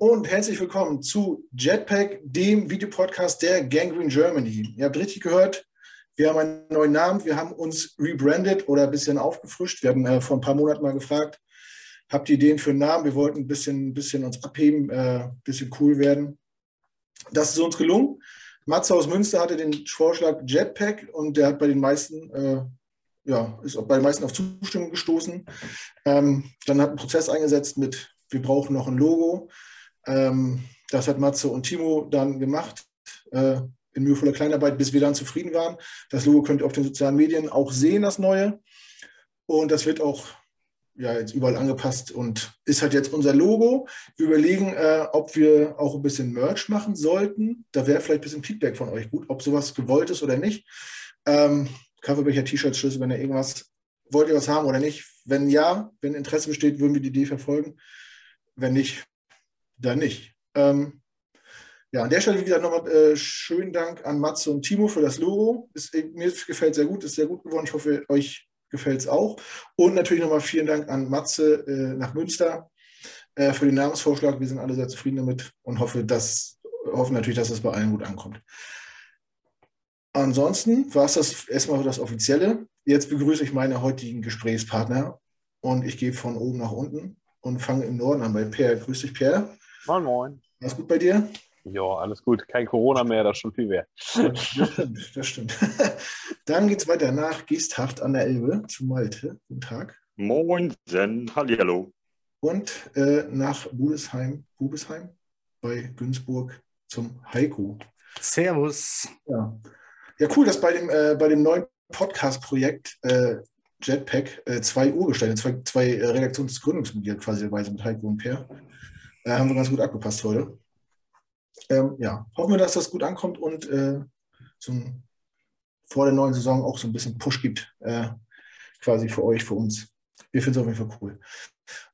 Und herzlich willkommen zu Jetpack, dem Videopodcast der Gangrene Germany. Ihr habt richtig gehört, wir haben einen neuen Namen, wir haben uns rebrandet oder ein bisschen aufgefrischt. Wir haben äh, vor ein paar Monaten mal gefragt, habt ihr Ideen für einen Namen? Wir wollten ein bisschen, bisschen uns abheben, ein äh, bisschen cool werden. Das ist uns gelungen. Matze aus Münster hatte den Vorschlag Jetpack und der hat bei den meisten, äh, ja, ist bei den meisten auf Zustimmung gestoßen. Ähm, dann hat ein Prozess eingesetzt mit wir brauchen noch ein Logo. Ähm, das hat Matze und Timo dann gemacht, äh, in mühevoller Kleinarbeit, bis wir dann zufrieden waren. Das Logo könnt ihr auf den sozialen Medien auch sehen, das neue. Und das wird auch ja, jetzt überall angepasst und ist halt jetzt unser Logo. Wir überlegen, äh, ob wir auch ein bisschen Merch machen sollten. Da wäre vielleicht ein bisschen Feedback von euch gut, ob sowas gewollt ist oder nicht. Ähm, Kaffeebecher, T-Shirts, Schlüssel, wenn ihr irgendwas, wollt ihr was haben oder nicht? Wenn ja, wenn Interesse besteht, würden wir die Idee verfolgen. Wenn nicht, dann nicht. Ähm, ja, an der Stelle, wie gesagt, nochmal äh, schönen Dank an Matze und Timo für das Logo. Ist, mir gefällt sehr gut, ist sehr gut geworden. Ich hoffe, euch gefällt es auch. Und natürlich nochmal vielen Dank an Matze äh, nach Münster äh, für den Namensvorschlag. Wir sind alle sehr zufrieden damit und hoffe, dass, hoffen natürlich, dass es bei allen gut ankommt. Ansonsten war es das erstmal das Offizielle. Jetzt begrüße ich meine heutigen Gesprächspartner und ich gehe von oben nach unten und fange im Norden an bei Per. Grüß dich, Per. Moin, moin. Alles gut bei dir? Ja, alles gut. Kein Corona mehr, das ist schon viel wert. Das stimmt, das stimmt. Dann geht es weiter nach Geesthacht an der Elbe zu Malte. Guten Tag. Moin, hallo. Und äh, nach Budesheim, Bubesheim bei Günzburg zum Heiko. Servus. Ja, ja cool, dass bei dem, äh, bei dem neuen Podcast-Projekt äh, Jetpack äh, zwei Urgesteine, zwei, zwei äh, Redaktionsgründungsmitglieder quasi dabei sind mit Heiko und Per. Äh, haben wir ganz gut abgepasst heute. Ähm, ja, hoffen wir, dass das gut ankommt und äh, zum, vor der neuen Saison auch so ein bisschen Push gibt, äh, quasi für euch, für uns. Wir finden es auf jeden Fall cool.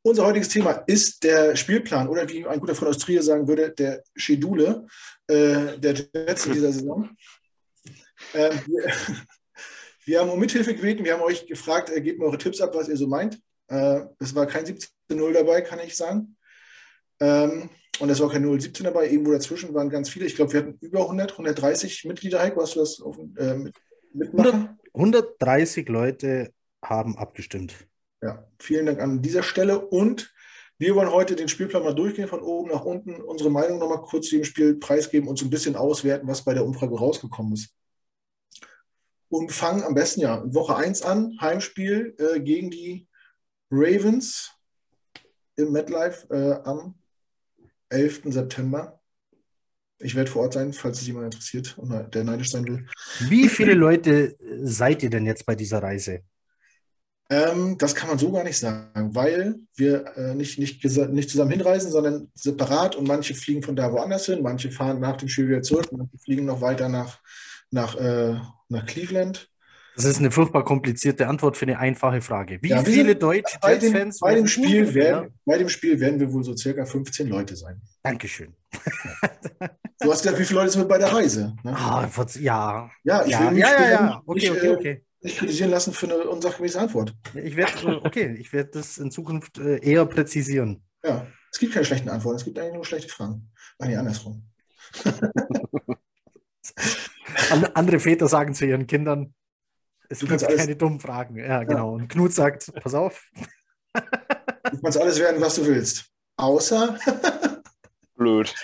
Unser heutiges Thema ist der Spielplan oder wie ein guter Freund aus Trier sagen würde, der Schedule äh, der Jets in dieser Saison. Ähm, wir, wir haben um Mithilfe gebeten, wir haben euch gefragt, äh, gebt mir eure Tipps ab, was ihr so meint. Äh, es war kein 17-0 dabei, kann ich sagen. Ähm, und es war kein 0-17 dabei, irgendwo dazwischen waren ganz viele. Ich glaube, wir hatten über 100, 130 Mitglieder. Heiko, hast du das auf, äh, mit, mitmachen? 130 Leute haben abgestimmt. Ja, vielen Dank an dieser Stelle. Und wir wollen heute den Spielplan mal durchgehen, von oben nach unten, unsere Meinung nochmal kurz zu dem Spiel preisgeben und so ein bisschen auswerten, was bei der Umfrage rausgekommen ist und fangen am besten ja Woche 1 an, Heimspiel äh, gegen die Ravens im MetLife äh, am 11. September. Ich werde vor Ort sein, falls es jemand interessiert und der neidisch sein will. Wie viele Leute seid ihr denn jetzt bei dieser Reise? Ähm, das kann man so gar nicht sagen, weil wir äh, nicht, nicht, nicht zusammen hinreisen, sondern separat und manche fliegen von da woanders hin, manche fahren nach dem Spiel wieder zurück, manche fliegen noch weiter nach, nach, äh, nach Cleveland. Das ist eine furchtbar komplizierte Antwort für eine einfache Frage. Wie ja, viele deutsche bei Jets-Fans bei, dem Spiel werden, bei dem Spiel werden wir wohl so circa 15 Leute sein. Dankeschön. Du hast gesagt, wie viele Leute sind bei der Reise? Ne? Ah, ja. Ja, ich ja, will mich ja, ja, ja. Okay, okay, okay. Äh, nicht kritisieren lassen für eine unsachgemäße Antwort. Ich werde, okay, ich werde das in Zukunft äh, eher präzisieren. Ja, es gibt keine schlechten Antworten, es gibt eigentlich nur schlechte Fragen. Nein, nee, andersrum. andere Väter sagen zu ihren Kindern, es du gibt keine alles... dummen Fragen. Ja, genau. Und Knut sagt, pass auf. Du kannst alles werden, was du willst. Außer. Blöd.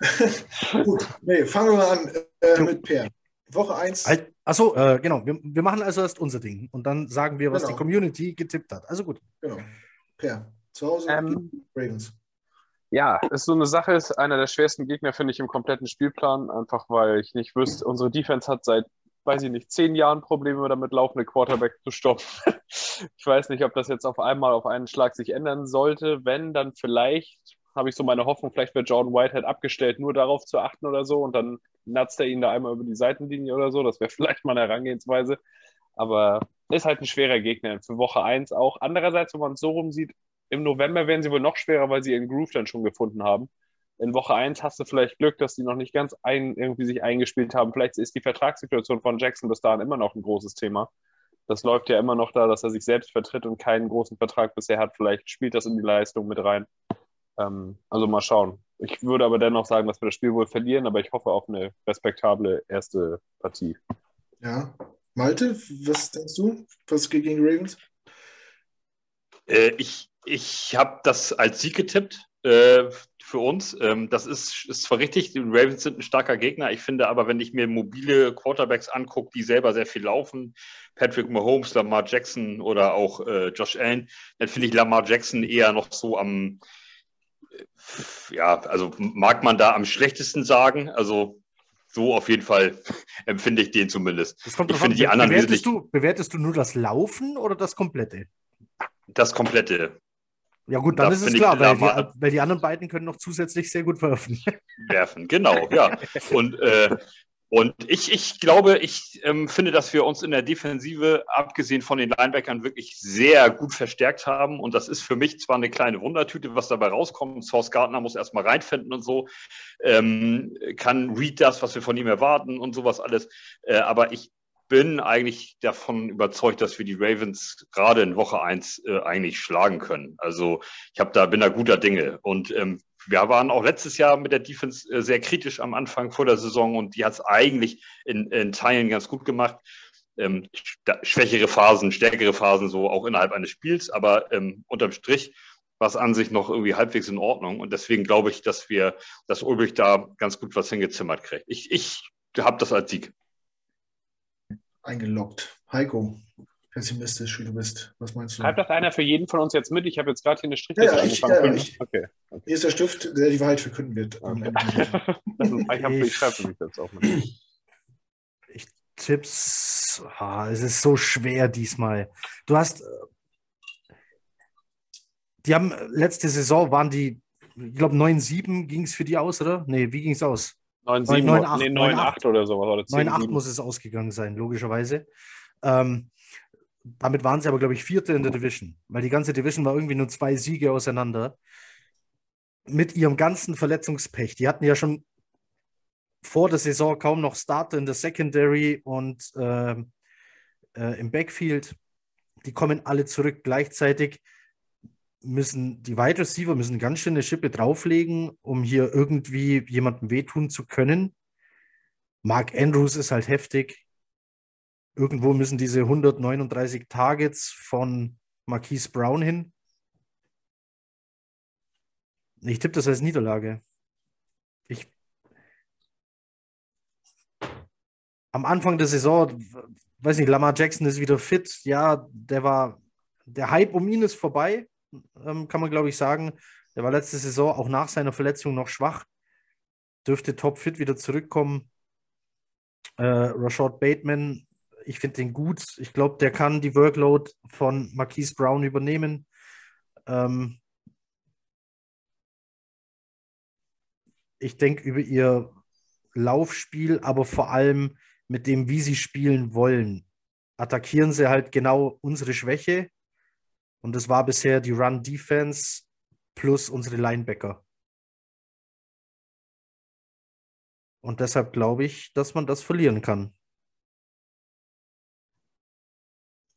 Gut, nee, fangen wir mal an äh, mit Per. Woche 1. Halt, achso, äh, genau. Wir, wir, machen also erst unser Ding und dann sagen wir, was genau. die Community getippt hat. Also gut. Genau. Per, zu Hause ähm, Ravens. Ja, ist so eine Sache, ist einer der schwersten Gegner, finde ich, im kompletten Spielplan, einfach weil ich nicht wüsste, unsere Defense hat seit, weiß ich nicht, zehn Jahren Probleme damit, laufende Quarterback zu stoppen. ich weiß nicht, ob das jetzt auf einmal auf einen Schlag sich ändern sollte. Wenn, dann vielleicht habe ich so meine Hoffnung, vielleicht wird Jordan Whitehead abgestellt, nur darauf zu achten oder so und dann natzt er ihn da einmal über die Seitenlinie oder so. Das wäre vielleicht mal eine Herangehensweise. Aber ist halt ein schwerer Gegner für Woche 1 auch. Andererseits, wenn man es so rum sieht, im November werden sie wohl noch schwerer, weil sie ihren Groove dann schon gefunden haben. In Woche 1 hast du vielleicht Glück, dass die noch nicht ganz ein, irgendwie sich eingespielt haben. Vielleicht ist die Vertragssituation von Jackson bis dahin immer noch ein großes Thema. Das läuft ja immer noch da, dass er sich selbst vertritt und keinen großen Vertrag bisher hat. Vielleicht spielt das in die Leistung mit rein. Ähm, also mal schauen. Ich würde aber dennoch sagen, dass wir das Spiel wohl verlieren, aber ich hoffe auf eine respektable erste Partie. Ja. Malte, was denkst du? Was geht gegen Ravens? Äh, ich ich habe das als Sieg getippt äh, für uns. Ähm, das ist, ist zwar richtig, die Ravens sind ein starker Gegner. Ich finde aber, wenn ich mir mobile Quarterbacks angucke, die selber sehr viel laufen, Patrick Mahomes, Lamar Jackson oder auch äh, Josh Allen, dann finde ich Lamar Jackson eher noch so am, ja, also mag man da am schlechtesten sagen. Also so auf jeden Fall empfinde ich den zumindest. Das kommt ich finde die anderen bewertest du, bewertest du nur das Laufen oder das Komplette? Das Komplette. Ja gut, dann da ist es klar, weil die, weil die, anderen beiden können noch zusätzlich sehr gut werfen. Werfen, genau, ja. Und, äh, und ich, ich glaube, ich ähm, finde, dass wir uns in der Defensive, abgesehen von den Linebackern, wirklich sehr gut verstärkt haben. Und das ist für mich zwar eine kleine Wundertüte, was dabei rauskommt. Source Gardner muss erstmal reinfinden und so. Ähm, kann Read das, was wir von ihm erwarten und sowas alles. Äh, aber ich bin eigentlich davon überzeugt, dass wir die Ravens gerade in Woche 1 äh, eigentlich schlagen können. Also ich habe da, bin da guter Dinge. Und ähm, wir waren auch letztes Jahr mit der Defense äh, sehr kritisch am Anfang vor der Saison und die hat es eigentlich in, in, Teilen ganz gut gemacht. Ähm, schwächere Phasen, stärkere Phasen so auch innerhalb eines Spiels, aber ähm, unterm Strich war es an sich noch irgendwie halbwegs in Ordnung. Und deswegen glaube ich, dass wir, dass Ulbrich da ganz gut was hingezimmert kriegt. Ich, ich habe das als Sieg eingeloggt. Heiko, pessimistisch wie du bist. Was meinst du? Schreibt das einer für jeden von uns jetzt mit? Ich habe jetzt gerade hier eine Strichliste ja, ja, ich, angefangen. Ja, ich, okay, okay. Hier ist der Stift, der die Wahrheit verkünden wird. Okay. ich habe ich schreibe mich jetzt auch mit. Ich Tipps, oh, es ist so schwer diesmal. Du hast, die haben letzte Saison waren die, ich glaube 9-7 ging es für die aus, oder? Nee, wie ging es aus? 9-7 nee, 9-8 oder sowas. 9-8 muss es ausgegangen sein, logischerweise. Ähm, damit waren sie aber, glaube ich, Vierte in der Division, weil die ganze Division war irgendwie nur zwei Siege auseinander. Mit ihrem ganzen Verletzungspech. Die hatten ja schon vor der Saison kaum noch Starter in der Secondary und äh, äh, im Backfield. Die kommen alle zurück gleichzeitig müssen die Wide Receiver müssen ganz schön eine Schippe drauflegen, um hier irgendwie jemandem wehtun zu können. Mark Andrews ist halt heftig. Irgendwo müssen diese 139 Targets von Marquise Brown hin. Ich tippe das als Niederlage. Ich am Anfang der Saison, weiß nicht, Lamar Jackson ist wieder fit. Ja, der war, der Hype um ihn ist vorbei ähm, kann man glaube ich sagen. Der war letzte Saison auch nach seiner Verletzung noch schwach. Dürfte topfit wieder zurückkommen. Äh, Rashad Bateman, ich finde den gut. Ich glaube, der kann die Workload von Marquise Brown übernehmen. Ähm, ich denke über ihr Laufspiel, aber vor allem mit dem, wie sie spielen wollen, attackieren sie halt genau unsere Schwäche und das war bisher die Run-Defense plus unsere Linebacker. Und deshalb glaube ich, dass man das verlieren kann.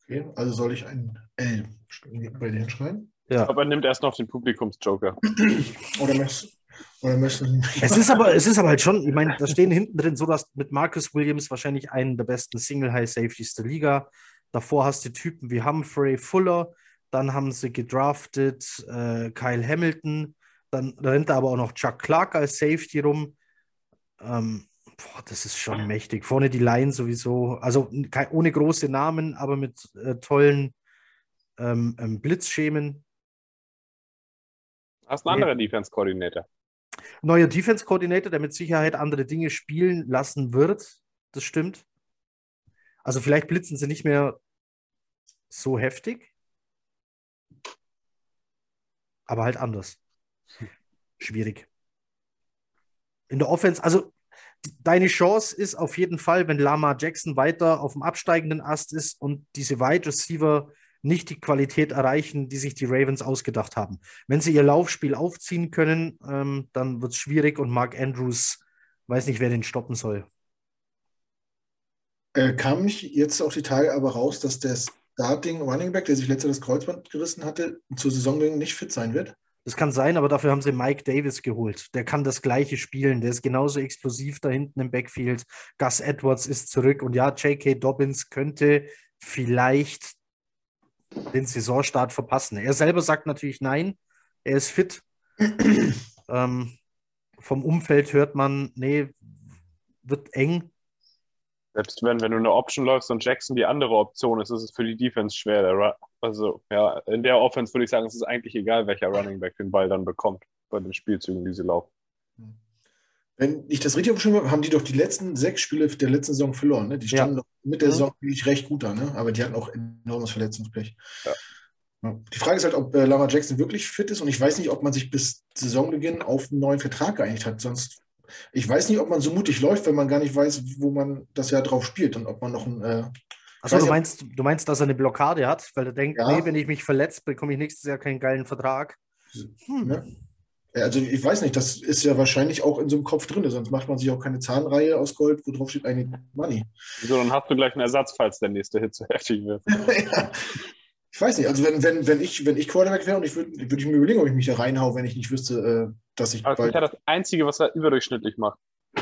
Okay, also soll ich ein L bei dir hinschreiben? Ja. Aber er nimmt erst noch den Publikumsjoker. oder möchtest, oder möchtest es ist aber Es ist aber halt schon, ich meine, da stehen hinten drin so, dass mit Marcus Williams wahrscheinlich einen der besten Single-High-Safeties der Liga. Davor hast du Typen wie Humphrey, Fuller, dann haben sie gedraftet äh, Kyle Hamilton. Dann rennt da aber auch noch Chuck Clark als Safety rum. Ähm, boah, das ist schon mächtig. Vorne die Line sowieso. Also ohne große Namen, aber mit äh, tollen ähm, ähm, Blitzschemen. Hast einen anderen Defense-Koordinator. Neuer Defense-Koordinator, der mit Sicherheit andere Dinge spielen lassen wird. Das stimmt. Also vielleicht blitzen sie nicht mehr so heftig aber halt anders. Schwierig. In der Offense, also deine Chance ist auf jeden Fall, wenn Lama Jackson weiter auf dem absteigenden Ast ist und diese Wide Receiver nicht die Qualität erreichen, die sich die Ravens ausgedacht haben. Wenn sie ihr Laufspiel aufziehen können, ähm, dann wird es schwierig und Mark Andrews weiß nicht, wer den stoppen soll. Äh, kam nicht jetzt auch die Tage aber raus, dass der Starting Running Back, der sich letztes das Kreuzband gerissen hatte, zur Saison nicht fit sein wird? Das kann sein, aber dafür haben sie Mike Davis geholt. Der kann das Gleiche spielen. Der ist genauso explosiv da hinten im Backfield. Gus Edwards ist zurück. Und ja, J.K. Dobbins könnte vielleicht den Saisonstart verpassen. Er selber sagt natürlich nein. Er ist fit. ähm, vom Umfeld hört man, nee, wird eng. Selbst wenn, wenn du eine Option läufst und Jackson die andere Option ist, ist es für die Defense schwer. Also, ja, in der Offense würde ich sagen, es ist eigentlich egal, welcher Running Back den Ball dann bekommt bei den Spielzügen, die sie laufen. Wenn ich das richtig aufgeschrieben habe, haben die doch die letzten sechs Spiele der letzten Saison verloren. Ne? Die standen ja. mit der Saison wirklich recht gut da, ne? aber die hatten auch enormes Verletzungspech. Ja. Die Frage ist halt, ob äh, Lamar Jackson wirklich fit ist und ich weiß nicht, ob man sich bis Saisonbeginn auf einen neuen Vertrag geeinigt hat. Sonst, ich weiß nicht, ob man so mutig läuft, wenn man gar nicht weiß, wo man das Jahr drauf spielt und ob man noch ein. Äh, also du meinst, du meinst, dass er eine Blockade hat, weil er denkt, ja. nee, wenn ich mich verletze, bekomme ich nächstes Jahr keinen geilen Vertrag. Hm. Ja. Also ich weiß nicht, das ist ja wahrscheinlich auch in so einem Kopf drin, sonst macht man sich auch keine Zahnreihe aus Gold, wo drauf steht eigentlich Money. So, dann hast du gleich einen Ersatz, falls der nächste Hit zu heftig wird. ja. Ich weiß nicht, also wenn, wenn, wenn, ich, wenn ich Quarterback wäre und ich würde würd ich mir überlegen, ob ich mich da reinhaue, wenn ich nicht wüsste, äh, dass ich. Aber bald... das das Einzige, was er überdurchschnittlich macht.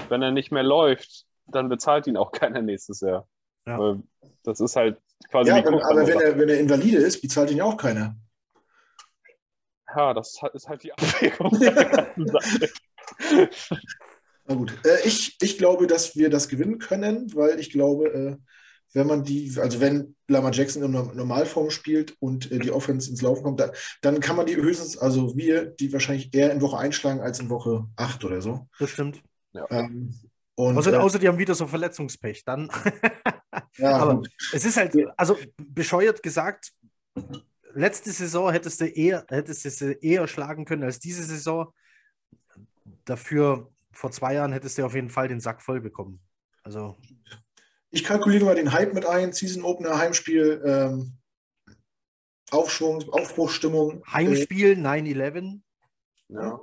Wenn er nicht mehr läuft, dann bezahlt ihn auch keiner nächstes Jahr. Ja. Das ist halt quasi. Ja, aber, aber wenn, er, wenn er invalide ist, bezahlt ihn ja auch keiner. Ja, das ist halt die Abwägung. Na gut. Äh, ich, ich glaube, dass wir das gewinnen können, weil ich glaube, äh, wenn man die, also wenn Lama Jackson in Normalform spielt und äh, die Offense ins Laufen kommt, dann, dann kann man die höchstens, also wir, die wahrscheinlich eher in Woche einschlagen als in Woche 8 oder so. Das stimmt. Ja. Ähm, und, außer, äh, außer die haben wieder so Verletzungspech, dann. ja, aber gut. es ist halt, also bescheuert gesagt, letzte Saison hättest du eher, hättest du sie eher schlagen können als diese Saison. Dafür vor zwei Jahren hättest du auf jeden Fall den Sack voll bekommen. Also ich kalkuliere mal den Hype mit ein, Season Opener, Heimspiel, ähm, Aufschwung, Aufbruchstimmung. Heimspiel, äh, 9-11. Ja.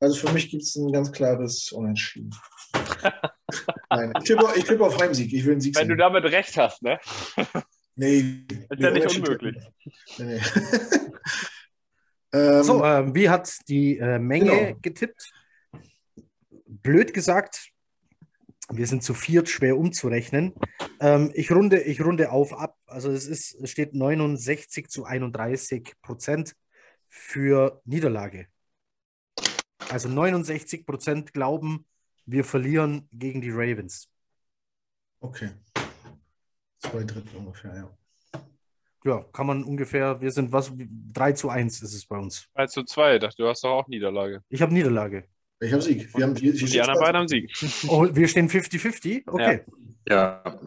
Also für mich gibt es ein ganz klares Unentschieden. Nein, ich tippe, ich tippe, auf Heimsieg. Ich will einen Sieg Wenn sehen. du damit recht hast, ne? Nee. Ist ja nicht unmöglich. Nee, nee. ähm, so, äh, wie hat die äh, Menge genau. getippt? Blöd gesagt, wir sind zu viert, schwer umzurechnen. Ähm, ich, runde, ich runde auf ab. Also es, ist, es steht 69 zu 31 Prozent für Niederlage. Also 69 Prozent glauben, wir verlieren gegen die Ravens. Okay. Zwei Drittel ungefähr, ja. Ja, kann man ungefähr, wir sind was, 3 zu 1 ist es bei uns. 3 zu 2, dachte du hast doch auch Niederlage. Ich habe Niederlage. Ich habe Sieg. Wir haben, hier, hier die anderen beiden haben Sieg. Oh, wir stehen 50-50? Okay. Ja. ja.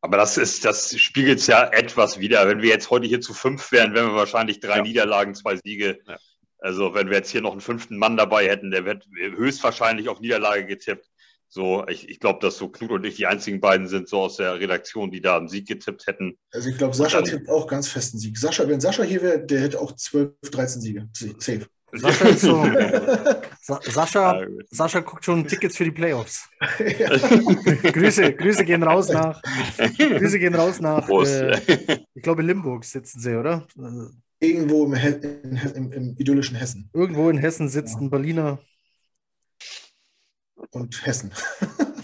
Aber das ist, das spiegelt es ja etwas wieder. Wenn wir jetzt heute hier zu fünf wären, wären wir wahrscheinlich drei ja. Niederlagen, zwei Siege. Ja. Also wenn wir jetzt hier noch einen fünften Mann dabei hätten, der wird höchstwahrscheinlich auf Niederlage getippt. So, ich, ich glaube, dass so Knut und ich die einzigen beiden sind, so aus der Redaktion, die da am Sieg getippt hätten. Also ich glaube, Sascha dann, tippt auch ganz festen Sieg. Sascha, wenn Sascha hier wäre, der hätte auch 12, 13 Siege. Safe. Sascha ist so. Sa Sascha, Sascha guckt schon Tickets für die Playoffs. Grüße, Grüße gehen raus nach. Grüße gehen raus nach. Äh, ich glaube, Limburg sitzen sie, oder? Irgendwo im, im, im idyllischen Hessen. Irgendwo in Hessen sitzt ja. ein Berliner. Und Hessen.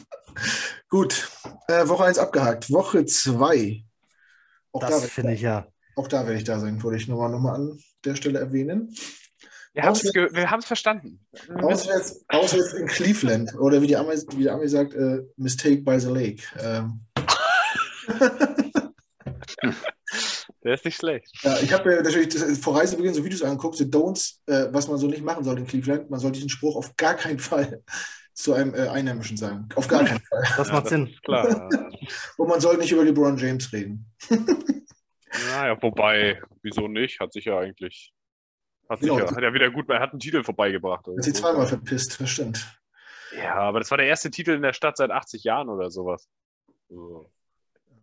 Gut. Äh, Woche 1 abgehakt. Woche 2. Das da finde ich ja. Auch da werde ich da sein, wollte ich nochmal noch mal an der Stelle erwähnen. Wir haben es verstanden. Auswärts, auswärts in Cleveland. Oder wie die Ami, wie die Ami sagt, äh, Mistake by the Lake. Ähm. Der ist nicht schlecht. Ja, ich habe mir natürlich das, vor Reisebeginn so Videos angeguckt, so Don'ts, äh, was man so nicht machen soll in Cleveland. Man soll diesen Spruch auf gar keinen Fall zu einem äh, Einheimischen sagen. Auf gar keinen Fall. Das macht Sinn. Klar. Und man soll nicht über LeBron James reden. naja, wobei, wieso nicht? Hat sich ja eigentlich hat, genau. sicher, hat ja wieder gut, er hat einen Titel vorbeigebracht. Hat sie zweimal verpisst, das stimmt. Ja, aber das war der erste Titel in der Stadt seit 80 Jahren oder sowas. So.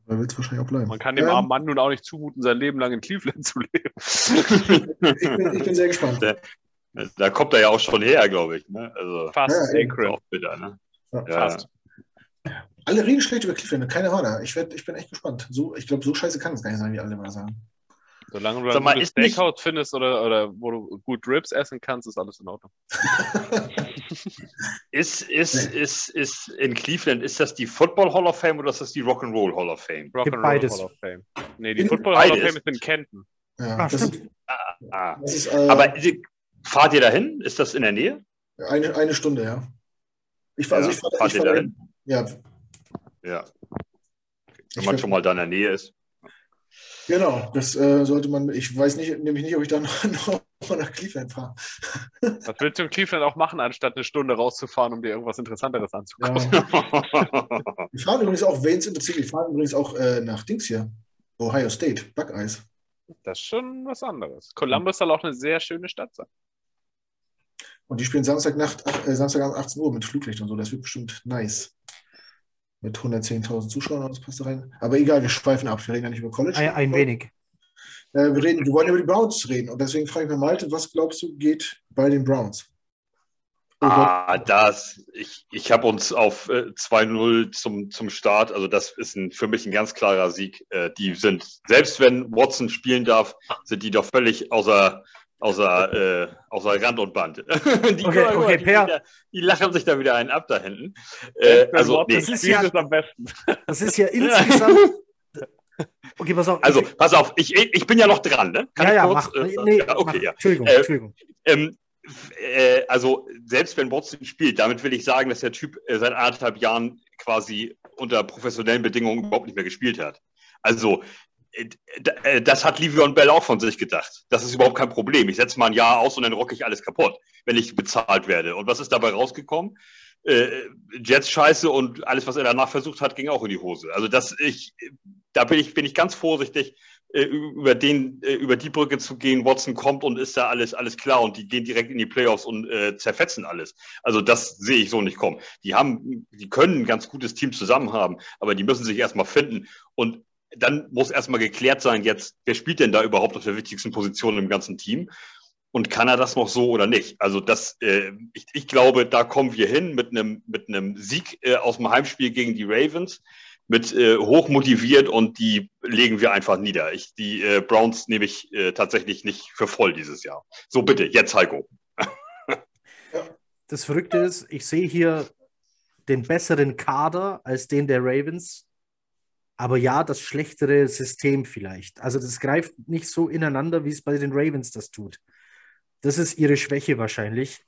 Da wird es wahrscheinlich auch bleiben. Man kann dem ähm, armen Mann nun auch nicht zumuten, sein Leben lang in Cleveland zu leben. ich, bin, ich bin sehr gespannt. Der, da kommt er ja auch schon her, glaube ich. Ne? Also, Fast. Ja. Auch bitter, ne? Ja. Fast. Alle reden schlecht über Cleveland, keine da. Ich, werd, ich bin echt gespannt. So, ich glaube, so scheiße kann es gar nicht sein, wie alle mal sagen. Solange du Sag ein mal, gutes ist nicht- Steakhouse findest oder, oder wo du gut Ribs essen kannst, ist alles in Ordnung. Ist, ist, ist, ist in Cleveland, ist das die Football Hall of Fame oder ist das die Rock'n'Roll Hall of Fame? Rock Gibt and Roll beides. Hall of Fame. Nee, die In- Football Hall of beides. Fame ist in Kenton. Ja, Ah, das, ist, stimmt. Ah. das ist äh, Aber fahrt ihr dahin? Ist das in der Nähe? eine, eine Stunde, ja. Ich, fahr- also Ja, ich fahre fahrt ich ihr fahr dahin? Ja, Ja. Ich Wenn man werd- schon mal da in der Nähe ist. Genau. Das äh, sollte man, ich weiß nicht, nämlich nicht, ob ich dann noch mal nach Cleveland fahre. Was willst du in Cleveland auch machen, anstatt eine Stunde rauszufahren, um dir irgendwas Interessanteres anzugucken? Ja. Wir fahren übrigens auch, wen es interessiert, wir fahren übrigens auch äh, nach Dings hier. Ohio State, Buckeyes. Das ist schon was anderes. Columbus soll auch eine sehr schöne Stadt sein. Und die spielen Samstagnacht, ach, äh, Samstagabend 18 Uhr mit Flutlicht und so. Das wird bestimmt nice. Mit 110.000 Zuschauern, das passt da rein. Aber egal, wir schweifen ab. Wir reden ja nicht über College. Ein, ein wenig. Äh, wir, reden, wir wollen über die Browns reden. Und deswegen frage ich mal Malte, was glaubst du, geht bei den Browns? Oh. Ah, das. Ich, ich habe uns auf äh, 2-0 zum, zum Start. Also, das ist ein, für mich ein ganz klarer Sieg. Äh, die sind, selbst wenn Watson spielen darf, sind die doch völlig außer, außer, äh, außer Rand und Band. die, Okay, guck mal, okay, die, Per. wieder- die lachen sich da wieder einen ab da hinten. Äh, Wenn also, Watson nee, das ist ja- ist am besten. Das ist ja insgesamt. Okay, pass auf. also ich, pass auf, ich, ich bin ja noch dran, ne? Kann ja, ich ja, kurz? mach. Äh, Nee, ja, okay, mach. ja. Entschuldigung, Äh, Entschuldigung. Ähm, äh, also selbst wenn Watson spielt, damit will ich sagen, dass der Typ äh, seit anderthalb Jahren quasi unter professionellen Bedingungen überhaupt nicht mehr gespielt hat. Also äh, äh, das hat Livion Bell auch von sich gedacht. Das ist überhaupt kein Problem. Ich setze mal ein Jahr aus und dann rocke ich alles kaputt, wenn ich bezahlt werde. Und was ist dabei rausgekommen? Äh, Jets Scheiße und alles, was er danach versucht hat, ging auch in die Hose. Also das, ich, da bin ich, bin ich ganz vorsichtig, äh, über den, äh, über die Brücke zu gehen. Watson kommt und ist da alles, alles klar und die gehen direkt in die Playoffs und äh, zerfetzen alles. Also das sehe ich so nicht kommen. Die haben, die können ein ganz gutes Team zusammen haben, aber die müssen sich erstmal finden und dann muss erstmal geklärt sein, jetzt, wer spielt denn da überhaupt auf der wichtigsten Position im ganzen Team? Und kann er das noch so oder nicht? Also das, äh, ich, ich glaube, da kommen wir hin mit einem mit einem Sieg äh, aus dem Heimspiel gegen die Ravens, mit äh, hoch motiviert und die legen wir einfach nieder. Ich, die äh, Browns nehme ich äh, tatsächlich nicht für voll dieses Jahr. So bitte, jetzt Heiko. Das Verrückte ist, ich sehe hier den besseren Kader als den der Ravens, aber ja, das schlechtere System vielleicht. Also das greift nicht so ineinander, wie es bei den Ravens das tut. Das ist ihre Schwäche wahrscheinlich.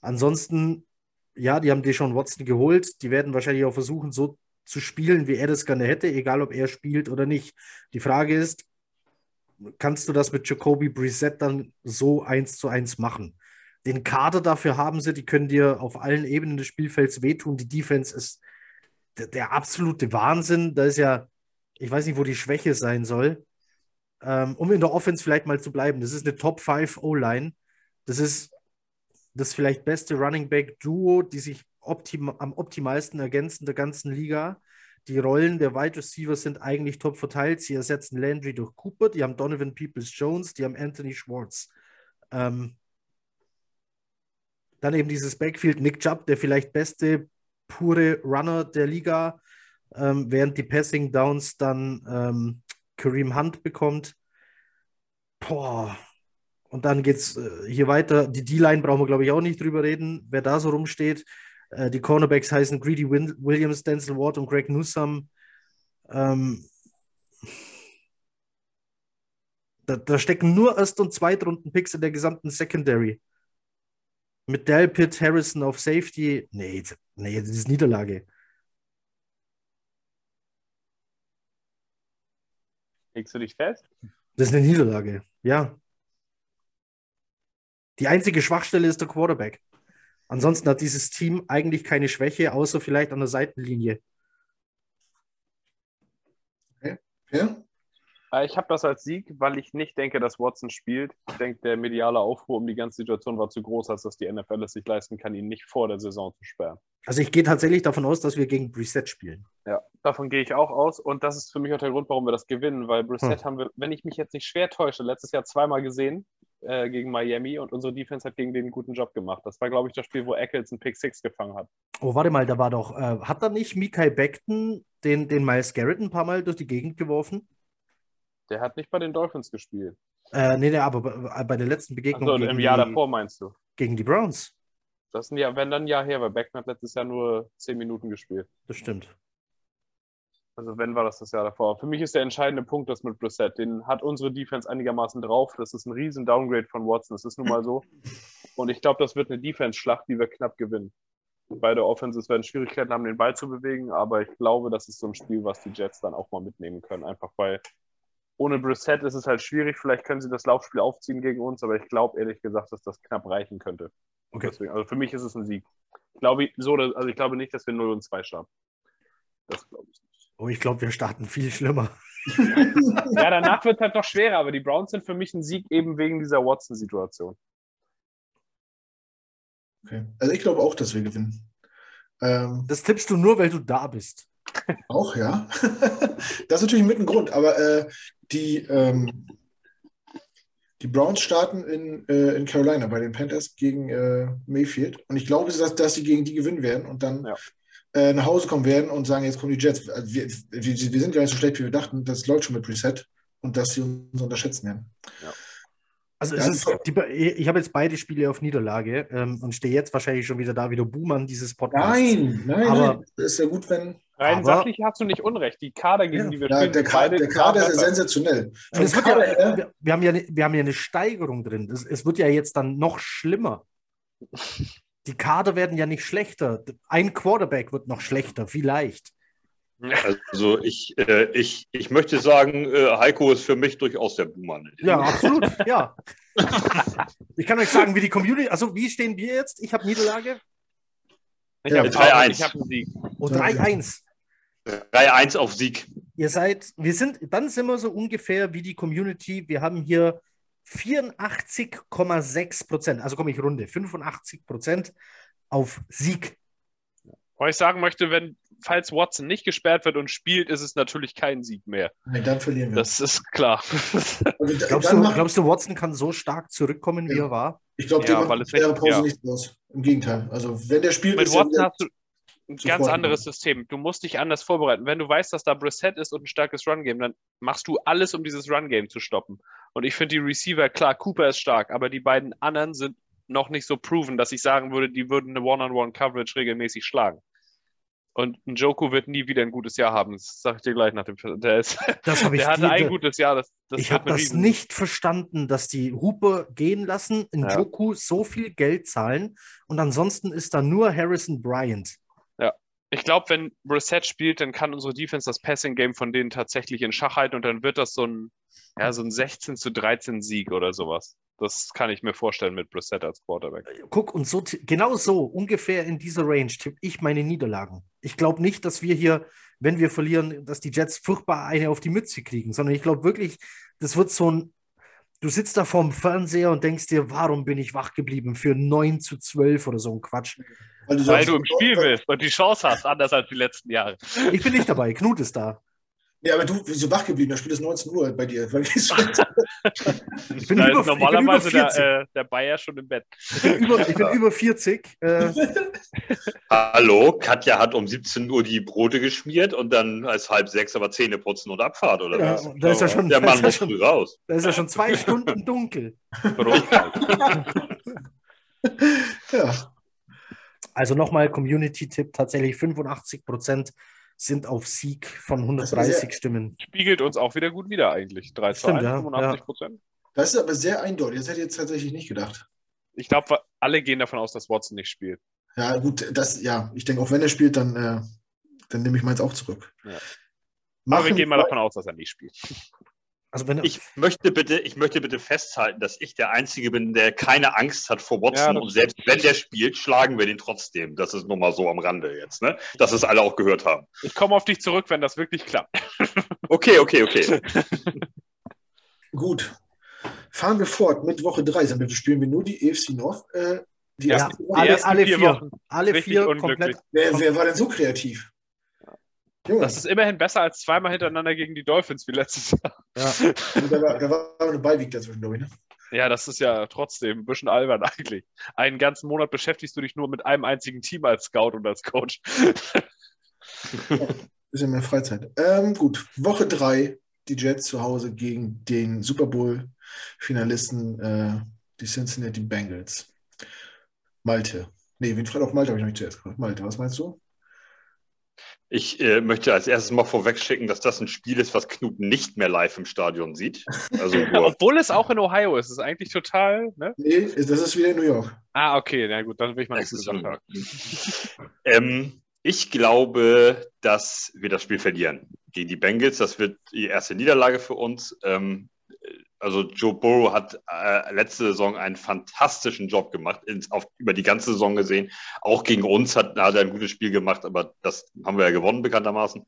Ansonsten, ja, die haben Deshaun Watson geholt. Die werden wahrscheinlich auch versuchen, so zu spielen, wie er das gerne hätte, egal ob er spielt oder nicht. Die Frage ist, kannst du das mit Jacoby Brissett dann so eins zu eins machen? Den Kader dafür haben sie, die können dir auf allen Ebenen des Spielfelds wehtun. Die Defense ist der, der absolute Wahnsinn. Da ist ja, ich weiß nicht, wo die Schwäche sein soll. Ähm, um in der Offense vielleicht mal zu bleiben, das ist eine Top 5 O-Line. Das ist das vielleicht beste Running Back Duo, die sich optim am optimalsten ergänzen der ganzen Liga. Die Rollen der Wide Receiver sind eigentlich top verteilt. Sie ersetzen Landry durch Cooper, die haben Donovan Peoples Jones, die haben Anthony Schwartz. Ähm, dann eben dieses Backfield, Nick Chubb, der vielleicht beste pure Runner der Liga, ähm, während die Passing Downs dann ähm, Kareem Hunt bekommt. Boah. Und dann geht es äh, hier weiter. Die D-Line brauchen wir, glaube ich, auch nicht drüber reden, wer da so rumsteht. Äh, die Cornerbacks heißen Greedy Win Williams, Denzel Ward und Greg Newsom. Ähm, da, da stecken nur Erst- und Zweitrunden-Picks in der gesamten Secondary. Mit Delpit, Harrison auf Safety. Nee, nee, das ist Niederlage. Legst du dich fest? Das ist eine Niederlage. Ja. Die einzige Schwachstelle ist der Quarterback. Ansonsten hat dieses Team eigentlich keine Schwäche, außer vielleicht an der Seitenlinie. Ja? Äh, Ich habe das als Sieg, weil ich nicht denke, dass Watson spielt. Ich denke, der mediale Aufruhr um die ganze Situation war zu groß, als dass die NFL es sich leisten kann, ihn nicht vor der Saison zu sperren. Also ich gehe tatsächlich davon aus, dass wir gegen Brissett spielen. Ja, davon gehe ich auch aus. Und das ist für mich auch der Grund, warum wir das gewinnen, weil Brissett Hm. haben wir, wenn ich mich jetzt nicht schwer täusche, letztes Jahr zweimal gesehen äh, gegen Miami und unsere Defense hat gegen den einen guten Job gemacht. Das war, glaube ich, das Spiel, wo Eccles einen Pick 6 gefangen hat. Oh, warte mal, da war doch, äh, hat da nicht Mikael Beckton den, den Miles Garrett ein paar Mal durch die Gegend geworfen? Der hat nicht bei den Dolphins gespielt. Äh, nee, nee, aber bei, bei der letzten Begegnung Also im Jahr die, davor meinst du? gegen die Browns. Das ist ein Jahr, wenn dann ein Jahr her, weil Beckman hat letztes Jahr nur 10 Minuten gespielt. Das stimmt. Also wenn war das das Jahr davor. Für mich ist der entscheidende Punkt das mit Brissett. Den hat unsere Defense einigermaßen drauf. Das ist ein riesen Downgrade von Watson. Das ist nun mal so. Und ich glaube, das wird eine Defense-Schlacht, die wir knapp gewinnen. Beide Offenses werden Schwierigkeiten haben, den Ball zu bewegen, aber ich glaube, das ist so ein Spiel, was die Jets dann auch mal mitnehmen können. Einfach weil ohne Brissett ist es halt schwierig. Vielleicht können sie das Laufspiel aufziehen gegen uns, aber ich glaube ehrlich gesagt, dass das knapp reichen könnte. Okay. Deswegen, also für mich ist es ein Sieg. Ich glaube, so, also ich glaube nicht, dass wir 0 und 2 starten. Das glaube ich nicht. Oh, ich glaube, wir starten viel schlimmer. Ja, danach wird es halt noch schwerer, aber die Browns sind für mich ein Sieg eben wegen dieser Watson-Situation. Okay. Also ich glaube auch, dass wir gewinnen. Ähm, Das tippst du nur, weil du da bist. auch, ja. das ist natürlich mit ein Grund, aber äh, die, ähm, die Browns starten in, äh, in Carolina bei den Panthers gegen äh, Mayfield. Und ich glaube, dass, dass sie gegen die gewinnen werden und dann Ja. äh, nach Hause kommen werden und sagen, jetzt kommen die Jets. Also wir, wir, wir sind gar nicht so schlecht, wie wir dachten. Das läuft schon mit Reset und dass sie uns unterschätzen werden. Also Ja, es ist, die, ich habe jetzt beide Spiele auf Niederlage ähm, und stehe jetzt wahrscheinlich schon wieder da wie der Buhmann dieses Podcasts. Nein, nein, Aber- nein. Ist ja gut, wenn. Rein Aber- sachlich hast du nicht unrecht. Die Kader, gegen Ja. die wir Ja, spielen, der, sind Ka beide der Kader ist ja sensationell. Kader ja, wir, wir, haben ja, eine- wir haben ja eine Steigerung drin. Es, es wird ja jetzt dann noch schlimmer. Die Kader werden ja nicht schlechter. Ein Quarterback wird noch schlechter, vielleicht. Also ich, äh, ich, ich möchte sagen, äh, Heiko ist für mich durchaus der Buhmann. Ja, absolut. ja. Ich kann euch sagen, wie die Community, also wie stehen wir jetzt? Ich habe Niederlage. Ich Ja, habe 3-1. ich hab einen Sieg. Oh, 3-1. 3-1 auf Sieg. Ihr seid, wir sind, dann sind wir so ungefähr wie die Community. Wir haben hier 84,6 Prozent, also komme ich runde, 85 Prozent auf Sieg. Weil ich sagen möchte, wenn, falls Watson nicht gesperrt wird und spielt, ist es natürlich kein Sieg mehr. nein, dann verlieren wir. Das ist klar. Also, Glaubst du, glaubst du, Watson kann so stark zurückkommen, wie Ja. er war? ich glaube, Ja, der macht es in der nicht- Pause ja. nichts los. Im Gegenteil. Also, wenn der spielt, Mit ist Watson hast du ein ganz anderes. System. Du musst dich anders vorbereiten. Wenn du weißt, dass da Brissett ist und ein starkes Run-Game, dann machst du alles, um dieses Run-Game zu stoppen. Und ich finde die Receiver, klar, Cooper ist stark, aber die beiden anderen sind noch nicht so proven, dass ich sagen würde, die würden eine One-on-One-Coverage regelmäßig schlagen. Und ein Joku wird nie wieder ein gutes Jahr haben. Das sage ich dir gleich nach dem. Der, ist, Das habe ich der hatte dir- ein gutes Jahr. Das, das ich habe das Riesen- nicht verstanden, dass die Hupe gehen lassen, in Ja. Joku so viel Geld zahlen und ansonsten ist da nur Harrison Bryant. Ich glaube, wenn Brissett spielt, dann kann unsere Defense das Passing-Game von denen tatsächlich in Schach halten und dann wird das so ein, ja, so ein 16 zu 13 Sieg oder sowas. Das kann ich mir vorstellen mit Brissett als Quarterback. Guck, und so genau so, ungefähr in dieser Range tippe ich meine Niederlagen. Ich glaube nicht, dass wir hier, wenn wir verlieren, dass die Jets furchtbar eine auf die Mütze kriegen, sondern ich glaube wirklich, das wird so ein. Du sitzt da vorm Fernseher und denkst dir, warum bin ich wach geblieben für 9 zu 12 oder so ein Quatsch. Weil du, Weil du im Spiel bist und die Chance hast, anders als die letzten Jahre. Ich bin nicht dabei, Knut ist da. Ja, aber du bist so wach geblieben, das Spiel ist 19 Uhr bei dir. Ich bin, Da über, ist ich bin über normalerweise 40. der, äh, der Bayer schon im Bett. Ich bin über, ich bin über 40. Äh, Hallo, Katja hat um 17 Uhr die Brote geschmiert und dann als halb sechs aber Zähne putzen und Abfahrt, oder Ja, was? da ist ja schon- Der da Mann ist ja muss schon- früh raus. da ist ja schon zwei Stunden dunkel. ja. Also nochmal Community-Tipp, tatsächlich 85 Prozent sind auf Sieg von 130 Stimmen. Spiegelt uns auch wieder gut wieder eigentlich. 3 zu Stimmt, 1, ja, 85 Prozent. Das ist aber sehr eindeutig. Das hätte ich jetzt tatsächlich nicht gedacht. Ich glaube, alle gehen davon aus, dass Watson nicht spielt. Ja, gut, das, ja, ich denke, auch wenn er spielt, dann, äh, dann nehme ich meins auch zurück. Ja. Aber wir gehen mal davon aus, dass er nicht spielt. Also wenn Ich möchte bitte, ich möchte bitte festhalten, dass ich der Einzige bin, der keine Angst hat vor Ja, Watson. das und selbst wenn der spielt, schlagen wir den trotzdem. Das ist nur mal so am Rande jetzt, ne? Dass es alle auch gehört haben. Ich komme auf dich zurück, wenn das wirklich klappt. Okay, okay, okay. Gut. Fahren wir fort mit Woche 3. Damit spielen wir nur die EFC North. Äh, die Ja, ersten alle, ersten alle vier vier, Wochen. alle Richtig vier komplett. wer, wer war denn so kreativ? Junge, Das ist immerhin besser als zweimal hintereinander gegen die Dolphins wie letztes Jahr. Ja. da, war, da war eine Beiweg dazwischen, glaube ich. Ne? Ja, das ist ja trotzdem ein bisschen albern eigentlich. Einen ganzen Monat beschäftigst du dich nur mit einem einzigen Team als Scout und als Coach. Bisschen mehr Freizeit. Ähm, gut, Woche 3 die Jets zu Hause gegen den Super Bowl-Finalisten, äh, die Cincinnati Bengals. Malte. Nee, wen fragt auf Malte habe ich noch nicht zuerst gefragt. Malte, was meinst du? Ich äh, möchte als erstes mal vorwegschicken, dass das ein Spiel ist, was Knut nicht mehr live im Stadion sieht. Also Obwohl es auch in Ohio ist. Das ist eigentlich total. Ne? Nee, das ist wieder in New York. Ah, okay, na gut, dann will ich mal nichts gesagt haben. ähm, ich glaube, dass wir das Spiel verlieren gegen die Bengals. Das wird die erste Niederlage für uns. Ähm, also Joe Burrow hat äh, letzte Saison einen fantastischen Job gemacht, ins, auf, über die ganze Saison gesehen. Auch gegen uns hat, hat er ein gutes Spiel gemacht, aber das haben wir ja gewonnen bekanntermaßen.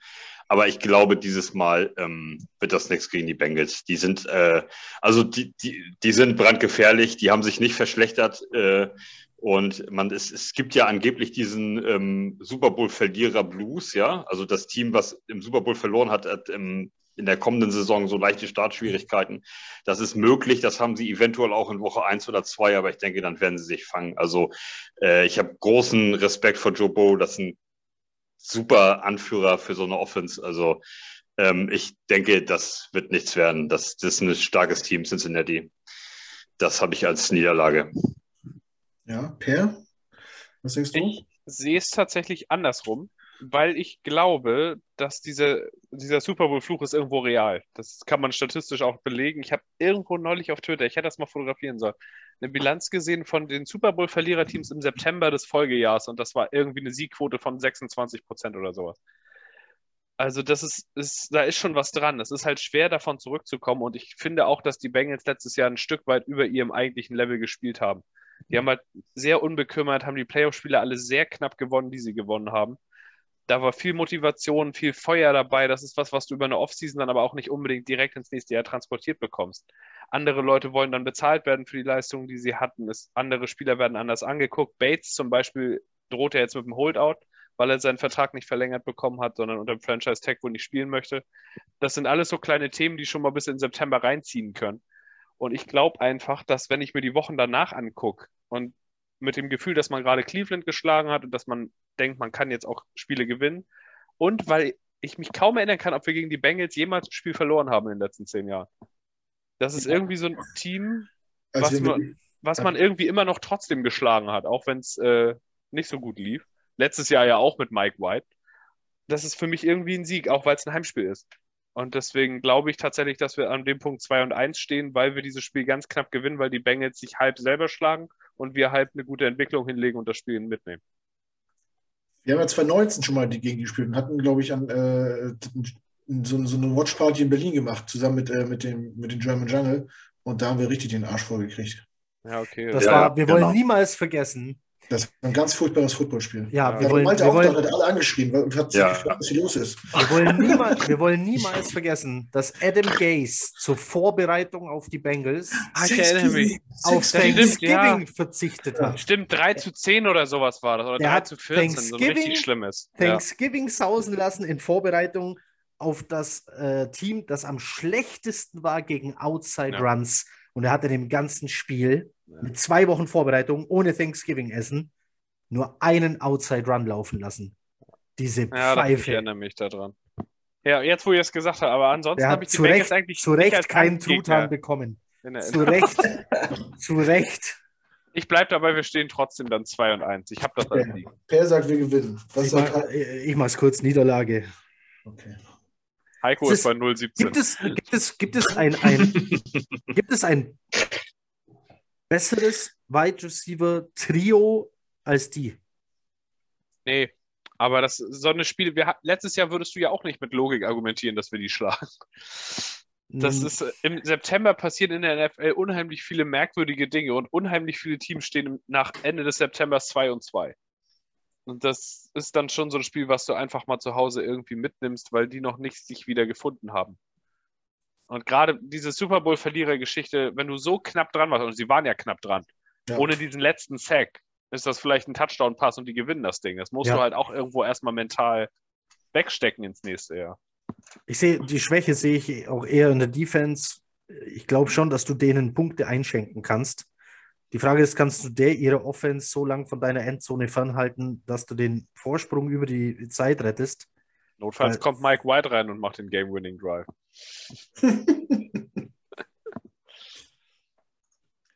Aber ich glaube, dieses Mal ähm, wird das nichts gegen die Bengals. Die sind, äh, also die, die, die sind brandgefährlich, die haben sich nicht verschlechtert. Äh, und man, es, es gibt ja angeblich diesen ähm, Super Bowl-Verlierer Blues, ja. Also das Team, was im Super Bowl verloren hat, hat im in der kommenden Saison so leichte Startschwierigkeiten. Das ist möglich, das haben sie eventuell auch in Woche eins oder zwei, aber ich denke, dann werden sie sich fangen. Also äh, ich habe großen Respekt vor Joe Bow, das ist ein super Anführer für so eine Offense. Also ähm, ich denke, das wird nichts werden. Das, das ist ein starkes Team, Cincinnati. Das habe ich als Niederlage. Ja, Per, was denkst du? Ich sehe es tatsächlich andersrum weil ich glaube, dass diese, dieser Super Bowl-Fluch ist irgendwo real. Das kann man statistisch auch belegen. Ich habe irgendwo neulich auf Twitter, ich hätte das mal fotografieren sollen, eine Bilanz gesehen von den Super Bowl-Verliererteams im September des Folgejahres und das war irgendwie eine Siegquote von 26 Prozent oder sowas. Also das ist, ist, da ist schon was dran. Es ist halt schwer, davon zurückzukommen und ich finde auch, dass die Bengals letztes Jahr ein Stück weit über ihrem eigentlichen Level gespielt haben. Die haben halt sehr unbekümmert, haben die Playoff-Spiele alle sehr knapp gewonnen, die sie gewonnen haben da war viel Motivation, viel Feuer dabei. Das ist was, was du über eine Offseason dann aber auch nicht unbedingt direkt ins nächste Jahr transportiert bekommst. Andere Leute wollen dann bezahlt werden für die Leistungen, die sie hatten. Es, andere Spieler werden anders angeguckt. Bates zum Beispiel droht ja jetzt mit dem Holdout, weil er seinen Vertrag nicht verlängert bekommen hat, sondern unter dem Franchise-Tag wohl nicht spielen möchte. Das sind alles so kleine Themen, die schon mal bis in September reinziehen können. Und ich glaube einfach, dass wenn ich mir die Wochen danach angucke und mit dem Gefühl, dass man gerade Cleveland geschlagen hat und dass man denkt, man kann jetzt auch Spiele gewinnen. Und weil ich mich kaum erinnern kann, ob wir gegen die Bengals jemals ein Spiel verloren haben in den letzten zehn Jahren. Das ist irgendwie so ein Team, also was, man, was man irgendwie immer noch trotzdem geschlagen hat, auch wenn es äh, nicht so gut lief. Letztes Jahr ja auch mit Mike White. Das ist für mich irgendwie ein Sieg, auch weil es ein Heimspiel ist. Und deswegen glaube ich tatsächlich, dass wir an dem Punkt 2 und 1 stehen, weil wir dieses Spiel ganz knapp gewinnen, weil die Bengals sich halb selber schlagen und wir halb eine gute Entwicklung hinlegen und das Spiel mitnehmen. Wir haben ja 2019 schon mal gegen die gespielt und hatten, glaube ich, an, äh, so, so, eine Watchparty in Berlin gemacht, zusammen mit, äh, mit, dem, mit dem German Jungle. Und da haben wir richtig den Arsch vorgekriegt. Ja, okay. Das ja, war, wir genau. wollen niemals vergessen, das war ein ganz furchtbares Footballspiel. Ja, wir wollen, Malte wir auch wollen, hat alle angeschrieben und hat sich ja. gefragt, was hier los ist. Wir wollen, niemals, wir wollen niemals vergessen, dass Adam Gase zur Vorbereitung auf die Bengals ah, auf Thanksgiving ja. verzichtet hat. Stimmt, 3 zu 10 oder sowas war das. Oder Der 3 zu 14, so richtig schlimmes. Thanksgiving sausen lassen in Vorbereitung auf das äh, Team, das am schlechtesten war gegen Outside Runs. Und er hatte dem ganzen Spiel mit zwei Wochen Vorbereitung ohne Thanksgiving-Essen nur einen Outside Run laufen lassen. Diese ja, Pfeife. Ich erinnere mich daran. Ja, jetzt wo ihr es gesagt habt, aber ansonsten habe ich die zu Recht, eigentlich zu Recht keinen Truthahn bekommen. Zu Recht. zu Recht. Ich bleibe dabei, wir stehen trotzdem dann 2 und 1. Ich habe das als Sieg. Per sagt, wir gewinnen. Ich, mach, ich mache es kurz Niederlage. Okay. Heiko ist, ist bei 0,17. Gibt es, gibt es, gibt es ein, ein, gibt es ein besseres Wide Receiver Trio als die. Nee, aber das so eine Spiele, wir, letztes Jahr würdest du ja auch nicht mit Logik argumentieren, dass wir die schlagen. Das hm. ist im September passiert in der NFL unheimlich viele merkwürdige Dinge und unheimlich viele Teams stehen nach Ende des Septembers 2 und 2. Und das ist dann schon so ein Spiel, was du einfach mal zu Hause irgendwie mitnimmst, weil die noch nicht sich wieder gefunden haben. Und gerade diese Super Bowl-Verlierer-Geschichte, wenn du so knapp dran warst, und sie waren ja knapp dran, ja. ohne diesen letzten Sack, ist das vielleicht ein Touchdown-Pass und die gewinnen das Ding. Das musst ja. du halt auch irgendwo erstmal mental wegstecken ins nächste Jahr. Ich sehe, die Schwäche sehe ich auch eher in der Defense. Ich glaube schon, dass du denen Punkte einschenken kannst. Die Frage ist, kannst du der ihre Offense so lang von deiner Endzone fernhalten, dass du den Vorsprung über die Zeit rettest? Notfalls Weil- kommt Mike White rein und macht den Game-Winning Drive.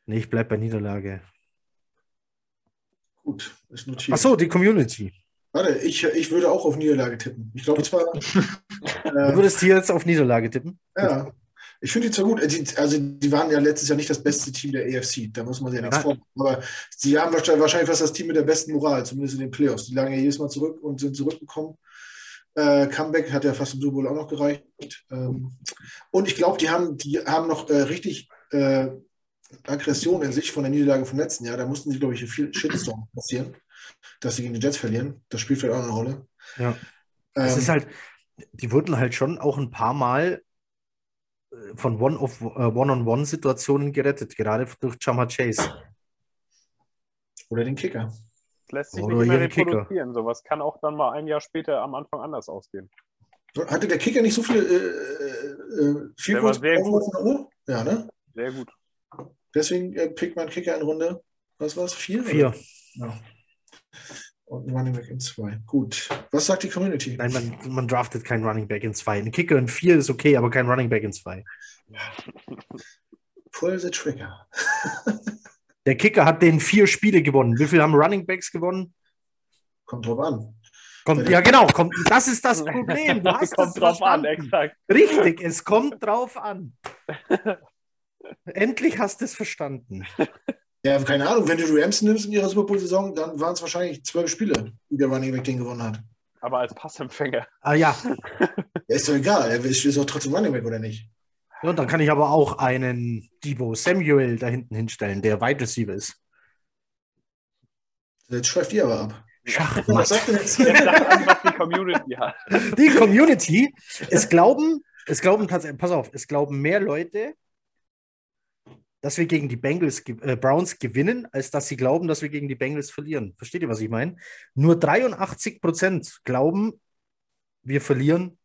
Nee, ich bleib bei Niederlage. Gut, ist notiert. Achso, die Community. Warte, ich, ich würde auch auf Niederlage tippen. Ich glaube zwar. Du äh, würdest hier jetzt auf Niederlage tippen? ja. Ich finde die zwar gut. äh, Also, die waren ja letztes Jahr nicht das beste Team der AFC. Da muss man sich ja nichts Nein. vormachen. Aber sie haben wahrscheinlich, wahrscheinlich fast das Team mit der besten Moral, zumindest in den Playoffs. Die lagen ja jedes Mal zurück und sind zurückgekommen. Äh, Comeback hat ja fast im Super Bowl auch noch gereicht. Ähm, und ich glaube, die haben, die haben noch äh, richtig äh, Aggression in sich von der Niederlage vom letzten Jahr. Da mussten sie, glaube ich, viel Shitstorm passieren, dass sie gegen die Jets verlieren. Das spielt vielleicht auch eine Rolle. Ja. Es Ähm, ist halt, die wurden halt schon auch ein paar Mal äh, von äh, One-on-One-Situationen gerettet, gerade durch Jama Chase. oder den Kicker. Das lässt sich Oder nicht mehr ihren Kicker. reproduzieren. Sowas kann auch dann mal ein Jahr später am Anfang anders ausgehen. Hatte der Kicker nicht so viele äh, äh, viel Der war sehr gut. Ja, ne? Sehr gut. Deswegen äh, pickt man Kicker in Runde, was war es? Vier? Vier. Ja. Und ein Running Back in zwei. Gut. Was sagt die Community? Nein, man, man draftet keinen Running Back in zwei. Ein Kicker in vier ist okay, aber kein Running Back in zwei. Pull the trigger. Der Kicker hat den vier Spiele gewonnen. Wie viel haben Running Backs gewonnen? Kommt drauf an. Kommt, ja, genau. Kommt, das ist das Problem. Du hast Kommt das drauf an, verstanden. exakt. Richtig, es kommt drauf an. Endlich hast du es verstanden. Ja, keine Ahnung. Wenn du die Rams nimmst in ihrer Super Bowl-Saison, dann waren es wahrscheinlich zwölf Spiele, die der Running Back den gewonnen hat. Aber als Passempfänger. Ah ja, Ja, ist doch egal. Er ist ist doch trotzdem Running Back, oder nicht? Ja, und dann kann ich aber auch einen Debo Samuel da hinten hinstellen, der Wide Receiver ist. Jetzt schweift ihr aber ab. Was Schachmatt. die Community hat. Die Community, es glauben, es glauben tatsächlich, pass auf, es glauben mehr Leute, dass wir gegen die Bengals, äh, Browns gewinnen, als dass sie glauben, dass wir gegen die Bengals verlieren. Versteht ihr, was ich meine? Nur 83 Prozent glauben, wir verlieren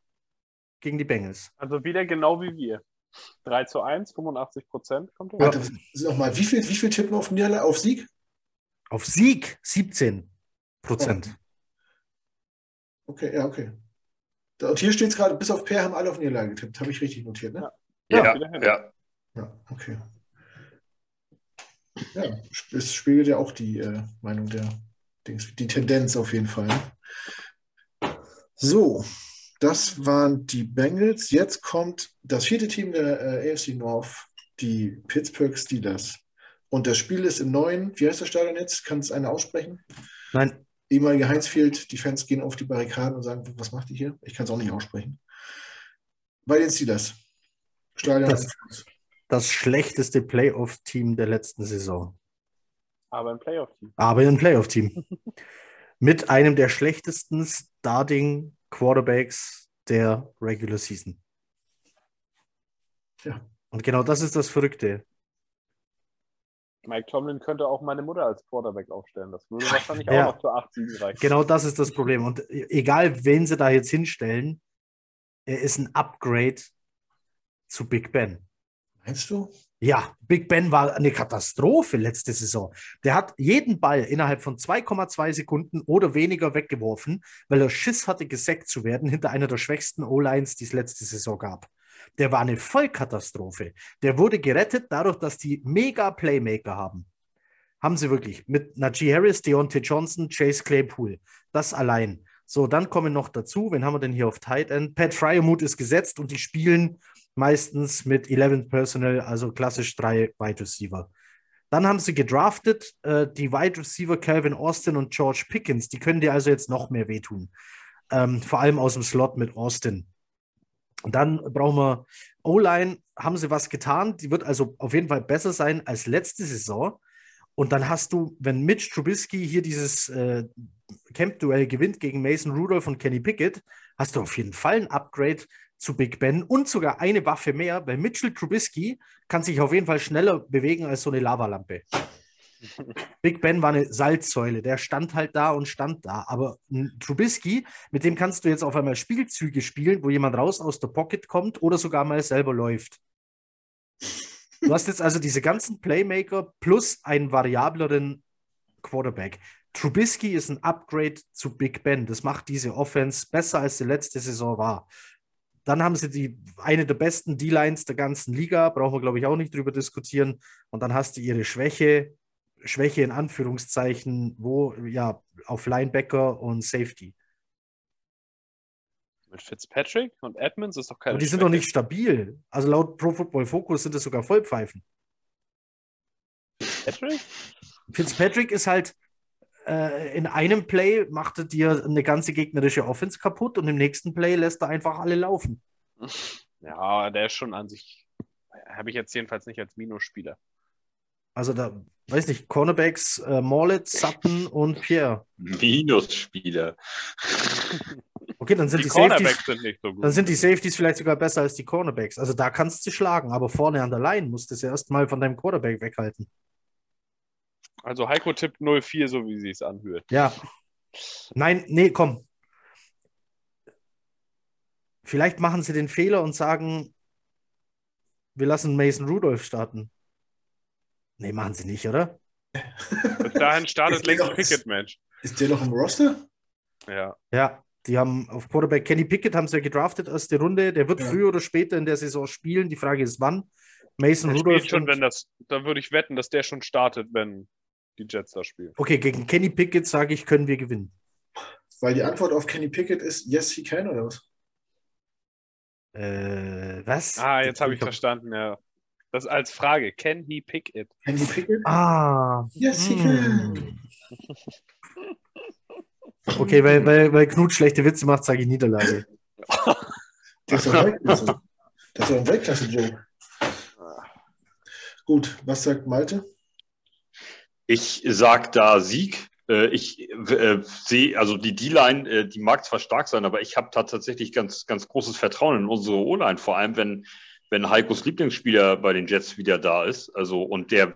gegen die Bengals. Also wieder genau wie wir. 3 zu 1, 85 Prozent kommt hin. Warte, nochmal, wie viel, wie viel tippen auf, Niederla auf Sieg? Auf Sieg 17 Prozent. Okay, ja, okay. Da- Und hier steht es gerade, bis auf Per haben alle auf Niederlage getippt. Habe ich richtig notiert, ne? Ja, Ja, hin. ja. Ja, okay. Ja, es spiegelt ja auch die äh, Meinung der Dings, die Tendenz auf jeden Fall. So, das waren die Bengals. Jetzt kommt das vierte Team der äh, AFC North, die Pittsburgh Steelers. Und das Spiel ist im neuen, wie heißt das Stadion jetzt? Kann es einer aussprechen? Nein, Ehemalige Heinzfield, die Fans gehen auf die Barrikaden und sagen, was macht ihr hier? Ich kann es auch nicht aussprechen. Bei den Steelers. Stadion. Das- das schlechteste Playoff-Team der letzten Saison. Aber ein Playoff-Team. aber ein Playoff-Team. Mit einem der schlechtesten Starting Quarterbacks der Regular Season. Ja. Und genau das ist das Verrückte. Mike Tomlin könnte auch meine Mutter als Quarterback aufstellen. Das würde wahrscheinlich Ja. auch noch zu 8 Siegen reichen. Genau das ist das Problem. Und egal, wen sie da jetzt hinstellen, er ist ein Upgrade zu Big Ben. Meinst du? Ja, Big Ben war eine Katastrophe letzte Saison. Der hat jeden Ball innerhalb von 2,2 Sekunden oder weniger weggeworfen, weil er Schiss hatte, gesackt zu werden hinter einer der schwächsten O-Lines, die es letzte Saison gab. Der war eine Vollkatastrophe. Der wurde gerettet dadurch, dass die mega Playmaker haben. Haben sie wirklich. Mit Najee Harris, Deontay Johnson, Chase Claypool. Das allein. So, dann kommen noch dazu, wen haben wir denn hier auf Tight End? Pat Fryermuth ist gesetzt und die spielen meistens mit 11 Personnel, also klassisch drei Wide Receiver. Dann haben sie gedraftet, äh, die Wide Receiver Calvin Austin und George Pickens. Die können dir also jetzt noch mehr wehtun. Ähm, vor allem aus dem Slot mit Austin. Dann brauchen wir O-Line, haben sie was getan. Die wird also auf jeden Fall besser sein als letzte Saison. Und dann hast du, wenn Mitch Trubisky hier dieses äh, Camp-Duell gewinnt gegen Mason Rudolph und Kenny Pickett, hast du auf jeden Fall ein Upgrade zu Big Ben und sogar eine Waffe mehr, weil Mitchell Trubisky kann sich auf jeden Fall schneller bewegen als so eine Lavalampe. Big Ben war eine Salzsäule, der stand halt da und stand da. Aber ein Trubisky, mit dem kannst du jetzt auf einmal Spielzüge spielen, wo jemand raus aus der Pocket kommt oder sogar mal selber läuft. Du hast jetzt also diese ganzen Playmaker plus einen variableren Quarterback. Trubisky ist ein Upgrade zu Big Ben. Das macht diese Offense besser, als die letzte Saison war. Dann haben sie die, eine der besten D-Lines der ganzen Liga, brauchen wir, glaube ich, auch nicht drüber diskutieren. Und dann hast du ihre Schwäche, Schwäche in Anführungszeichen, wo, ja, auf Linebacker und Safety. Mit Fitzpatrick und Edmonds ist doch keine Aber die sind doch nicht stabil. Also laut Pro Football Focus sind das sogar Vollpfeifen. Patrick? Fitzpatrick ist halt äh, in einem Play macht er dir eine ganze gegnerische Offense kaputt und im nächsten Play lässt er einfach alle laufen. Ja, der ist schon an sich, habe ich jetzt jedenfalls nicht als Minusspieler. Also da, weiß nicht, Cornerbacks, äh, Morlet, Sutton und Pierre. Minusspieler. Okay, dann sind Die die, Safeties, sind nicht so gut. dann sind die Safeties vielleicht sogar besser als die Cornerbacks. Also da kannst du sie schlagen, aber vorne an der Line musst du es ja erstmal von deinem Quarterback weghalten. Also Heiko tippt 0-4, so wie sie es anhört. Ja. Nein, nee, komm. Vielleicht machen sie den Fehler und sagen, wir lassen Mason Rudolph starten. Nee, machen sie nicht, oder? Bis dahin startet Ist längst der noch- Pickett, Mensch. Ist der noch im Roster? Ja. Ja, die haben auf Quarterback Kenny Pickett haben sie ja gedraftet, erste Runde. Der wird Ja. früher oder später in der Saison spielen. Die Frage ist, wann. Mason Der Rudolph. spielt schon, wenn das, da würde ich wetten, dass der schon startet, wenn die Jets da spielen. okay, gegen Kenny Pickett sage ich, können wir gewinnen. Weil die Antwort auf Kenny Pickett ist Yes, he can, oder was? Äh, was? Ah, jetzt habe ich verstanden, ja. Das als Frage. Can he pick it? Kenny Pickett? Ah. Yes, he can. Okay, weil, weil, weil Knut schlechte Witze macht, sage ich Niederlage. Das ist doch Weltklasse. Das ist doch ein Weltklasse-Joke. Gut, was sagt Malte? Ich sag da Sieg. Äh, Ich äh, sehe, also die D-Line, äh, die mag zwar stark sein, aber ich habe da tatsächlich ganz, ganz großes Vertrauen in unsere O-Line, vor allem wenn, wenn Heikos Lieblingsspieler bei den Jets wieder da ist. Also und der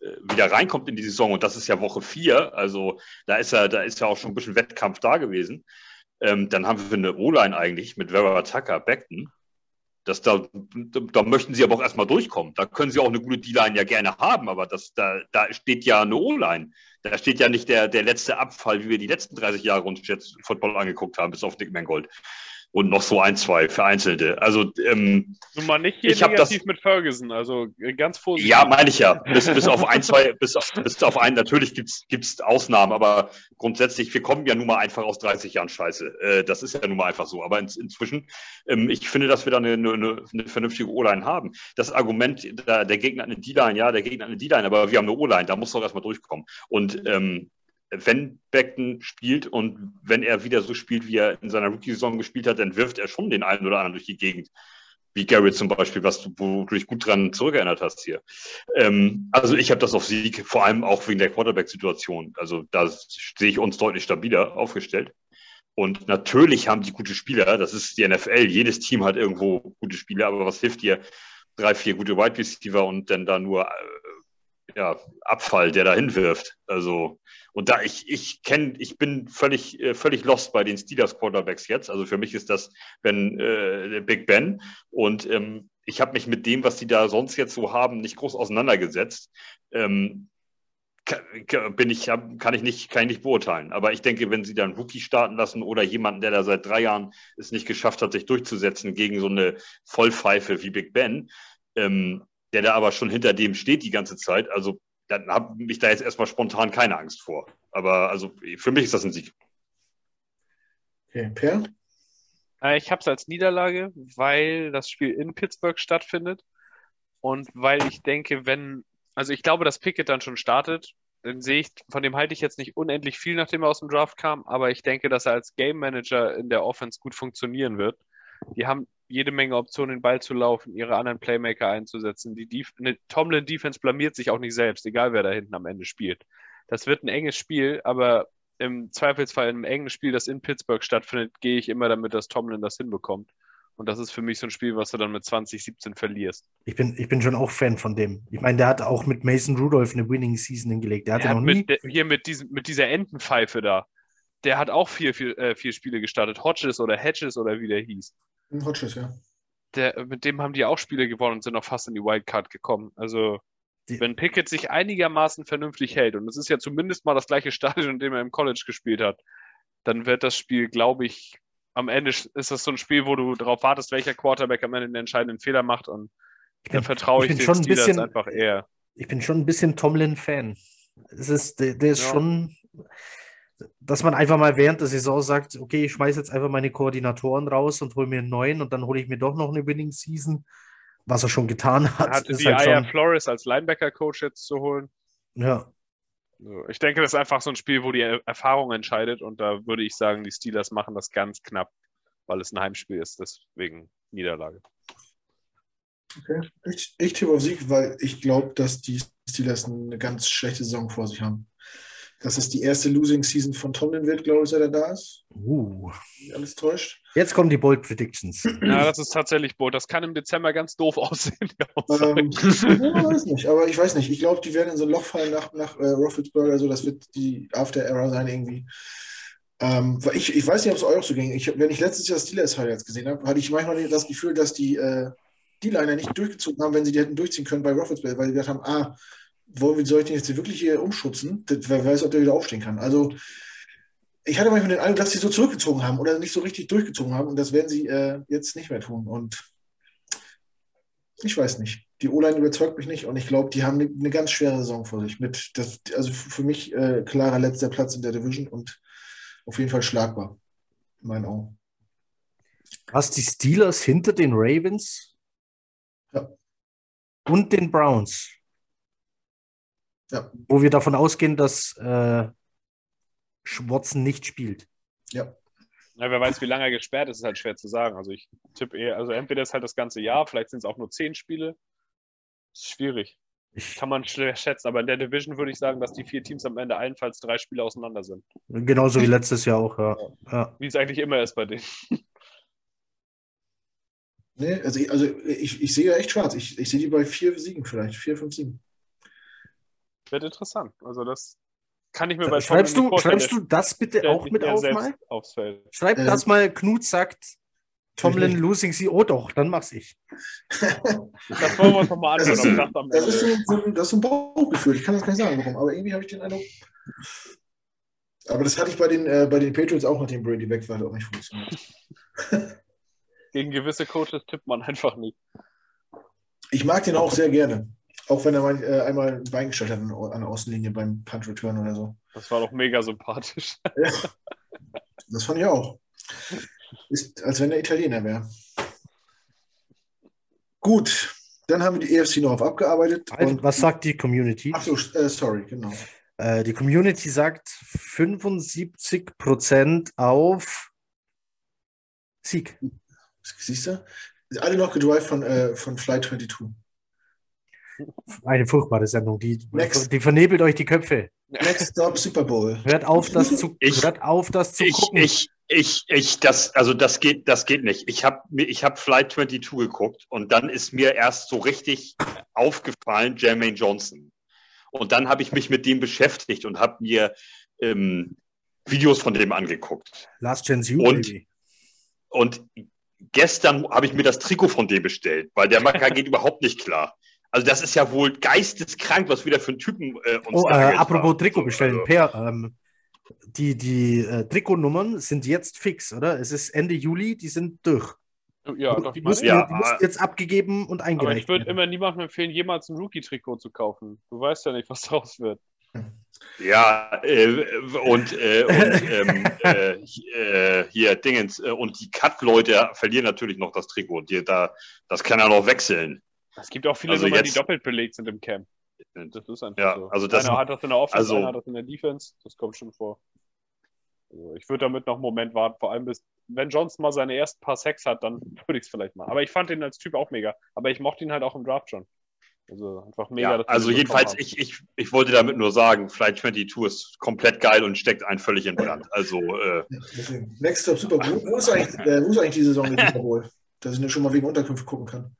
äh, wieder reinkommt in die Saison und das ist ja Woche vier, also da ist ja, da ist ja auch schon ein bisschen Wettkampf da gewesen. Ähm, dann haben wir eine O-Line eigentlich mit Vera Tucker, Beckton. Das da, da möchten sie aber auch erstmal durchkommen. Da können sie auch eine gute D-Line ja gerne haben, aber das, da, da steht ja eine O-Line. Da steht ja nicht der, der letzte Abfall, wie wir die letzten 30 Jahre uns jetzt Football angeguckt haben, bis auf Dick Mangold. Und noch so ein, zwei vereinzelte. Also, ähm, Nun mal nicht hier Ich negativ das- mit Ferguson, also äh, ganz vorsichtig. ja, meine ich ja. Bis, bis auf ein, zwei, bis auf, bis auf einen, natürlich gibt's gibt's Ausnahmen, aber grundsätzlich, wir kommen ja nun mal einfach aus 30 Jahren Scheiße. Äh, das ist ja nun mal einfach so. Aber in, inzwischen, ähm, ich finde, dass wir da eine, eine, eine vernünftige O-Line haben. Das Argument, da, der Gegner hat eine D-Line, ja, der Gegner hat eine D-Line, aber wir haben eine O-Line, da muss doch erstmal durchkommen. Und ähm, wenn Beckton spielt und wenn er wieder so spielt, wie er in seiner Rookie-Saison gespielt hat, dann wirft er schon den einen oder anderen durch die Gegend. Wie Garrett zum Beispiel, was du, wo du dich gut dran zurückerinnert hast hier. Ähm, also ich habe das auf Sieg, vor allem auch wegen der Quarterback-Situation. Also da sehe ich uns deutlich stabiler aufgestellt. Und natürlich haben die gute Spieler, das ist die NFL, jedes Team hat irgendwo gute Spieler, aber was hilft dir? Drei, vier gute Wide Receiver und dann da nur äh, ja, Abfall, der da hinwirft. Also und da ich, ich kenne, ich bin völlig, äh, völlig lost bei den Steelers Quarterbacks jetzt. Also für mich ist das Ben, äh, Big Ben. Und ähm, ich habe mich mit dem, was die da sonst jetzt so haben, nicht groß auseinandergesetzt. Ähm, bin ich, kann ich nicht, kann ich nicht beurteilen. Aber ich denke, wenn sie dann Rookie starten lassen oder jemanden, der da seit drei Jahren es nicht geschafft hat, sich durchzusetzen gegen so eine Vollpfeife wie Big Ben, ähm, der da aber schon hinter dem steht die ganze Zeit, also dann habe ich da jetzt erstmal spontan keine Angst vor. Aber also für mich ist das ein Sieg. Okay, Per? Äh, Ich habe es als Niederlage, weil das Spiel in Pittsburgh stattfindet und weil ich denke, wenn, also ich glaube, dass Pickett dann schon startet, dann sehe ich, von dem halte ich jetzt nicht unendlich viel, nachdem er aus dem Draft kam, aber ich denke, dass er als Game Manager in der Offense gut funktionieren wird. Die haben jede Menge Optionen, den Ball zu laufen, ihre anderen Playmaker einzusetzen. Die Def eine Tomlin Defense blamiert sich auch nicht selbst, egal wer da hinten am Ende spielt. Das wird ein enges Spiel, aber im Zweifelsfall in einem engen Spiel, das in Pittsburgh stattfindet, gehe ich immer damit, dass Tomlin das hinbekommt. Und das ist für mich so ein Spiel, was du dann mit 2017 verlierst. Ich bin, ich bin schon auch Fan von dem. Ich meine, der hat auch mit Mason Rudolph eine Winning Season hingelegt. Der hatte Er hat noch nie. mit, hier mit, diesem, mit dieser Entenpfeife da, der hat auch vier, vier, äh, vier Spiele gestartet. Hodges oder Hedges oder wie der hieß. Hm, Hodges, ja. Der, mit dem haben die auch Spiele gewonnen und sind noch fast in die Wildcard gekommen. Also Die- Wenn Pickett sich einigermaßen vernünftig hält, und es ist ja zumindest mal das gleiche Stadion, in dem er im College gespielt hat, dann wird das Spiel, glaube ich, am Ende ist das so ein Spiel, wo du darauf wartest, welcher Quarterback am Ende den entscheidenden Fehler macht. Und Ich da bin, vertraue ich ich, den Steelers bisschen- einfach eher. ich bin schon ein bisschen Tomlin-Fan. Es ist, der, der ist Ja. schon, dass man einfach mal während der Saison sagt, okay, ich schmeiße jetzt einfach meine Koordinatoren raus und hole mir einen neuen und dann hole ich mir doch noch eine Winning Season, was er schon getan Er hat. hatte ist die halt Aya schon, Flores als Linebacker-Coach jetzt zu holen. ja, Ich denke, das ist einfach so ein Spiel, wo die Er- Erfahrung entscheidet. Und da würde ich sagen, die Steelers machen das ganz knapp, weil es ein Heimspiel ist. Deswegen Niederlage. Okay. Ich, ich tippe auf Sieg, weil ich glaube, dass die Steelers eine ganz schlechte Saison vor sich haben. Dass es die erste Losing Season von Tomlin wird, glaube ich, seit er da ist. uh. Alles täuscht. Jetzt kommen die Bold Predictions. Ja, das ist tatsächlich Boot. Das kann im Dezember ganz doof aussehen. die. Ähm, ja, weiß nicht, aber ich weiß nicht. Ich glaube, die werden in so ein Loch fallen nach, nach äh, Roethlisberger. Also das wird die After-Era sein irgendwie. Ähm, ich, ich weiß nicht, ob es euch auch so ging. Ich, wenn ich letztes Jahr Steelers Highlights gesehen habe, hatte ich manchmal das Gefühl, dass die äh, D-Liner nicht durchgezogen haben, wenn sie die hätten durchziehen können bei Roethlisberger, weil sie gedacht haben, ah, wollen wir, soll ich den jetzt wirklich hier umschubsen? Das- Wer weiß, ob der wieder aufstehen kann. Also ich hatte manchmal den Eindruck, dass sie so zurückgezogen haben oder nicht so richtig durchgezogen haben und das werden sie äh, jetzt nicht mehr tun. Und ich weiß nicht. Die O-Line überzeugt mich nicht und ich glaube, die haben eine, eine ganz schwere Saison vor sich. Mit das, also für mich äh, klarer letzter Platz in der Division und auf jeden Fall schlagbar. In meinen Augen. Was die Steelers hinter den Ravens Ja. und den Browns. Ja. Wo wir davon ausgehen, dass äh, Watson nicht spielt. Ja. Ja, wer weiß, wie lange er gesperrt ist, ist halt schwer zu sagen. Also ich tippe eher, also entweder ist halt das ganze Jahr, vielleicht sind es auch nur zehn Spiele. Ist schwierig. Ich, Kann man schwer schätzen. Aber in der Division würde ich sagen, dass die vier Teams am Ende allenfalls drei Spiele auseinander sind. genauso wie letztes Jahr auch. Ja. Ja. Wie es eigentlich immer ist bei denen. Nee, also, ich- also ich, ich sehe ja echt schwarz. Ich, ich sehe die bei vier Siegen vielleicht. Vier, fünf Siegen. Wird interessant. Also das kann ich mir bei Schreibst Tomlin du, schreibst du das bitte auch mit auf mal? Aufs Feld. Schreib Äh, das mal, Knut sagt, Tomlin losing sie. Oh doch, dann mach's ich. Das wollen wir uns nochmal Das anschauen. das ist so, so, das ist so ein Bauchgefühl. Ich kann das gar nicht sagen, warum. Aber irgendwie habe ich den Eindruck. Aber das hatte ich bei den, äh, bei den Patriots auch, nachdem Brady weg war, hat auch nicht funktioniert. Gegen gewisse Coaches tippt man einfach nicht. Ich mag den auch sehr gerne. Auch wenn er mal, äh, einmal ein Bein gestellt hat an, an der Außenlinie beim Punt Return oder so. Das war doch mega sympathisch. Das fand ich auch. Ist, als wenn er Italiener wäre. Gut, dann haben wir die EFC noch auf abgearbeitet. Also, Und, was sagt die Community? ach so, äh, sorry, genau. Äh, die Community sagt 75% auf Sieg. Siehst du? Alle noch gedrived von, äh, von Flight 22. Eine furchtbare Sendung. Die, Next. die vernebelt euch die Köpfe. Next Stop Super Bowl. Hört auf, das zu, Ich- hört auf, das zu Ich, gucken. ich, ich, ich, das, also das geht, das geht nicht. Ich habe ich hab Flight 22 geguckt und dann ist mir erst so richtig aufgefallen, Jermaine Johnson. Und dann habe ich mich mit dem beschäftigt und habe mir ähm, Videos von dem angeguckt. Last Chance You, Und- Baby. Und gestern habe ich mir das Trikot von dem bestellt, weil der Macker geht überhaupt nicht klar. Also das ist ja wohl geisteskrank, was wieder für ein Typen äh, uns Oh, äh, da apropos haben. Trikot bestellen. Also, Per, ähm, die die äh, Trikotnummern sind jetzt fix, oder? Es ist Ende Juli, die sind durch. Ja, doch, die, müssen, Ja, die müssen jetzt abgegeben und aber eingereicht ich würde immer niemandem empfehlen, jemals ein Rookie-Trikot zu kaufen. Du weißt ja nicht, was daraus wird. Ja, äh, und, äh, und ähm, äh, äh, hier Dingens äh, und die Cut-Leute verlieren natürlich noch das Trikot. Die, da, das kann er noch wechseln. Es gibt auch viele Also Nummern, die jetzt- doppelt belegt sind im Camp. Das ist einfach Ja, so. also das- einer hat das in der Offense, also- einer hat das in der Defense. Das kommt schon vor. Also ich würde damit noch einen Moment warten. Vor allem, bis, wenn Johnson mal seine ersten paar Sacks hat, dann würde ich es vielleicht mal. Aber ich fand ihn als Typ auch mega. Aber ich mochte ihn halt auch im Draft schon. Also einfach mega. Ja, also den jedenfalls, ich, ich, ich wollte damit nur sagen, Flight 22 ist komplett geil und steckt einen völlig in Brand. Also, äh. Next Stop Super Bowl. Wo ist eigentlich, äh, wo ist eigentlich die Saison der Super Bowl? Dass ich nur schon mal wegen Unterkünfte gucken kann.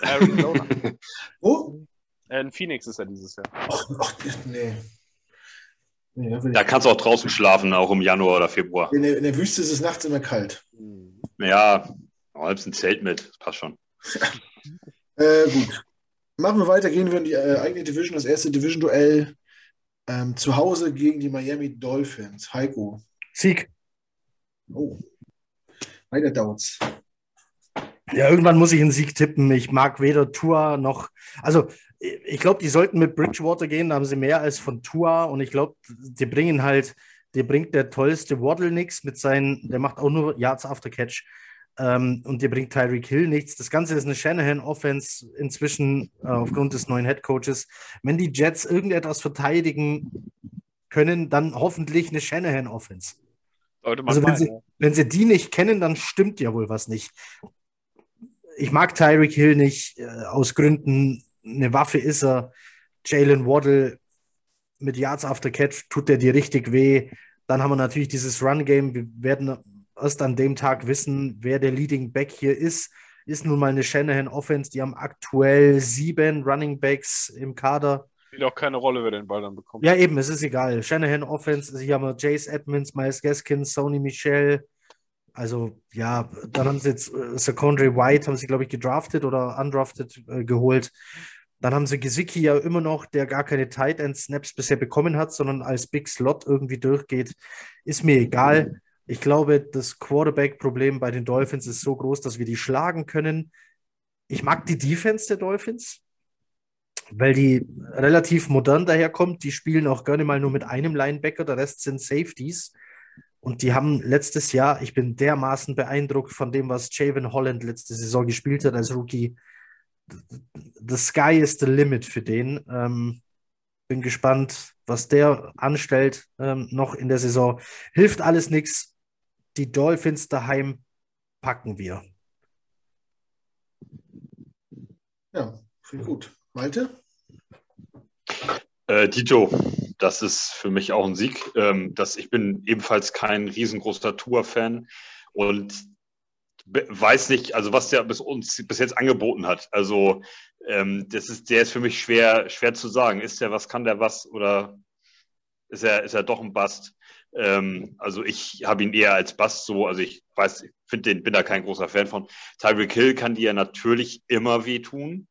Arizona. Wo? Äh, in Phoenix ist er dieses Jahr. Ach, ach nee. nee da da kannst du auch draußen schlafen, auch im Januar oder Februar. In, der, in der Wüste ist es nachts immer kalt. Ja, halbst ein Zelt mit, das passt schon. Äh, gut. Machen wir weiter, gehen wir in die äh, eigene Division, das erste Division-Duell ähm, zu Hause gegen die Miami Dolphins. Heiko. Sieg. Oh. Weiter dauert's. Ja, irgendwann muss ich einen Sieg tippen. Ich mag weder Tua noch. Also, ich glaube, die sollten mit Bridgewater gehen, da haben sie mehr als von Tua und ich glaube, die bringen halt, die bringt der tollste Waddle nichts mit seinen, der macht auch nur Yards after Catch ähm, und dir bringt Tyreek Hill nichts. Das Ganze ist eine Shanahan-Offense inzwischen äh, aufgrund des neuen Head Coaches. Wenn die Jets irgendetwas verteidigen können, dann hoffentlich eine Shanahan-Offense. Also wenn sie, wenn sie die nicht kennen, dann stimmt ja wohl was nicht. Ich mag Tyreek Hill nicht, äh, aus Gründen, eine Waffe ist er. Jalen Waddle mit Yards after Catch tut er dir richtig weh. Dann haben wir natürlich dieses Run-Game. Wir werden erst an dem Tag wissen, wer der Leading Back hier ist. Ist nun mal eine Shanahan Offense. Die haben aktuell sieben Running Backs im Kader. Spielt auch keine Rolle, wer den Ball dann bekommt. Ja, eben, es ist egal. Shanahan Offense, hier haben wir Jace Edmonds, Miles Gaskins, Sony Michel. Also, ja, dann haben sie jetzt äh, Secondary White, haben sie, glaube ich, gedraftet oder undrafted äh, geholt. Dann haben sie Gesicki ja immer noch, der gar keine Tight End Snaps bisher bekommen hat, sondern als Big Slot irgendwie durchgeht. Ist mir egal. Ich glaube, das Quarterback-Problem bei den Dolphins ist so groß, dass wir die schlagen können. Ich mag die Defense der Dolphins, weil die relativ modern daherkommt. Die spielen auch gerne mal nur mit einem Linebacker, der Rest sind Safeties. Und die haben letztes Jahr, ich bin dermaßen beeindruckt von dem, was Javen Holland letzte Saison gespielt hat als Rookie. The sky is the limit für den. Ähm, bin gespannt, was der anstellt ähm, noch in der Saison. Hilft alles nichts die Dolphins daheim packen wir. Ja, viel gut. Malte? Äh, Dito, das ist für mich auch ein Sieg. Ähm, das, ich bin ebenfalls kein riesengroßer Tour-Fan und weiß nicht, also was der bis uns bis jetzt angeboten hat. Also ähm, das ist, der ist für mich schwer, schwer zu sagen. Ist der was, kann der was oder ist er, ist er doch ein Bast? Ähm, also ich habe ihn eher als Bass so, also ich weiß, ich finde den, bin da kein großer Fan von. Tyreek Hill kann dir natürlich immer wehtun.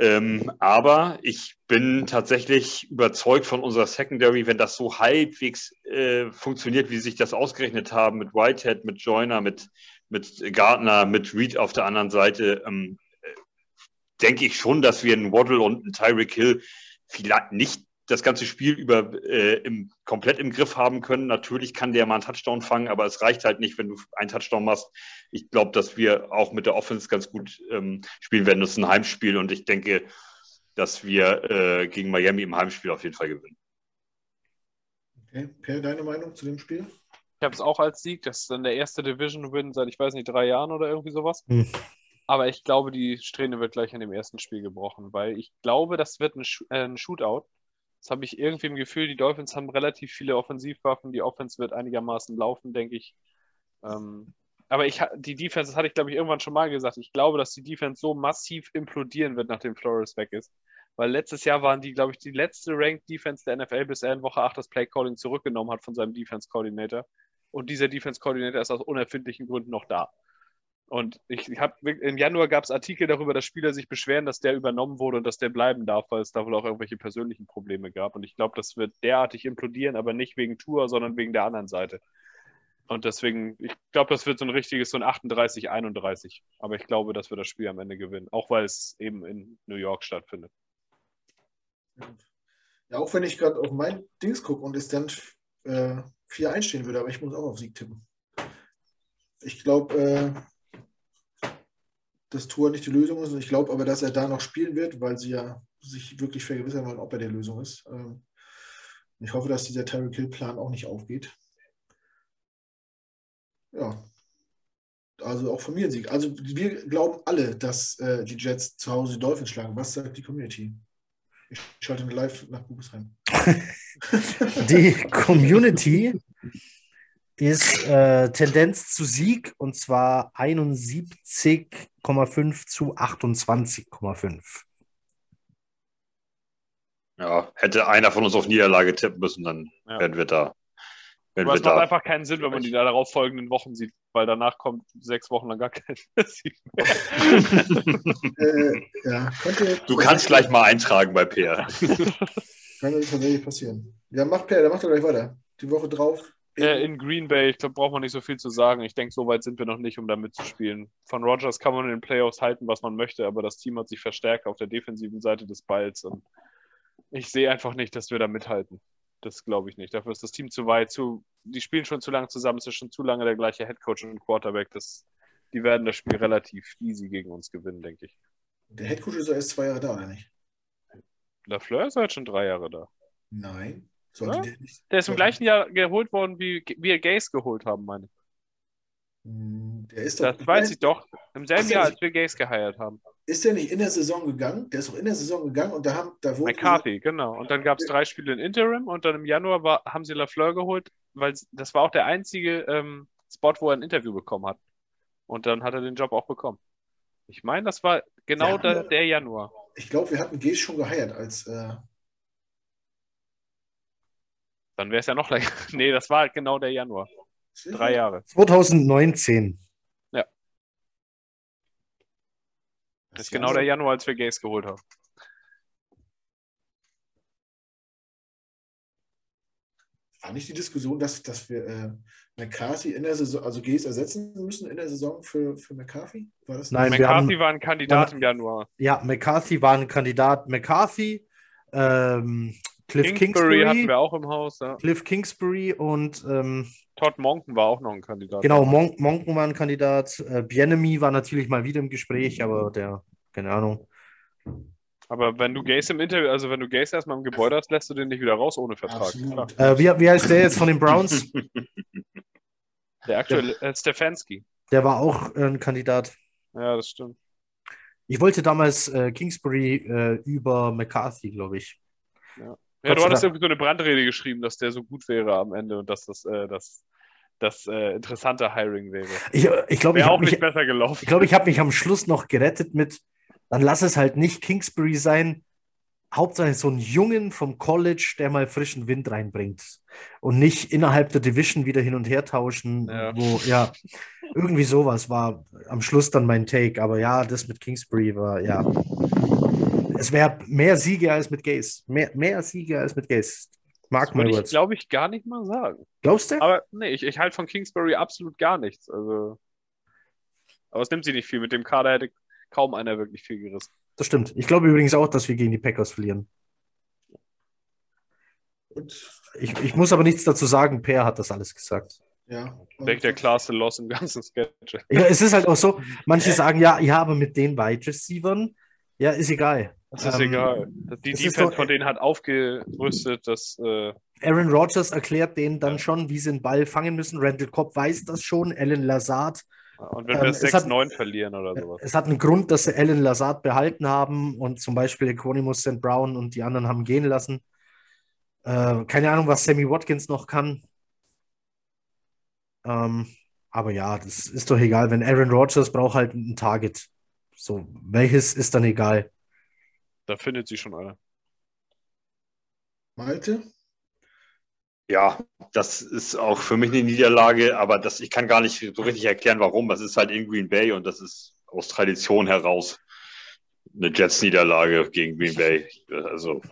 Ähm, aber ich bin tatsächlich überzeugt von unserer Secondary, wenn das so halbwegs äh, funktioniert, wie sie sich das ausgerechnet haben mit Whitehead, mit Joyner, mit, mit Gardner, mit Reed auf der anderen Seite, ähm, äh, denke ich schon, dass wir einen Waddle und einen Tyreek Hill vielleicht nicht das ganze Spiel über äh, im, komplett im Griff haben können. Natürlich kann der mal einen Touchdown fangen, aber es reicht halt nicht, wenn du einen Touchdown machst. Ich glaube, dass wir auch mit der Offense ganz gut ähm, spielen werden. Das ist ein Heimspiel und ich denke, dass wir äh, gegen Miami im Heimspiel auf jeden Fall gewinnen. Okay, Per, deine Meinung zu dem Spiel? Ich habe es auch als Sieg. Das ist dann der erste Division-Win seit, ich weiß nicht, drei Jahren oder irgendwie sowas. Hm. Aber ich glaube, die Strähne wird gleich in dem ersten Spiel gebrochen, weil ich glaube, das wird ein, Sh äh, ein Shootout. Das habe ich irgendwie im Gefühl, die Dolphins haben relativ viele Offensivwaffen. Die Offense wird einigermaßen laufen, denke ich. Ähm, aber ich, die Defense, das hatte ich glaube ich irgendwann schon mal gesagt, ich glaube, dass die Defense so massiv implodieren wird, nachdem Flores weg ist. Weil letztes Jahr waren die, glaube ich, die letzte Ranked Defense der NFL, bis er in Woche 8 das Play Calling zurückgenommen hat von seinem Defense Coordinator. Und dieser Defense Coordinator ist aus unerfindlichen Gründen noch da. Und ich, habe im Januar gab es Artikel darüber, dass Spieler sich beschweren, dass der übernommen wurde und dass der bleiben darf, weil es da wohl auch irgendwelche persönlichen Probleme gab. Und ich glaube, das wird derartig implodieren, aber nicht wegen Tour, sondern wegen der anderen Seite. Und deswegen, ich glaube, das wird so ein richtiges, so ein 38-31. Aber ich glaube, dass wir das Spiel am Ende gewinnen. Auch weil es eben in New York stattfindet. Ja, auch wenn ich gerade auf mein Dings gucke und es dann äh, 4 einstehen würde, aber ich muss auch auf Sieg tippen. Ich glaube, äh, dass Tour nicht die Lösung ist. Ich glaube aber, dass er da noch spielen wird, weil sie ja sich wirklich vergewissern wollen, ob er die Lösung ist. Ähm, ich hoffe, dass dieser Terry Kill-Plan auch nicht aufgeht. Ja. Also auch von mir ein Sieg. Also wir glauben alle, dass äh, die Jets zu Hause die Dolphins schlagen. Was sagt die Community? Ich schalte live nach Bubesheim. die Community ist äh, Tendenz zu Sieg und zwar 71,5 zu 28,5. Ja, hätte einer von uns auf Niederlage tippen müssen, dann ja. wären wir da. Wenn Aber wir es macht da, einfach keinen Sinn, wenn man die da darauf folgenden Wochen sieht, weil danach kommt sechs Wochen lang gar kein Sieg mehr. Äh, ja, könnte, du kannst gleich mal eintragen bei Peer. Kann tatsächlich passieren. Ja, macht Per, der macht doch gleich weiter. Die Woche drauf. Äh, in Green Bay, ich glaube, braucht man nicht so viel zu sagen. Ich denke, so weit sind wir noch nicht, um da mitzuspielen. Von Rogers kann man in den Playoffs halten, was man möchte, aber das Team hat sich verstärkt auf der defensiven Seite des Balls und ich sehe einfach nicht, dass wir da mithalten. Das glaube ich nicht. Dafür ist das Team zu weit, zu, die spielen schon zu lange zusammen, es ist schon zu lange der gleiche Headcoach und Quarterback. Das, die werden das Spiel relativ easy gegen uns gewinnen, denke ich. Der Headcoach ist doch erst zwei Jahre da, oder nicht? Lafleur ist halt schon drei Jahre da. Nein. Sollte Ja? der nicht. Der ist im gleichen Jahr geholt worden, wie wir Gaze geholt haben, meine ich. Hm, Der ist doch. Das weiß ich doch. Im selben Jahr, als wir Gaze geheiert haben. Ist der nicht in der Saison gegangen? Der ist doch in der Saison gegangen und da haben da wurde McCarthy, genau. Und dann gab es drei Spiele in Interim und dann im Januar war, haben sie Lafleur geholt, weil das war auch der einzige ähm, Spot, wo er ein Interview bekommen hat. Und dann hat er den Job auch bekommen. Ich meine, das war genau der, der Januar. Ich glaube, wir hatten Gees schon geheiert als. Äh, Dann wäre es ja noch länger. nee, das war genau der Januar. Drei Jahre. 2019. Das ist genau der Januar, als wir Gaze geholt haben. War nicht die Diskussion, dass, dass wir äh, McCarthy in der Saison, also Gees ersetzen müssen in der Saison für, für McCarthy? War das Nein, McCarthy haben- war ein Kandidat im Januar. Ja, McCarthy war ein Kandidat. McCarthy, ähm, Cliff Kingsbury hatten Kingsbury, wir auch im Haus. Ja. Cliff Kingsbury und ähm, Todd Monken war auch noch ein Kandidat. genau, Mon Monken war ein Kandidat. Äh, Bienemy war natürlich mal wieder im Gespräch, aber der, keine Ahnung. Aber wenn du Gaze im Interview, also wenn du Gaze erstmal im Gebäude hast, lässt du den nicht wieder raus ohne Vertrag. Äh, wie, wie heißt der jetzt von den Browns? Der aktuelle äh, Stefanski. Der war auch äh, ein Kandidat. Ja, das stimmt. Ich wollte damals äh, Kingsbury äh, über McCarthy, glaube ich. Ja, Gott du hattest irgendwie so eine Brandrede geschrieben, dass der so gut wäre am Ende und dass das äh, das, das äh, interessante Hiring wäre. Ich, ich glaube, ich auch habe mich, nicht besser gelaufen. ich, glaub, ich hab mich am Schluss noch gerettet mit, dann lass es halt nicht Kingsbury sein. Hauptsache so einen Jungen vom College, der mal frischen Wind reinbringt. Und nicht innerhalb der Division wieder hin und her tauschen. Ja. Wo, ja, irgendwie sowas war am Schluss dann mein Take. Aber ja, das mit Kingsbury war, ja. Es wäre mehr Siege als mit Gaze. Mehr, mehr Siege als mit Gaze. Mark Das my würde ich, glaube ich, gar nicht mal sagen. Glaubst du? Aber nee, ich, ich halte von Kingsbury absolut gar nichts. Also, aber es nimmt sie nicht viel. Mit dem Kader hätte kaum einer wirklich viel gerissen. Das stimmt. Ich glaube übrigens auch, dass wir gegen die Packers verlieren. Und, Ich, ich muss aber nichts dazu sagen. Per hat das alles gesagt. ja. Ich denke, der klarste Loss im ganzen Sketch. Ja, es ist halt auch so, manche sagen, ja, ja, aber mit den Wide Receivern, ja, ist egal. Das ist Ähm, egal. Die Defense so- von denen hat aufgerüstet, dass äh, Aaron Rodgers erklärt denen dann schon, wie sie den Ball fangen müssen. Randall Cobb weiß das schon. Alan Lazard. und wenn Ähm, wir hat- 6-9 verlieren oder sowas. Es hat einen Grund, dass sie Alan Lazard behalten haben und zum Beispiel Equanimus St. Brown und die anderen haben gehen lassen. Äh, keine Ahnung, was Sammy Watkins noch kann. Ähm, aber ja, das ist doch egal. Wenn Aaron Rodgers braucht halt ein Target. So, welches ist dann egal. Da findet sie schon einer. Malte? Ja, das ist auch für mich eine Niederlage, aber das, ich kann gar nicht so richtig erklären, warum. Das ist halt in Green Bay und das ist aus Tradition heraus eine Jets-Niederlage gegen Green Bay. Also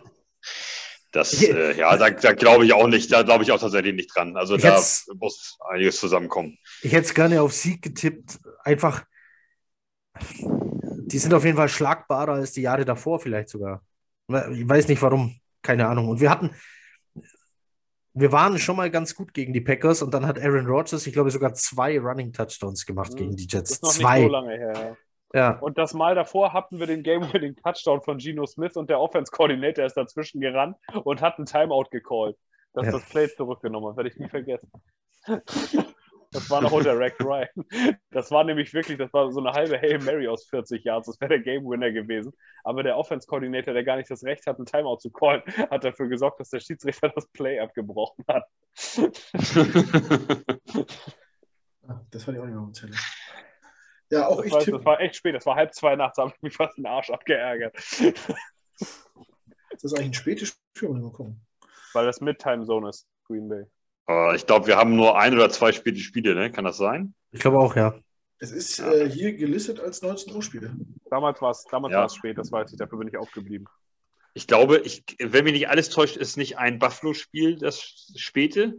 das, äh, ja, da, da glaube ich auch nicht, da glaube ich auch tatsächlich nicht dran. Also Ich da muss einiges zusammenkommen. Ich hätte es gerne auf Sieg getippt. Einfach, die sind auf jeden Fall schlagbarer als die Jahre davor, vielleicht sogar. Ich weiß nicht warum, keine Ahnung. Und wir hatten, wir waren schon mal ganz gut gegen die Packers und dann hat Aaron Rodgers, ich glaube, sogar zwei Running Touchdowns gemacht Mhm. gegen die Das Jets. ist noch nicht Zwei. so lange her. Ja. Und das Mal davor hatten wir den Game-Winning Touchdown von Geno Smith und der Offense-Coordinator ist dazwischen gerannt und hat einen Timeout gecallt. Dass Ja. das Play zurückgenommen hat, werde ich nie vergessen. Das war noch unter Rack Ryan. Das war nämlich wirklich, das war so eine halbe Hail Mary aus 40 Yards. Das wäre der Game Winner gewesen. Aber der Offense-Coordinator, der gar nicht das Recht hat, einen Timeout zu callen, hat dafür gesorgt, dass der Schiedsrichter das Play abgebrochen hat. Das fand ich auch nicht mehr dem Zettel. Ja, auch Das ich war, tippe. das war echt spät, das war halb zwei nachts, da habe ich mich fast den Arsch abgeärgert. Das ist eigentlich ein spätes Spiel, mal gucken. Weil das Mid-Time Zone ist, Green Bay. Aber ich glaube, wir haben nur ein oder zwei späte Spiele, ne? Kann das sein? Ich glaube auch, ja. Es ist äh, hier gelistet als 19 Uhr Spiele. Damals war es damals Ja. war's spät, das weiß ich, dafür bin ich aufgeblieben. Ich glaube, ich, wenn mich nicht alles täuscht, ist nicht ein Buffalo-Spiel das späte.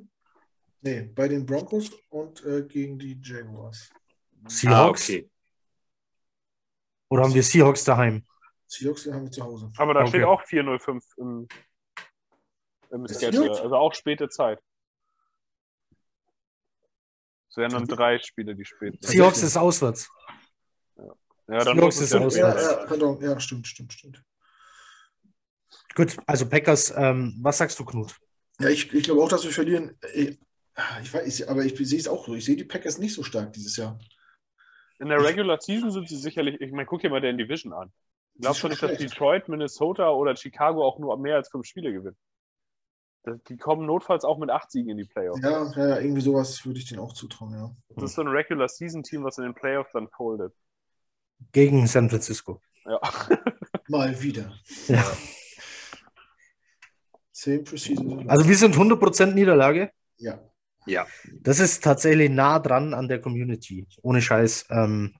Nee, bei den Broncos und äh, gegen die Jaguars. Seahawks? Ah, okay. Oder haben wir Seahawks daheim? Seahawks haben wir zu Hause. Aber da Okay. steht auch 405 im, im gut. also auch späte Zeit. Es wären dann drei Spiele, die spät sind. Seahawks ist auswärts. Ja, dann Seahawks ist ja aus- Ja, auswärts. ja, pardon, ja, stimmt, stimmt, stimmt. Gut, also Packers, ähm, was sagst du, Knut? Ja, ich, ich glaube auch, dass wir verlieren. Ich, ich weiß, aber ich sehe es auch so. Ich sehe die Packers nicht so stark dieses Jahr. In der Regular Season sind sie sicherlich, ich meine, guck dir mal den Division an. Glaubst du nicht, dass. Detroit, Minnesota oder Chicago auch nur mehr als fünf Spiele gewinnen? Die kommen notfalls auch mit acht Siegen in die Playoffs. Ja, ja, irgendwie sowas würde ich denen auch zutrauen, ja. Das ist so ein Regular Season Team, was in den Playoffs dann foldet. Gegen San Francisco. Ja. Mal wieder. Ja. Same procedure. Also wir sind 100% Niederlage. ja. Ja. Das ist tatsächlich nah dran an der Community. Ohne Scheiß. Ähm,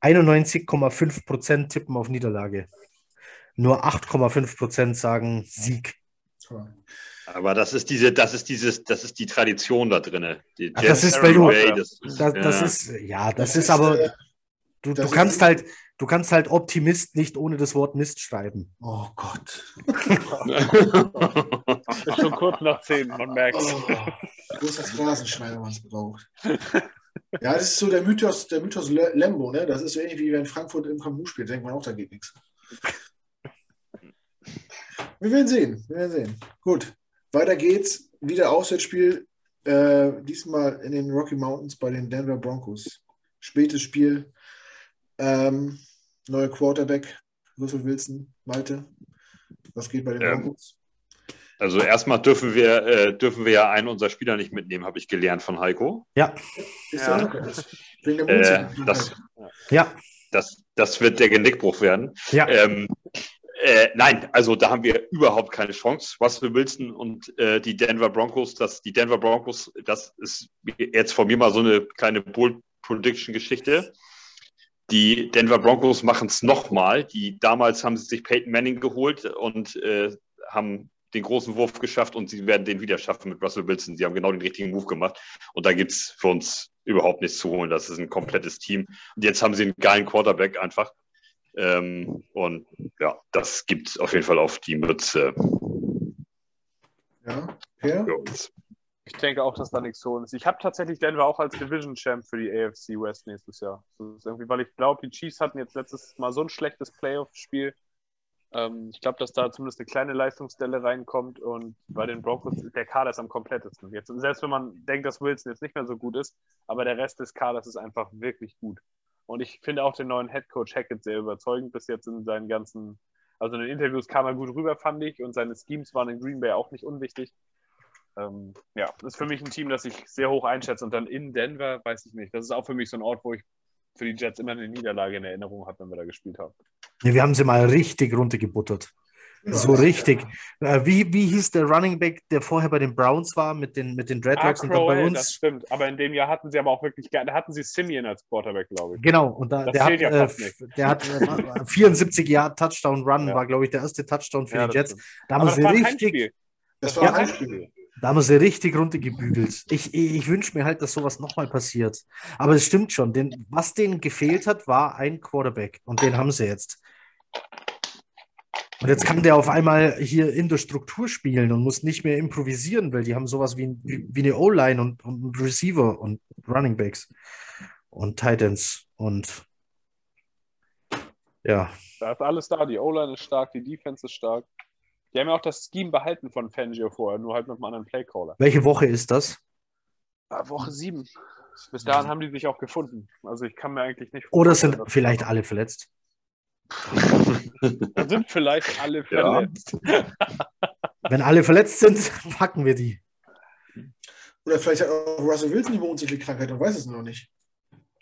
91,5% tippen auf Niederlage. Nur 8,5% sagen Sieg. Toll. Aber das ist diese, das ist dieses, das ist die Tradition da Ach, das ist, weil du- das ist, Das, das ja. ist, ja, das, Das ist ist, aber, äh, du, du ist- kannst halt, du kannst halt Optimist nicht ohne das Wort Mist schreiben. Oh Gott. Ist schon kurz nach zehn, man merkt Oh, Rasenschneider, man es braucht. Ja, das ist so der Mythos, der Mythos Le- Lembo, ne? Das ist so ähnlich wie wenn Frankfurt im Nou spielt, denkt man auch, da geht nichts. Wir werden sehen, wir werden sehen. Gut, weiter geht's. Wieder Auswärtsspiel, äh, diesmal in den Rocky Mountains bei den Denver Broncos. Spätes Spiel. Ähm, neuer Quarterback, Russell Wilson, Malte. Was geht bei den Ähm, Broncos? Also erstmal dürfen wir, äh, dürfen wir ja einen unserer Spieler nicht mitnehmen, habe ich gelernt von Heiko. Ja, Ist ja. der Äh, das, ja, das, das wird der Genickbruch werden. ja. Ähm, äh, nein, also da haben wir überhaupt keine Chance. Russell Wilson und äh, die Denver Broncos, das, die Denver Broncos, das ist jetzt von mir mal so eine kleine Bold Prediction-Geschichte. Die Denver Broncos machen es nochmal. Die damals haben sie sich Peyton Manning geholt und äh, haben den großen Wurf geschafft und sie werden den wieder schaffen mit Russell Wilson. Sie haben genau den richtigen Move gemacht und da gibt es für uns überhaupt nichts zu holen. Das ist ein komplettes Team. Und jetzt haben sie einen geilen Quarterback einfach. Ähm, und ja, das gibt auf jeden Fall auf die Mütze Ja, ja. für uns. Ich denke auch, dass da nichts zu holen ist. Ich habe tatsächlich Denver auch als Division Champ für die AFC West nächstes Jahr. Irgendwie, weil ich glaube, die Chiefs hatten jetzt letztes Mal so ein schlechtes Playoff-Spiel. Ähm, ich glaube, dass da zumindest eine kleine Leistungsstelle reinkommt und bei den Broncos der Kader ist am komplettesten. Jetzt, selbst wenn man denkt, dass Wilson jetzt nicht mehr so gut ist, aber der Rest des Kaders ist einfach wirklich gut. Und ich finde auch den neuen Head Coach Hackett sehr überzeugend bis jetzt in seinen ganzen, also in den Interviews kam er gut rüber, fand ich, und seine Schemes waren in Green Bay auch nicht unwichtig. Ähm, ja, das ist für mich ein Team, das ich sehr hoch einschätze. Und dann in Denver, weiß ich nicht. Das ist auch für mich so ein Ort, wo ich für die Jets immer eine Niederlage in Erinnerung habe, wenn wir da gespielt haben. Nee, wir haben sie mal richtig runtergebuttert. So richtig. Äh, wie, wie hieß der Running Back, der vorher bei den Browns war, mit den, mit den Dreadlocks und dann bei Crowell, das uns? stimmt. Aber in dem Jahr hatten sie aber auch wirklich, da hatten sie Simeon als Quarterback, glaube ich. Genau, und da, Das der, hat, ja äh, der hat äh, 74 Jahre Touchdown Run, Ja. war, glaube ich, der erste Touchdown für Ja, die Jets. Da haben, sie richtig. Das war ein. Heimspiel. da haben wir sie richtig runtergebügelt. Ich, ich, ich wünsche mir halt, dass sowas nochmal passiert. Aber es stimmt schon, denn was denen gefehlt hat, war ein Quarterback. Und den haben sie jetzt. Und jetzt kann der auf einmal hier in der Struktur spielen und muss nicht mehr improvisieren, weil die haben sowas wie, wie, wie eine O-Line und, und Receiver und Running Backs und Titans und ja, Da ist alles da. Die O-Line ist stark, die Defense ist stark. Die haben ja auch das Scheme behalten von Fangio vorher, nur halt mit einem anderen Playcaller. welche Woche ist das? Ah, Woche sieben. Bis dahin haben die sich auch gefunden. Also ich kann mir eigentlich nicht Oder vorstellen, sind dass- vielleicht alle verletzt? Da sind vielleicht alle Ja. verletzt. Wenn alle verletzt sind, packen wir die. Oder vielleicht hat auch Russell Wilson die Mondsichel-Krankheit und weiß es noch nicht.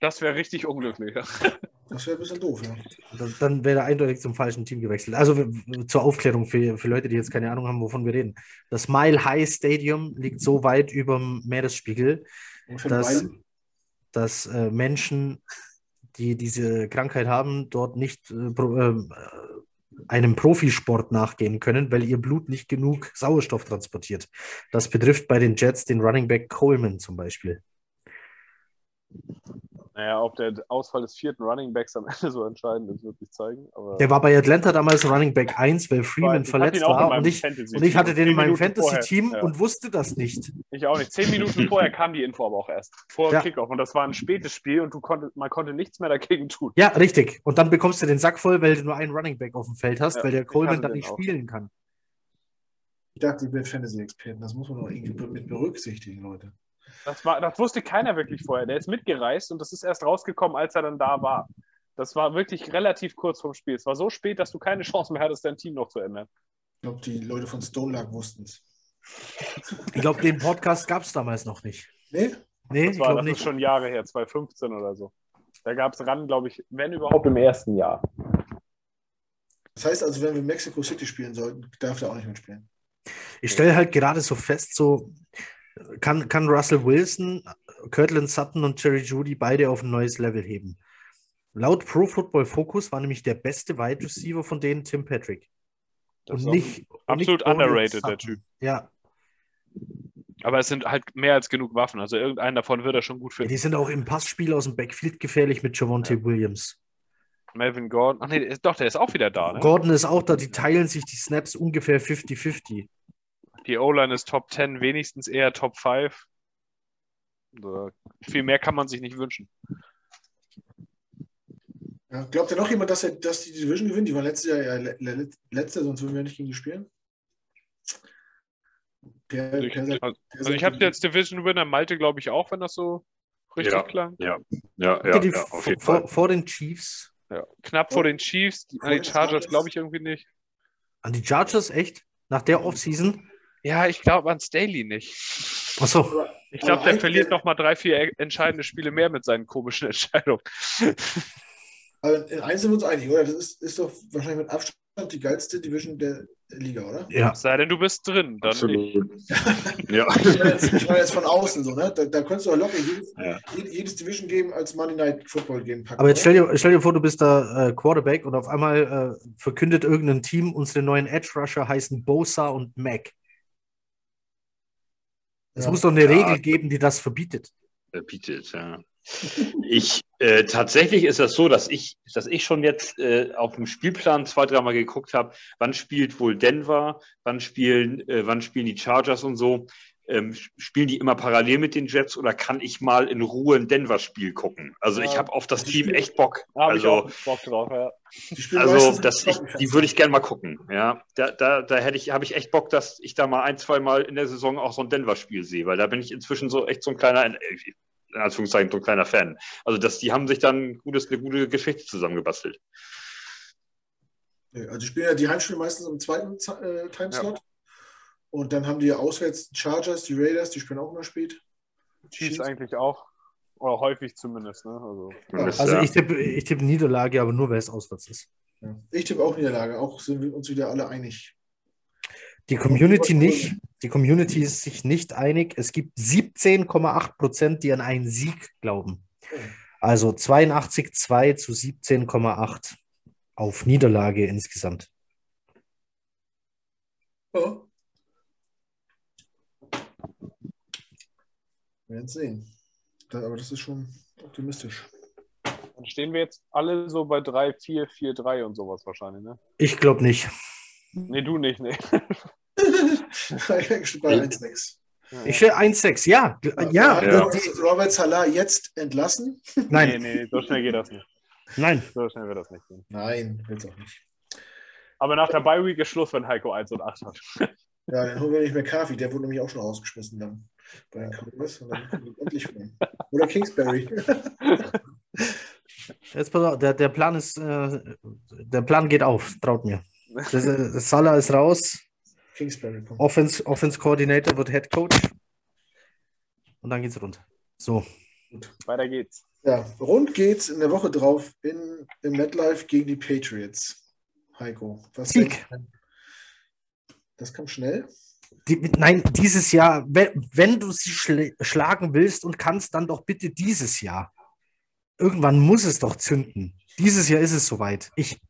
Das wäre richtig unglücklich. Das wäre ein bisschen doof, ja. Dann, dann wäre er eindeutig zum falschen Team gewechselt. Also zur Aufklärung für, für Leute, die jetzt keine Ahnung haben, wovon wir reden. Das Mile High Stadium liegt so weit über dem Meeresspiegel, dass, dass äh, Menschen, die diese Krankheit haben, dort nicht äh, ähm, äh, einem Profisport nachgehen können, weil ihr Blut nicht genug Sauerstoff transportiert. Das betrifft bei den Jets den Running Back Coleman zum Beispiel. Naja, ob der Ausfall des vierten Running Backs am Ende so entscheidend ist, wird sich zeigen. Aber Der war bei Atlanta damals Running Back 1, weil Freeman verletzt war und ich, und ich hatte den in meinem Fantasy-Team ja. und wusste das nicht. Ich auch nicht. Zehn Minuten vorher kam die Info aber auch erst. Vor Ja. Kickoff. Und das war ein spätes Spiel und du konntest, man konnte nichts mehr dagegen tun. Ja, richtig. Und dann bekommst du den Sack voll, weil du nur einen Running Back auf dem Feld hast, Ja, weil der Coleman dann nicht auch. spielen kann. Ich dachte, ich bin Fantasy-Experten. Das muss man doch irgendwie mit berücksichtigen, Leute. Das, war, das wusste keiner wirklich vorher. Der ist mitgereist und das ist erst rausgekommen, als er dann da war. Das war wirklich relativ kurz vorm Spiel. Es war so spät, dass du keine Chance mehr hattest, dein Team noch zu ändern. Ich glaube, die Leute von Stone Luck wussten es. Ich glaube, den Podcast gab es damals noch nicht. Nee? Nee, Das, ich war, das nicht. ist schon Jahre her, 2015 oder so. Da gab es ran, glaube ich, wenn überhaupt im ersten Jahr. Das heißt also, wenn wir Mexico City spielen sollten, darf der auch nicht mitspielen. Ich stelle halt gerade so fest, so kann, kann Russell Wilson, Kirtland Sutton und Jerry Judy beide auf ein neues Level heben. Laut Pro Football Focus war nämlich der beste Wide Receiver von denen Tim Patrick. Das Und nicht. und absolut nicht underrated, der. Typ. Ja, Aber es sind halt mehr als genug Waffen. Also irgendeinen davon wird er schon gut finden. die sind auch im Passspiel aus dem Backfield gefährlich mit Javonte Williams. Melvin Gordon. Ach nee, doch, der ist auch wieder da. Ne? Gordon ist auch da, die teilen sich die Snaps ungefähr 50-50. Die O-Line ist Top 10, wenigstens eher Top 5. So, viel mehr kann man sich nicht wünschen. Ja, glaubt ihr noch jemand, dass, er, dass die Division gewinnt? Die waren letztes Jahr ja le, le, letzte, sonst würden wir nicht gegen die spielen. Per, Also ich, per, also, also ich habe jetzt Division Winner Malte, glaube ich, auch, wenn das so richtig Ja. klang. Ja, ja, ja, auf jeden vor, Fall. vor den Chiefs? Ja. Knapp vor den Chiefs, die, an die Vor Chargers Chargers. glaube ich irgendwie nicht. An die Chargers, echt? Nach der Offseason? Ja, ich glaube an Staley nicht. Achso, Ich glaube, der eigentlich- verliert noch mal drei, vier e- entscheidende Spiele mehr mit seinen komischen Entscheidungen. Aber in eins sind wir uns einig, oder? Das ist, ist doch wahrscheinlich mit Abstand die geilste Division der Liga, oder? ja. Sei denn, du bist drin, dann. Absolut. Ja. Ich meine jetzt, ich meine jetzt von außen so, ne? Da, da könntest du auch locker jedes, Ja. jed- jedes Division Game als Monday Night Football Game packen. Aber jetzt stell dir, stell dir vor, du bist da äh, Quarterback und auf einmal äh, verkündet irgendein Team, unsere neuen Edge Rusher heißen Bosa und Mac. Es Ja. muss doch eine Ja. Regel geben, die das verbietet. Äh, bietet, ja. Ich, äh, tatsächlich ist das so, dass ich, dass ich schon jetzt äh, auf dem Spielplan zwei, dreimal geguckt habe, wann spielt wohl Denver, wann spielen, äh, wann spielen die Chargers und so. Ähm, spielen die immer parallel mit den Jets oder kann ich mal in Ruhe ein Denver-Spiel gucken? Also ich Ja, habe auf das Team spielen- echt Bock. Ich Also, auch Bock drauf, ja. Also das, ich, die würde ich gerne mal gucken. Ja, da, da, da hätte ich, habe ich echt Bock, dass ich da mal ein, zwei Mal in der Saison auch so ein Denver-Spiel sehe, weil da bin ich inzwischen so echt so ein kleiner, in Anführungszeichen, so ein kleiner Fan. Also das, die haben sich dann gutes, eine gute Geschichte zusammengebastelt. Also die spielen ja die Heimspiele meistens im zweiten äh, Timeslot. Und dann haben die auswärts die Chargers, die Raiders, die spielen auch immer spät. Chiefs eigentlich auch. Oder häufig zumindest, ne? Also, Ja. Also ja, ich tippe ich tipp Niederlage, aber nur weil es auswärts ist. Ja. Ich tippe auch Niederlage, auch sind wir uns wieder alle einig. Die Community nicht. Die Community ist sich nicht einig. Es gibt 17,8 Prozent, die an einen Sieg glauben. Also 82,2 zu 17,8 auf Niederlage insgesamt. Ja. Wir werden sehen. Aber das ist schon optimistisch. dann stehen wir jetzt alle so bei 3, 4, 4, 3 und sowas wahrscheinlich, ne? Ich glaube nicht. Nee, du nicht, ne? ich bei 1-6. Ich stelle 1,6. Ja, ja. Ja. Robert, Robert Salah jetzt entlassen? Nee, Nein, nee, so schnell geht das nicht. nein. So schnell wird das nicht gehen. Nein, will's auch nicht. Aber nach der Bye Week ist Schluss, wenn Heiko 1 und 8 hat. Ja, dann holen wir nicht mehr Kaffee. Der wurde nämlich auch schon rausgeschmissen dann bei Cowboys. Und dann endlich holen. Oder Kingsbury. Jetzt pass auf, der, der Plan ist, äh, der Plan geht auf, traut mir. Das, äh, Salah ist raus, Kingsbury kommt. Offense, Offense Coordinator wird Head Coach und dann geht's runter. So, Weiter geht's. Ja, rund geht's in der Woche drauf in, im MetLife gegen die Patriots. Heiko, was Sieg. Das kam schnell. Die, nein, dieses Jahr, wenn, wenn du sie schl schlagen willst und kannst, dann doch bitte dieses Jahr. Irgendwann muss es doch zünden. Dieses Jahr ist es soweit. Ich,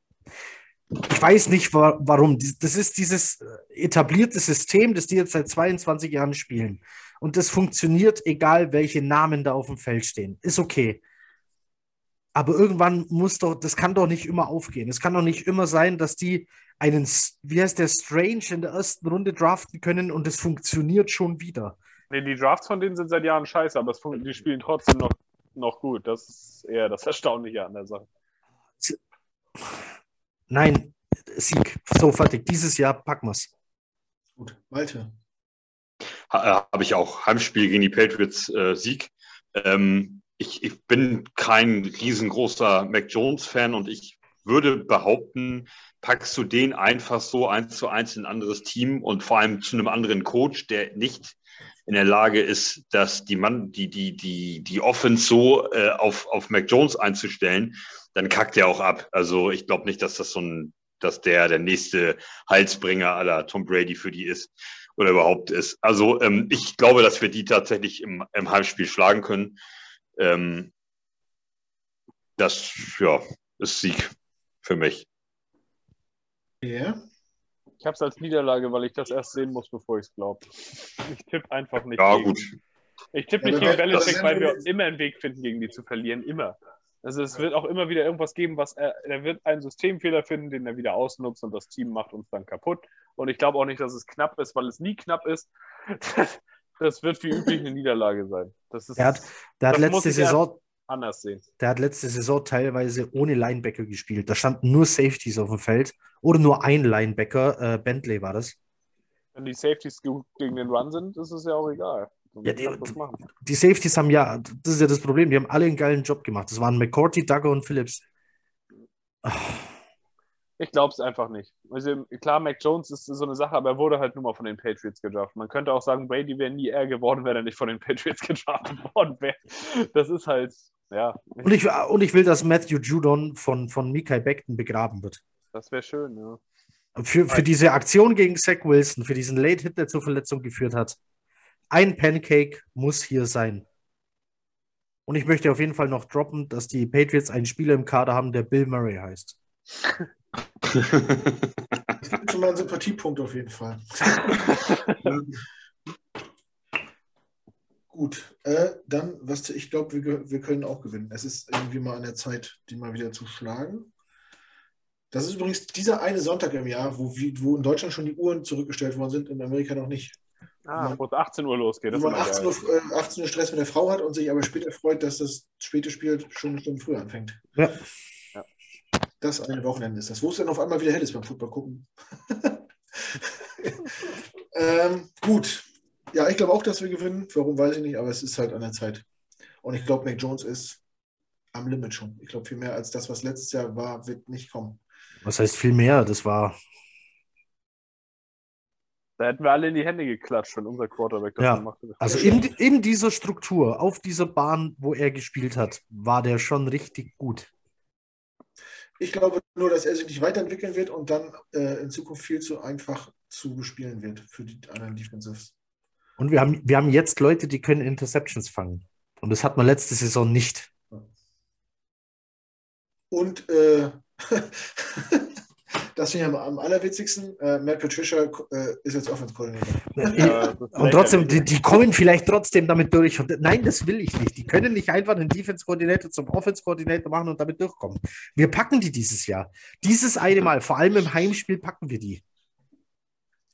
ich weiß nicht, wa warum. Das ist dieses äh, etablierte System, das die jetzt seit 22 Jahren spielen. Und das funktioniert, egal welche Namen da auf dem Feld stehen. Ist okay. Aber irgendwann muss doch, das kann doch nicht immer aufgehen. Es kann doch nicht immer sein, dass die einen, wie heißt der, Strange in der ersten Runde draften können und es funktioniert schon wieder. Nee, die Drafts von denen sind seit Jahren scheiße, aber die spielen trotzdem noch, noch gut. Das ist eher das Erstaunliche an der Sache. Nein, Sieg. So, fertig. Dieses Jahr packen wir es. Gut, Malte. Ha- äh, Habe ich auch. Heimspiel gegen die Patriots äh, Sieg. Ähm, ich, ich bin kein riesengroßer Mac Jones-Fan und ich würde behaupten, packst du den einfach so eins zu eins in ein anderes Team und vor allem zu einem anderen Coach, der nicht in der Lage ist, dass die Mann, die, die, die, die Offense so äh, auf, auf Mac Jones einzustellen, dann kackt er auch ab. Also ich glaube nicht, dass das so ein, dass der der nächste Halsbringer aller Tom Brady für die ist oder überhaupt ist. Also ähm, ich glaube, dass wir die tatsächlich im, im Heimspiel schlagen können. Ähm, das ja, ist Sieg für mich. Ja. Ich habe es als Niederlage, weil ich das erst sehen muss, bevor ich es glaube. Ich tippe einfach nicht. Ja, gegen. gut. Ich tippe nicht gegen wenn- Belichick, weil wir immer einen Weg finden, gegen die zu verlieren. Immer. Also es wird auch immer wieder irgendwas geben, was er, er wird einen Systemfehler finden, den er wieder ausnutzt und das Team macht uns dann kaputt. Und ich glaube auch nicht, dass es knapp ist, weil es nie knapp ist. Das wird wie üblich eine Niederlage sein. Das ist Der hat, der hat letzte Saison, anders sehen. der hat letzte Saison teilweise ohne Linebacker gespielt. Da standen nur Safeties auf dem Feld oder nur ein Linebacker. Äh, Bentley war das. Wenn die Safeties gut gegen den Run sind, ist es ja auch egal. Ja, die-. Die Safeties haben ja, das ist ja das Problem, die haben alle einen geilen Job gemacht. Das waren McCourty, Duggar und Phillips. Ich glaube es einfach nicht. Also klar, Mac Jones ist so eine Sache, aber er wurde halt nur mal von den Patriots gedraftet. Man könnte auch sagen, Brady wäre nie er geworden, wenn er nicht von den Patriots gedraftet worden wäre. Das ist halt, ja, Und ich, und ich will, dass Matthew Judon von, von Mikai Beckton begraben wird. das wäre schön, ja. Für, für diese Aktion gegen Zach Wilson, für diesen Late-Hit, der zur Verletzung geführt hat. Ein Pancake muss hier sein. Und ich möchte auf jeden Fall noch droppen, dass die Patriots einen Spieler im Kader haben, der Bill Murray heißt. Das ist schon mal ein Sympathiepunkt auf jeden Fall. Gut, äh, dann, was ich glaube, wir, wir können auch gewinnen. Es ist irgendwie mal an der Zeit, die mal wieder zu schlagen. Das ist übrigens dieser eine Sonntag im Jahr, wo, wo in Deutschland schon die Uhren zurückgestellt worden sind, in Amerika noch nicht. Ah, wo es 18 Uhr losgeht. Wo man immer 18 geil. Uhr, äh, 18 Uhr Stress mit der Frau hat und sich aber später freut, dass das späte Spiel schon eine Stunde früher anfängt. Ja. Das eine Wochenende ist das. Wo es dann auf einmal wieder hell ist beim Football gucken. ähm, gut. Ja, ich glaube auch, dass wir gewinnen. Warum weiß ich nicht, aber es ist halt an der Zeit. Und ich glaube, Mac Jones ist am Limit schon. Ich glaube, viel mehr als das, was letztes Jahr war, wird nicht kommen. Was heißt viel mehr? Das war, Da hätten wir alle in die Hände geklatscht, wenn unser Quarterback das Ja. gemacht hätte. also in, in dieser Struktur, auf dieser Bahn, wo er gespielt hat, war der schon richtig gut. Ich glaube nur, dass er sich nicht weiterentwickeln wird und dann äh, in Zukunft viel zu einfach zu bespielen wird für die anderen Defensives. Und wir haben, wir haben jetzt Leute, die können Interceptions fangen. Und das hat man letzte Saison nicht. Und äh, das finde ich am, am allerwitzigsten. Äh, Matt Patricia äh, ist jetzt Offense-Koordinator. Das Und trotzdem, die, die kommen vielleicht trotzdem damit durch. Und nein, das will ich nicht. Die können nicht einfach einen Defense-Koordinator zum Offense-Koordinator machen und damit durchkommen. Wir packen die dieses Jahr. Dieses eine Mal, vor allem im Heimspiel, packen wir die.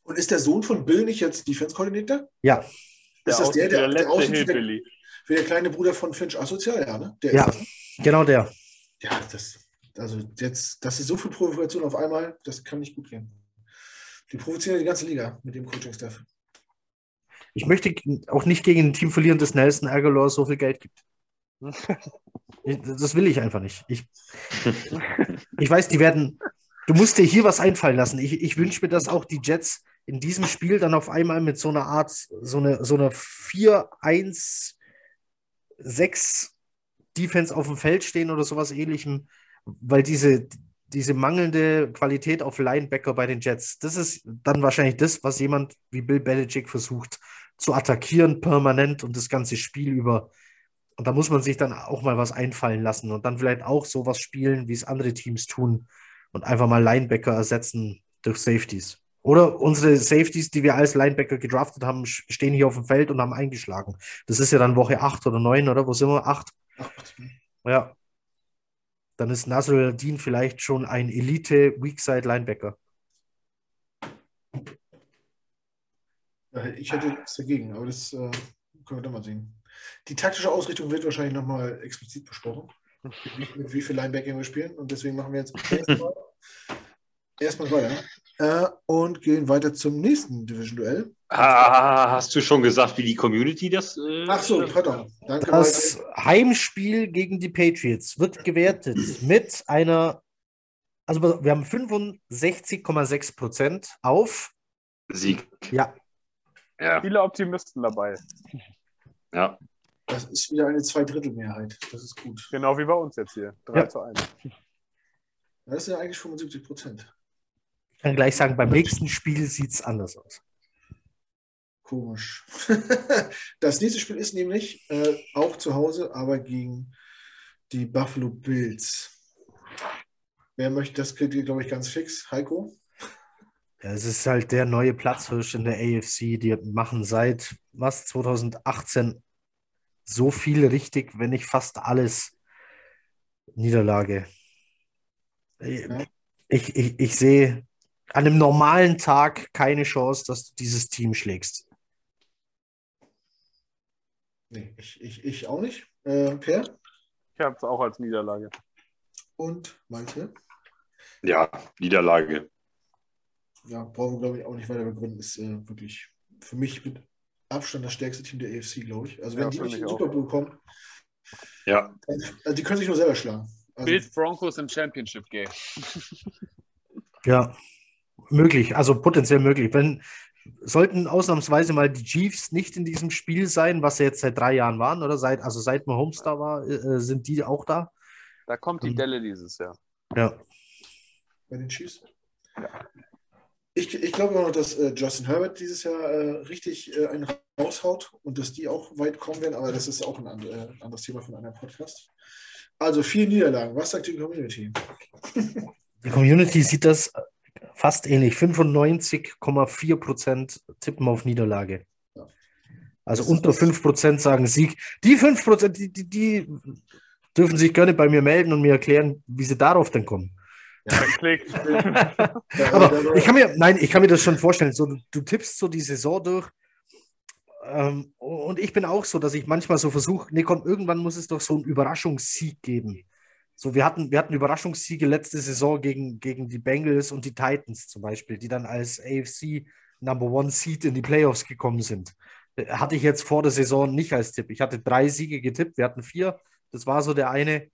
Und ist der Sohn von Bill nicht jetzt Defense-Koordinator? Ja, Ist das der, wie der, der wie der, Hillbilly. wie der kleine Bruder von Finch Asozial, ja, ne? Der Ja. ist das, ne? genau der. Ja, das, also jetzt, das ist so viel Provokation auf einmal, das kann nicht gut gehen. Die provozieren die ganze Liga mit dem Coaching-Staff. Ich möchte auch nicht gegen ein Team verlieren, das Nelson Aguilar so viel Geld gibt. Das will ich einfach nicht. Ich, ich weiß, die werden. Du musst dir hier was einfallen lassen. Ich, ich wünsche mir, dass auch die Jets in diesem Spiel dann auf einmal mit so einer Art, so eine, so einer 4-1-6 Defense auf dem Feld stehen oder sowas ähnlichem, weil diese, diese mangelnde Qualität auf Linebacker bei den Jets, das ist dann wahrscheinlich das, was jemand wie Bill Belichick versucht zu attackieren permanent und das ganze Spiel über. Und da muss man sich dann auch mal was einfallen lassen und dann vielleicht auch sowas spielen, wie es andere Teams tun und einfach mal Linebacker ersetzen durch Safeties. Oder unsere Safeties, die wir als Linebacker gedraftet haben, stehen hier auf dem Feld und haben eingeschlagen. Das ist ja dann Woche 8 oder 9, oder? Wo sind wir? 8? Ja. Dann ist Nasrul Dean vielleicht schon ein Elite Weakside Linebacker. Ich hätte nichts dagegen, aber das äh, können wir dann mal sehen. Die taktische Ausrichtung wird wahrscheinlich nochmal explizit besprochen, mit wie viel Linebacker wir spielen. Und deswegen machen wir jetzt erstmal, erstmal weiter äh, und gehen weiter zum nächsten Division-Duell. Ah, hast du schon gesagt, wie die Community das. Äh, Ach so, pardon. Danke. Das Heimspiel gegen die Patriots wird gewertet mit einer. Also, wir haben 65,6 Prozent auf Sieg. Ja, ja. Viele Optimisten dabei. Ja. Das ist wieder eine Zweidrittelmehrheit. Das ist gut. Genau wie bei uns jetzt hier. 3 ja. zu 1. Das ist ja eigentlich 75 Prozent. Ich kann gleich sagen, beim nächsten Spiel sieht es anders aus. Komisch. das nächste Spiel ist nämlich äh, auch zu Hause, aber gegen die Buffalo Bills. Wer möchte, das kriegt ihr, glaube ich, ganz fix. Heiko? Ja, es ist halt der neue Platzhirsch in der AFC. Die machen seit was 2018 so viel richtig, wenn nicht fast alles Niederlage. Ja. Ich, ich, ich sehe an einem normalen Tag keine Chance, dass du dieses Team schlägst. Nee, ich, ich, ich auch nicht. Äh, per? Ich habe es auch als Niederlage. Und Malte? Ja, Niederlage ja, brauchen wir, glaube ich, auch nicht weiter begründen, ist äh, wirklich für mich mit Abstand das stärkste Team der AFC, glaube ich. Also wenn ja, die nicht in den Super Bowl kommen, ja. also die können sich nur selber schlagen. Also, Bills Broncos im Championship Game. ja, möglich, also potenziell möglich. Wenn sollten ausnahmsweise mal die Chiefs nicht in diesem Spiel sein, was sie jetzt seit drei Jahren waren, oder seit, also seit Mahomes da war, äh, sind die auch da? Da kommt die Delle dieses Jahr. Ja. Bei den Chiefs? Ja. Ich, ich glaube noch, dass äh, Justin Herbert dieses Jahr äh, richtig äh, einen raushaut und dass die auch weit kommen werden, aber das ist auch ein, and, äh, anderes Thema von einem Podcast. Also vier Niederlagen. Was sagt die Community? Die Community sieht das fast ähnlich. 95,4 Prozent tippen auf Niederlage. Ja. Also unter 5 Prozent sagen Sieg. Die 5 Prozent, die, die, die dürfen sich gerne bei mir melden und mir erklären, wie sie darauf denn kommen. Ja, Aber ich kann mir, nein, ich kann mir das schon vorstellen. So, du, du tippst so die Saison durch. Ähm, und ich bin auch so, dass ich manchmal so versuche, nee, komm, irgendwann muss es doch so einen Überraschungssieg geben. So, wir hatten, wir hatten Überraschungssiege letzte Saison gegen, gegen die Bengals und die Titans zum Beispiel, die dann als AFC Number One Seed in die Playoffs gekommen sind. Hatte ich jetzt vor der Saison nicht als Tipp. Ich hatte drei Siege getippt, wir hatten vier. Das war so der eine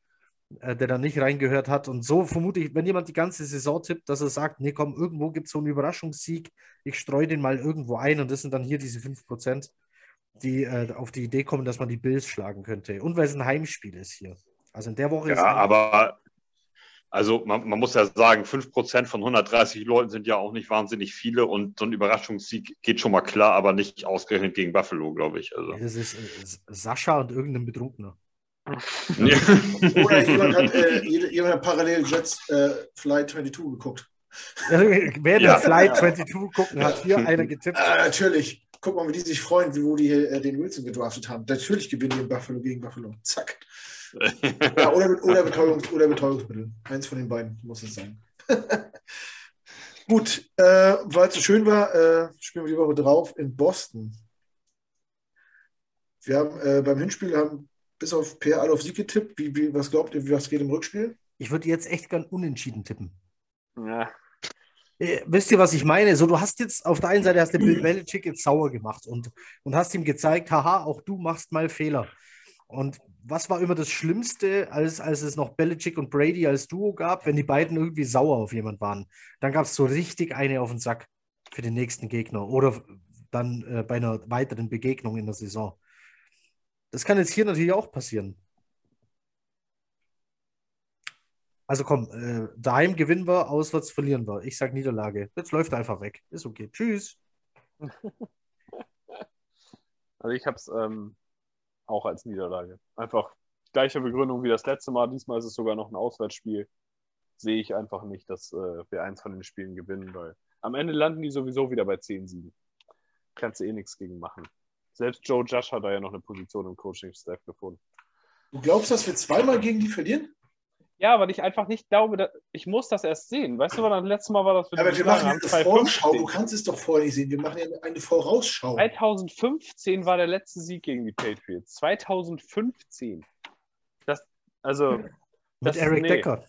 äh, der da nicht reingehört hat. Und so vermute ich, wenn jemand die ganze Saison tippt, dass er sagt, nee, komm, irgendwo gibt es so einen Überraschungssieg, ich streue den mal irgendwo ein und das sind dann hier diese 5%, die äh, auf die Idee kommen, dass man die Bills schlagen könnte. Und weil es ein Heimspiel ist hier. Also in der Woche ja, ist. Ja, aber also man, man, muss ja sagen, 5% von 130 Leuten sind ja auch nicht wahnsinnig viele und so ein Überraschungssieg geht schon mal klar, aber nicht ausgerechnet gegen Buffalo, glaube ich. Also. Das ist äh, Sascha und irgendein Betrunkener. Oder jemand hat, äh, jemand hat parallel Jets äh, Flight 22 geguckt. Wer ja. Flight 22 gucken, hat hier einer getippt. Äh, natürlich. Guck mal, wie die sich freuen, wo die äh, den Wilson gedraftet haben. Natürlich gewinnen die in Buffalo gegen Buffalo. Zack. Ja, oder, oder, Betäubungs-, oder Betäubungsmittel. Eins von den beiden muss es sein. Gut, äh, weil es so schön war, äh, spielen wir die Woche drauf in Boston. Wir haben äh, beim Hinspiel haben bis auf Per alle auf Sieg getippt. Wie, wie, was glaubt ihr, was geht im Rückspiel? Ich würde jetzt echt gern unentschieden tippen. Ja. Äh, wisst ihr, was ich meine? So, du hast jetzt auf der einen Seite hast du Bill Belichick jetzt sauer gemacht und, und hast ihm gezeigt, haha, auch du machst mal Fehler. Und was war immer das Schlimmste, als, als es noch Belichick und Brady als Duo gab, wenn die beiden irgendwie sauer auf jemand waren? Dann gab es so richtig eine auf den Sack für den nächsten Gegner oder dann äh, bei einer weiteren Begegnung in der Saison. Das kann jetzt hier natürlich auch passieren. Also komm, äh, daheim gewinnen wir, auswärts verlieren wir. Ich sag Niederlage. Jetzt läuft er einfach weg. Ist okay. Tschüss. Also ich habe es ähm, auch als Niederlage. Einfach gleiche Begründung wie das letzte Mal. Diesmal ist es sogar noch ein Auswärtsspiel. Sehe ich einfach nicht, dass äh, wir eins von den Spielen gewinnen, weil am Ende landen die sowieso wieder bei 10 Siegen. Kannst du eh nichts gegen machen. Selbst Joe Josh hat da ja noch eine Position im Coaching-Staff gefunden. Du glaubst, dass wir zweimal gegen die verlieren? Ja, weil ich einfach nicht glaube, dass, ich muss das erst sehen. Weißt du, wann das letzte Mal war, dass wir Aber das wir machen ja eine Vorschau. Du 2015. kannst es doch vorher nicht sehen. Wir machen ja eine Vorausschau. 2015 war der letzte Sieg gegen die Patriots. 2015. Das, also, Mit Das- Eric nee. Decker.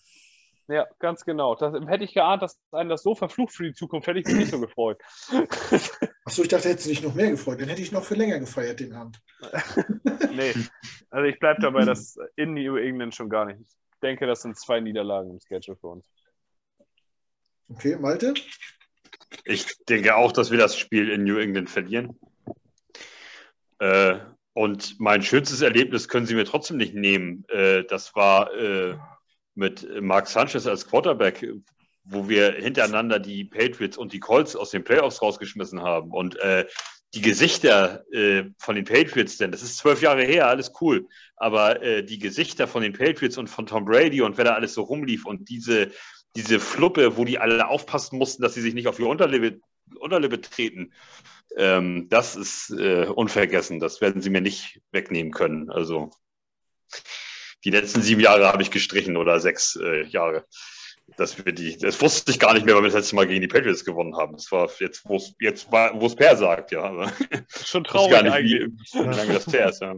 ja, ganz genau. Das, hätte ich geahnt, dass einen das so verflucht für die Zukunft, hätte ich mich nicht so gefreut. Achso, ich dachte, hättest du dich noch mehr gefreut. Dann hätte ich noch für länger gefeiert den Abend. nee. Also ich bleibe dabei, dass in New England schon gar nicht. Ich denke, das sind zwei Niederlagen im Schedule für uns. Okay, Malte? Ich denke auch, dass wir das Spiel in New England verlieren. Äh, und mein schönstes Erlebnis können Sie mir trotzdem nicht nehmen. Äh, das war äh, mit Mark Sanchez als Quarterback, wo wir hintereinander die Patriots und die Colts aus den Playoffs rausgeschmissen haben. Und äh, die Gesichter äh, von den Patriots, denn das ist zwölf Jahre her, alles cool. Aber äh, die Gesichter von den Patriots und von Tom Brady und wer da alles so rumlief und diese, diese Fluppe, wo die alle aufpassen mussten, dass sie sich nicht auf die Unterlippe, Unterlippe treten, ähm, das ist äh, unvergessen. Das werden sie mir nicht wegnehmen können. Also die letzten sieben Jahre habe ich gestrichen oder sechs äh, Jahre. Dass wir die, das wusste ich gar nicht mehr, weil wir das letzte Mal gegen die Patriots gewonnen haben. Das war jetzt, wo es jetzt war, wo es Per sagt, ja. Ist schon ich wusste gar traurig nicht, eigentlich. wie, wie lange das Per ist. Ja.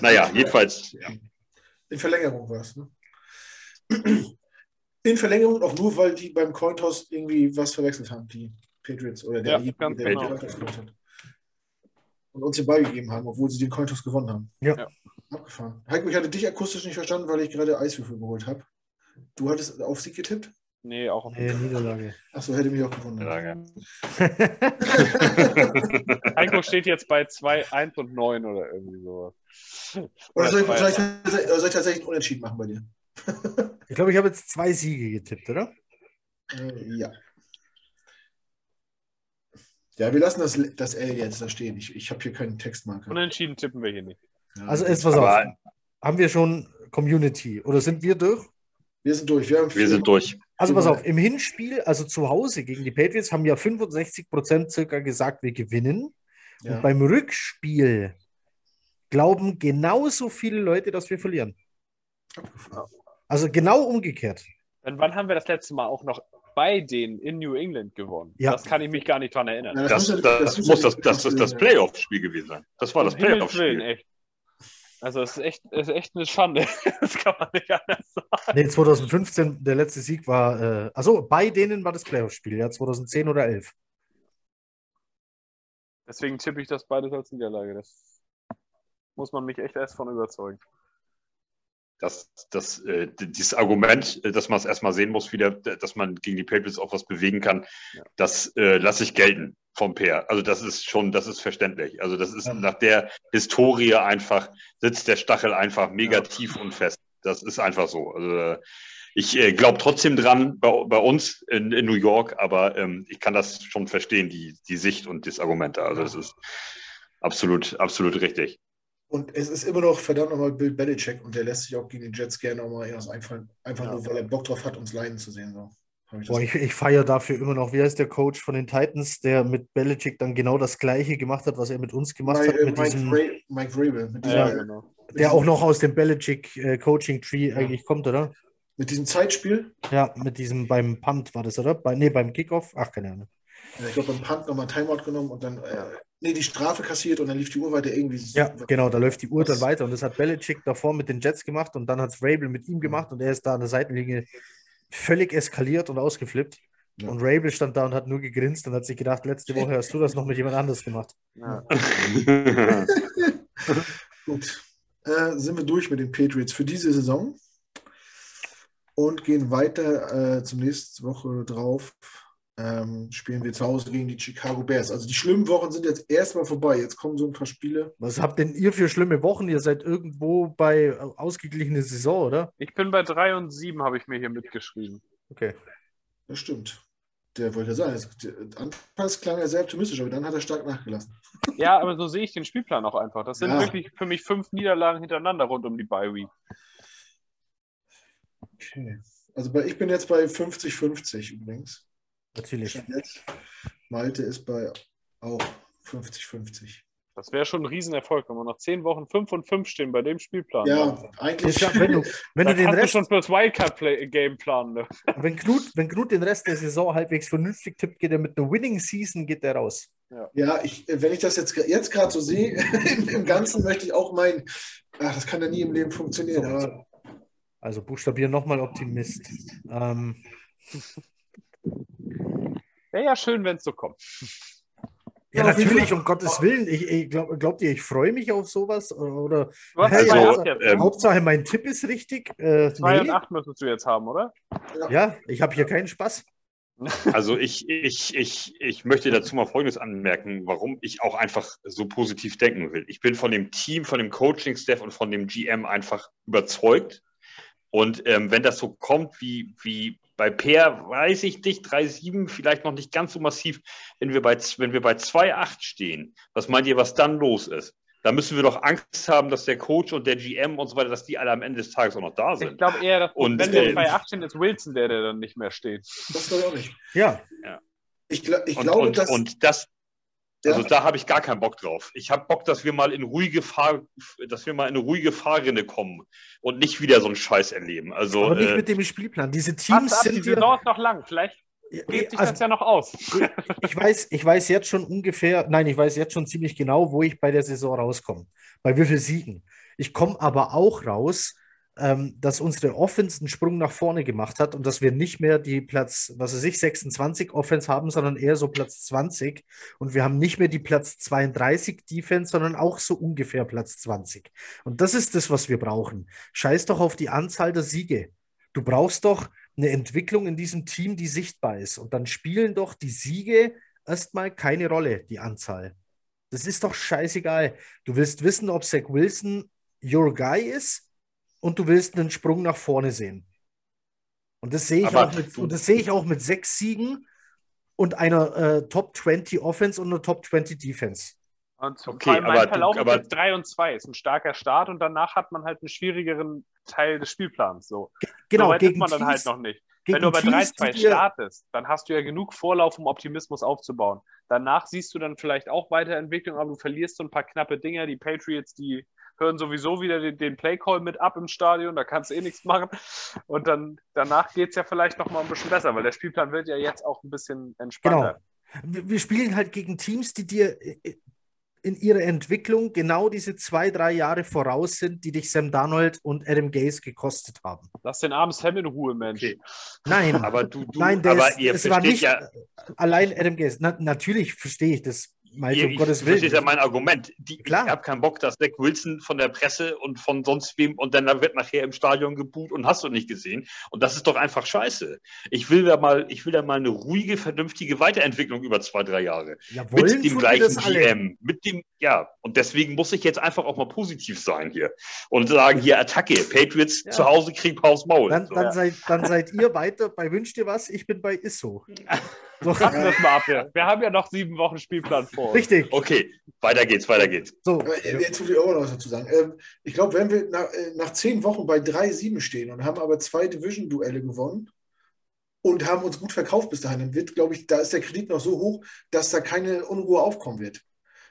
Naja, jedenfalls. Ja. In Verlängerung war es. Ne? In Verlängerung auch nur, weil die beim Cointoss irgendwie was verwechselt haben, die Patriots oder der, Ja, ganz der den genau. Hat. Und uns den Ball gegeben haben, obwohl sie den Cointoss gewonnen haben. Ja. Ja. Abgefahren. Heiko, ich hatte dich akustisch nicht verstanden, weil ich gerade Eiswürfel geholt habe. Du hattest auf Sieg getippt? Nee, auch Nee, Niederlage. Achso, hätte mich auch gewundert. Ja. Heiko steht jetzt bei 2, 1 und 9 oder irgendwie sowas. Oder soll ich, soll, ich, tatsächlich- oder soll ich tatsächlich einen Unentschieden machen bei dir? Ich glaube, ich habe jetzt zwei Siege getippt, oder? Äh, ja. Ja, wir lassen das, das L jetzt da stehen. Ich, ich habe hier keinen Textmarker. Unentschieden tippen wir hier nicht. Ja, Also, jetzt pass auf. Haben wir schon Community oder sind wir durch? Wir sind durch. Wir, haben Wir sind durch. Also pass auf, im Hinspiel, also zu Hause gegen die Patriots, haben ja 65 Prozent circa gesagt, wir gewinnen. Ja. Und beim Rückspiel glauben genauso viele Leute, dass wir verlieren. Also genau umgekehrt. Dann wann haben wir das letzte Mal auch noch bei denen in New England gewonnen? Ja. Das kann ich mich gar nicht dran erinnern. Das, muss das, das muss das, das, das, Playoff-Spiel gewesen sein. Das war das Playoff-Spiel. Also es ist echt, es ist echt eine Schande. Das kann man nicht anders sagen. Nee, 2015, der letzte Sieg war, äh, also bei denen war das Playoff-Spiel, ja, 2010 oder 11. Deswegen tippe ich das beides als Niederlage. Das muss man mich echt erst von überzeugen. Das, das, äh, dieses Argument, äh, dass man es erstmal sehen muss, wieder, dass man gegen die Patriots auch was bewegen kann, Ja. das äh, lasse ich gelten vom Peer. Also das ist schon, das ist verständlich. Also das ist Ja. nach der Historie einfach, sitzt der Stachel einfach mega Ja. tief und fest. Das ist einfach so. Also äh, ich äh, glaube trotzdem dran bei, bei uns in, in New York, aber ähm, ich kann das schon verstehen, die, die Sicht und das Argument da. Also das ist absolut, absolut richtig. Und es ist immer noch verdammt nochmal Bill Belichick und der lässt sich auch gegen die Jets gerne nochmal irgendwas einfallen. Einfach Ja. nur, weil er Bock drauf hat, uns leiden zu sehen. So. Ich Boah, ich, ich feiere dafür immer noch, wie heißt der Coach von den Titans, der mit Belichick dann genau das Gleiche gemacht hat, was er mit uns gemacht Mike, hat, äh, mit Mike, diesem, Ra Mike Rabel. Mit, Ja, dieser, genau. der auch diesem, noch aus dem Belichick äh, Coaching Tree Ja. eigentlich kommt, oder? mit diesem Zeitspiel. Ja, mit diesem beim Punt war das, oder? Bei, nee, beim Kickoff. Ach, keine Ahnung. Ich glaube, beim Punt nochmal Timeout genommen und dann äh, nee, die Strafe kassiert und dann lief die Uhr weiter irgendwie. Ja, genau, da läuft die Uhr dann weiter und das hat Belichick davor mit den Jets gemacht und dann hat es Rabel mit ihm gemacht und er ist da an der Seitenlinie völlig eskaliert und ausgeflippt. Ja. Und Rabel stand da und hat nur gegrinst und hat sich gedacht, letzte Woche hast du das noch mit jemand anders gemacht. Ja. Gut. Äh, sind wir durch mit den Patriots für diese Saison und gehen weiter äh, zum nächsten Woche drauf ähm, spielen wir zu Hause gegen die Chicago Bears. Also die schlimmen Wochen sind jetzt erstmal vorbei. Jetzt kommen so ein paar Spiele. Was habt denn ihr für schlimme Wochen? Ihr seid irgendwo bei äh, ausgeglichene Saison, oder? Ich bin bei 3 und 7, habe ich mir hier mitgeschrieben. Okay. Das stimmt. Der wollte ja sagen, der- anfangs klang er sehr optimistisch, aber dann hat er stark nachgelassen. Ja, aber so sehe ich den Spielplan auch einfach. Das sind Ja. wirklich für mich fünf Niederlagen hintereinander rund um die Bye Week. Okay. Also bei, ich bin jetzt bei 50-50 übrigens. Natürlich. Jetzt. Malte ist bei auch 50-50. Das wäre schon ein Riesenerfolg, wenn wir nach zehn Wochen 5 und 5 stehen bei dem Spielplan. Ja, eigentlich. ja, wenn du, wenn da du den Rest, schon fürs Wildcard-Game planen. Ne? wenn Knut, wenn Knut den Rest der Saison halbwegs vernünftig tippt, geht er mit einer Winning Season geht er raus. Ja, ich, wenn ich das jetzt, jetzt gerade so sehe, im, im Ganzen möchte ich auch meinen, ach, das kann ja nie im Leben funktionieren. So, Aber Also buchstabieren nochmal Optimist. Ähm, Wäre ja schön, wenn es so kommt. ja, Ja, natürlich, um Gottes Willen. Ich, ich glaub, glaubt ihr, ich freue mich auf sowas? Oder Du hast Hey, zwei also, ähm? Hauptsache mein Tipp ist richtig? Äh, Zwei und nee. acht müsstest du jetzt haben, oder? Ja, ich habe hier keinen Spaß. Also ich, ich, ich, ich möchte dazu mal Folgendes anmerken, warum ich auch einfach so positiv denken will. Ich bin von dem Team, von dem Coaching-Staff und von dem GM einfach überzeugt. Und ähm, wenn das so kommt wie, wie bei Per, weiß ich nicht, 3-7, vielleicht noch nicht ganz so massiv, wenn wir bei, wenn wir bei 2-8 stehen, was meint ihr, was dann los ist? Da müssen wir doch Angst haben, dass der Coach und der GM und so weiter, dass die alle am Ende des Tages auch noch da Ich sind. glaube eher, dass Und, wenn wir äh, bei 18 ist Wilson, der, der dann nicht mehr steht. das glaube ich auch nicht. Ja, Ich, gla- ich und, glaube, und, dass. und das, Ja. also da habe ich gar keinen Bock drauf. Ich habe Bock, dass wir mal in ruhige Fahr, dass wir mal in eine ruhige Fahrrinne kommen und nicht wieder so einen Scheiß erleben. Also aber nicht äh, mit dem Spielplan. Diese Teams ab, die sind hier. Saison ist noch lang. Vielleicht geht sich Also, das ja noch aus. ich, weiß, ich weiß jetzt schon ungefähr, nein, ich weiß jetzt schon ziemlich genau, wo ich bei der Saison rauskomme. Bei wie viel Siegen. Ich komme aber auch raus, ähm, dass unsere Offense einen Sprung nach vorne gemacht hat und dass wir nicht mehr die Platz, was weiß ich, 26 Offense haben, sondern eher so Platz 20. Und wir haben nicht mehr die Platz 32 Defense, sondern auch so ungefähr Platz 20. Und das ist das, was wir brauchen. Scheiß doch auf die Anzahl der Siege. Du brauchst doch eine Entwicklung in diesem Team, die sichtbar ist. Und dann spielen doch die Siege erstmal keine Rolle, die Anzahl. Das ist doch scheißegal. Du willst wissen, ob Zach Wilson your guy ist und du willst einen Sprung nach vorne sehen. Und das sehe ich, Aber auch mit, du- und das sehe ich auch mit sechs Siegen und einer äh, Top 20 Offense und einer Top 20 Defense. Und zum Okay, Fall aber du- Verlauf aber- ist jetzt 3 und 2. Ist ein starker Start und danach hat man halt einen schwierigeren Teil des Spielplans. So. Genau, so ist gegen man dann halt Teams, noch nicht. gegen Wenn du aber Teams, 3-2 die dir- startest, dann hast du ja genug Vorlauf, um Optimismus aufzubauen. Danach siehst du dann vielleicht auch Weiterentwicklung, aber du verlierst so ein paar knappe Dinger. Die Patriots, die hören sowieso wieder den, den Playcall mit ab im Stadion, da kannst du eh nichts machen. Und dann danach geht es ja vielleicht noch mal ein bisschen besser, weil der Spielplan wird ja jetzt auch ein bisschen entspannter. Genau. Wir spielen halt gegen Teams, die dir äh, in ihrer Entwicklung genau diese zwei, drei Jahre voraus sind, die dich Sam Darnold und Adam Gaze gekostet haben. Lass den armen Sam in Ruhe, Mensch. Okay. Nein, aber du, du nein, der aber ist, ihr es war nicht ja, allein Adam Gaze. Na, natürlich verstehe ich das, Malte, ihr, um ich Gottes versteht ja Willen. mein Argument. Die, Klar. Ich habe keinen Bock, dass Zach Wilson von der Presse und von sonst wem und dann wird nachher im Stadion geboot und hast du nicht gesehen. Und das ist doch einfach scheiße. Ich will da mal, ich will da mal eine ruhige, vernünftige Weiterentwicklung über zwei, drei Jahre. Ja, mit dem gleichen das. GM, mit dem, ja, und deswegen muss ich jetzt einfach auch mal positiv sein hier und sagen, hier Attacke, Patriots Ja. zu Hause kriegen Paus Maul. Dann, So. dann, seid, dann seid ihr weiter bei Wünsch dir was, ich bin bei Isso. So, wir das mal ab. Ja. Wir haben ja noch sieben Wochen Spielplan vor. uns. richtig. Okay, weiter geht's, weiter geht's. So, Aber, Jetzt muss ich auch noch was dazu sagen. Ähm, ich glaube, wenn wir nach, äh, nach zehn Wochen bei 3-7 stehen und haben aber zwei Division-Duelle gewonnen und haben uns gut verkauft bis dahin, dann wird, glaube ich, da ist der Kredit noch so hoch, dass da keine Unruhe aufkommen wird.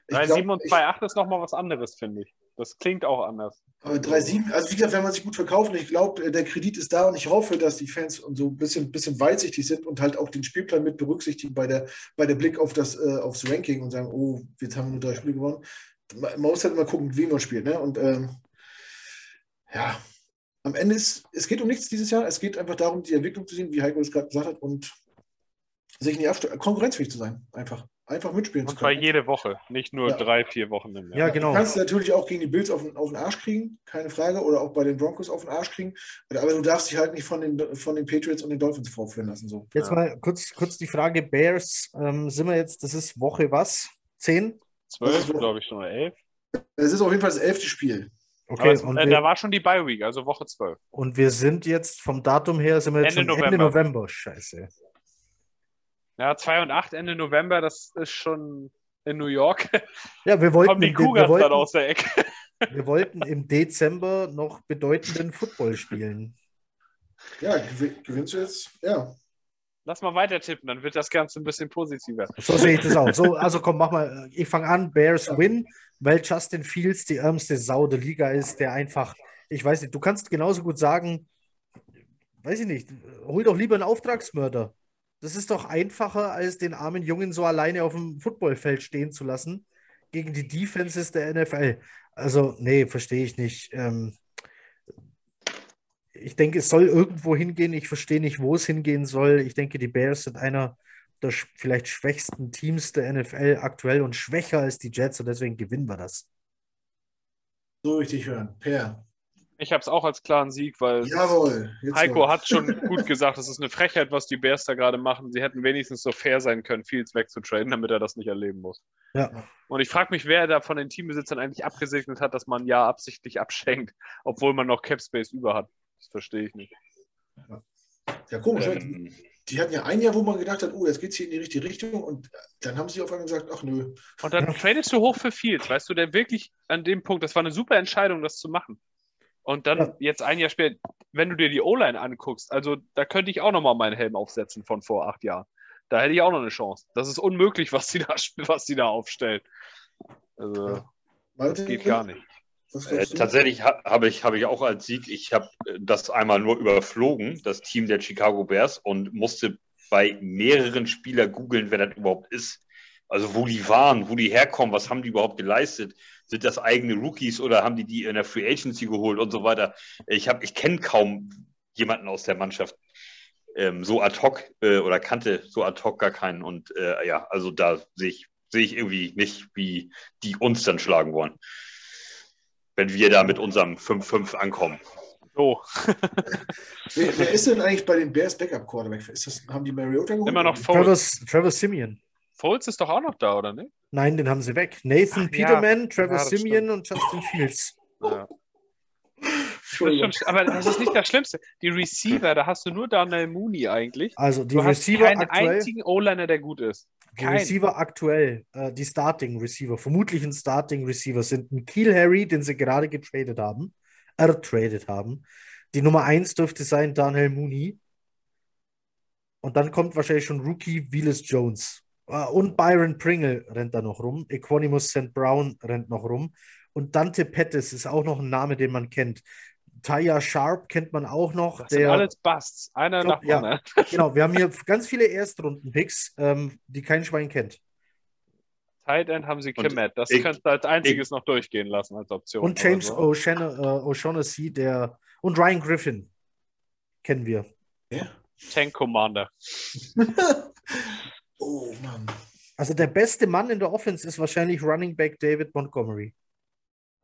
Ich 3, glaub, 7 und ich- 2, 8 ist nochmal was anderes, finde ich. Das klingt auch anders. Aber 3-7, also wie gesagt, wenn man sich gut verkauft, und ich glaube, der Kredit ist da und ich hoffe, dass die Fans und so ein bisschen, bisschen weitsichtig sind und halt auch den Spielplan mit berücksichtigen bei der, bei der Blick auf das, äh, aufs Ranking und sagen, oh, jetzt haben wir nur drei Spiele gewonnen. Man muss halt immer gucken, wie man spielt. Ne? Und ähm, ja, am Ende ist, es geht um nichts dieses Jahr, es geht einfach darum, die Entwicklung zu sehen, wie Heiko es gerade gesagt hat, und sich nicht konkurrenzfähig zu sein, einfach. Einfach mitspielen zu Und zwar können. jede Woche, nicht nur Ja. drei, vier Wochen im Jahr. Ja, Du genau. kannst natürlich auch gegen die Bills auf den, auf den Arsch kriegen, keine Frage, oder auch bei den Broncos auf den Arsch kriegen. Aber du darfst dich halt nicht von den, von den Patriots und den Dolphins vorführen lassen. So. Jetzt Ja. mal kurz, kurz die Frage: Bears, ähm, sind wir jetzt, das ist Woche was? Zehn? Zwölf, glaube ich, schon, oder elf. Es ist auf jeden Fall das elfte Spiel. Okay, es, und, äh, wir, da war schon die Bye Week, also Woche zwölf. und wir sind jetzt vom Datum her, sind wir jetzt Ende schon Ende November. November. Scheiße. Ja, 2 und 8 Ende November, das ist schon in New York. Ja, wir wollten, Kommen die wir, wollten, aus der Ecke. wir wollten im Dezember noch bedeutenden Football spielen. Ja, gew- gewinnst du jetzt? Ja. Lass mal weiter tippen, dann wird das Ganze ein bisschen positiver. So sehe ich das auch. So, also komm, mach mal. Ich fange an. Bears win, weil Justin Fields die ärmste Sau der Liga ist, der einfach, ich weiß nicht, du kannst genauso gut sagen, weiß ich nicht, hol doch lieber einen Auftragsmörder. Das ist doch einfacher, als den armen Jungen so alleine auf dem Footballfeld stehen zu lassen gegen die Defenses der NFL. Also, nee, verstehe ich nicht. Ähm, ich denke, es soll irgendwo hingehen. Ich verstehe nicht, wo es hingehen soll. Ich denke, die Bears sind einer der vielleicht schwächsten Teams der NFL aktuell und schwächer als die Jets und deswegen gewinnen wir das. So richtig hören. Per. Ich habe es auch als klaren Sieg, weil Jawohl. Heiko hat schon gut gesagt, es ist eine Frechheit, was die Bears da gerade machen. Sie hätten wenigstens so fair sein können, Fields wegzutraden, damit er das nicht erleben muss. Ja. Und ich frage mich, wer da von den Teambesitzern eigentlich abgesegnet hat, dass man ja absichtlich abschenkt, obwohl man noch Cap Space über hat. Das verstehe ich nicht. Ja, komisch. Ähm, Die hatten ja ein Jahr, wo man gedacht hat, oh, jetzt geht es hier in die richtige Richtung. Und dann haben sie auf einmal gesagt, ach nö. Und dann tradest du hoch für Fields, weißt du, der wirklich an dem Punkt, das war eine super Entscheidung, das zu machen. Und dann Ja. jetzt ein Jahr später, wenn du dir die O-Line anguckst, also da könnte ich auch nochmal meinen Helm aufsetzen von vor acht Jahren. Da hätte ich auch noch eine Chance. Das ist unmöglich, was die da, was die da aufstellen. Also, Ja. Das geht gar nicht. Äh, tatsächlich ha habe ich, hab ich auch als Sieg, ich habe das einmal nur überflogen, das Team der Chicago Bears, und musste bei mehreren Spielern googeln, wer das überhaupt ist. Also wo die waren, wo die herkommen, was haben die überhaupt geleistet? Sind das eigene Rookies oder haben die die in der Free Agency geholt und so weiter? Ich, hab- ich kenne kaum jemanden aus der Mannschaft ähm, so ad hoc äh, oder kannte so ad hoc gar keinen. Und äh, ja, also da sehe ich, sehe ich irgendwie nicht, wie die uns dann schlagen wollen wenn wir da mit unserem 5-5 ankommen. So, Wer, wer ist denn eigentlich bei den Bears Backup Quarterback? Ist das, haben die Mariota geholt? immer noch Foles. Trevor Simeon. Foles ist doch auch noch da, oder nicht? Nein, den haben sie weg. Nathan Ach, ja. Peterman, Trevor Ja, Simeon und Justin Fields. Ja. Das schon, aber das ist nicht das Schlimmste. Die Receiver, da hast du nur Daniel Mooney eigentlich. Also die Du hast Receiver keinen aktuell, einzigen O-Liner, der gut ist. die Kein. Receiver aktuell, äh, die Starting Receiver, vermutlich ein Starting Receiver sind ein Keel Harry, den sie gerade getradet haben, ertradet haben. Die Nummer 1 dürfte sein Daniel Mooney. Und dann kommt wahrscheinlich schon Rookie Willis Jones. Äh, Und Byron Pringle rennt da noch rum. Equanimus St. Brown rennt noch rum. Und Dante Pettis ist auch noch ein Name, den man kennt. Taya Sharp kennt man auch noch. Das sind der, alles Busts. Einer Glaub, nach dem ja. anderen. genau, wir haben hier ganz viele Erstrunden-Picks, ähm, die kein Schwein kennt. Tight End haben sie Und Kemet. Das ich- könntest du als einziges noch durchgehen lassen als Option. Und James so. Äh, O'Shaughnessy, der und Ryan Griffin kennen wir. Ja. Tank Commander. oh Mann. Also der beste Mann in der Offense ist wahrscheinlich Running Back David Montgomery.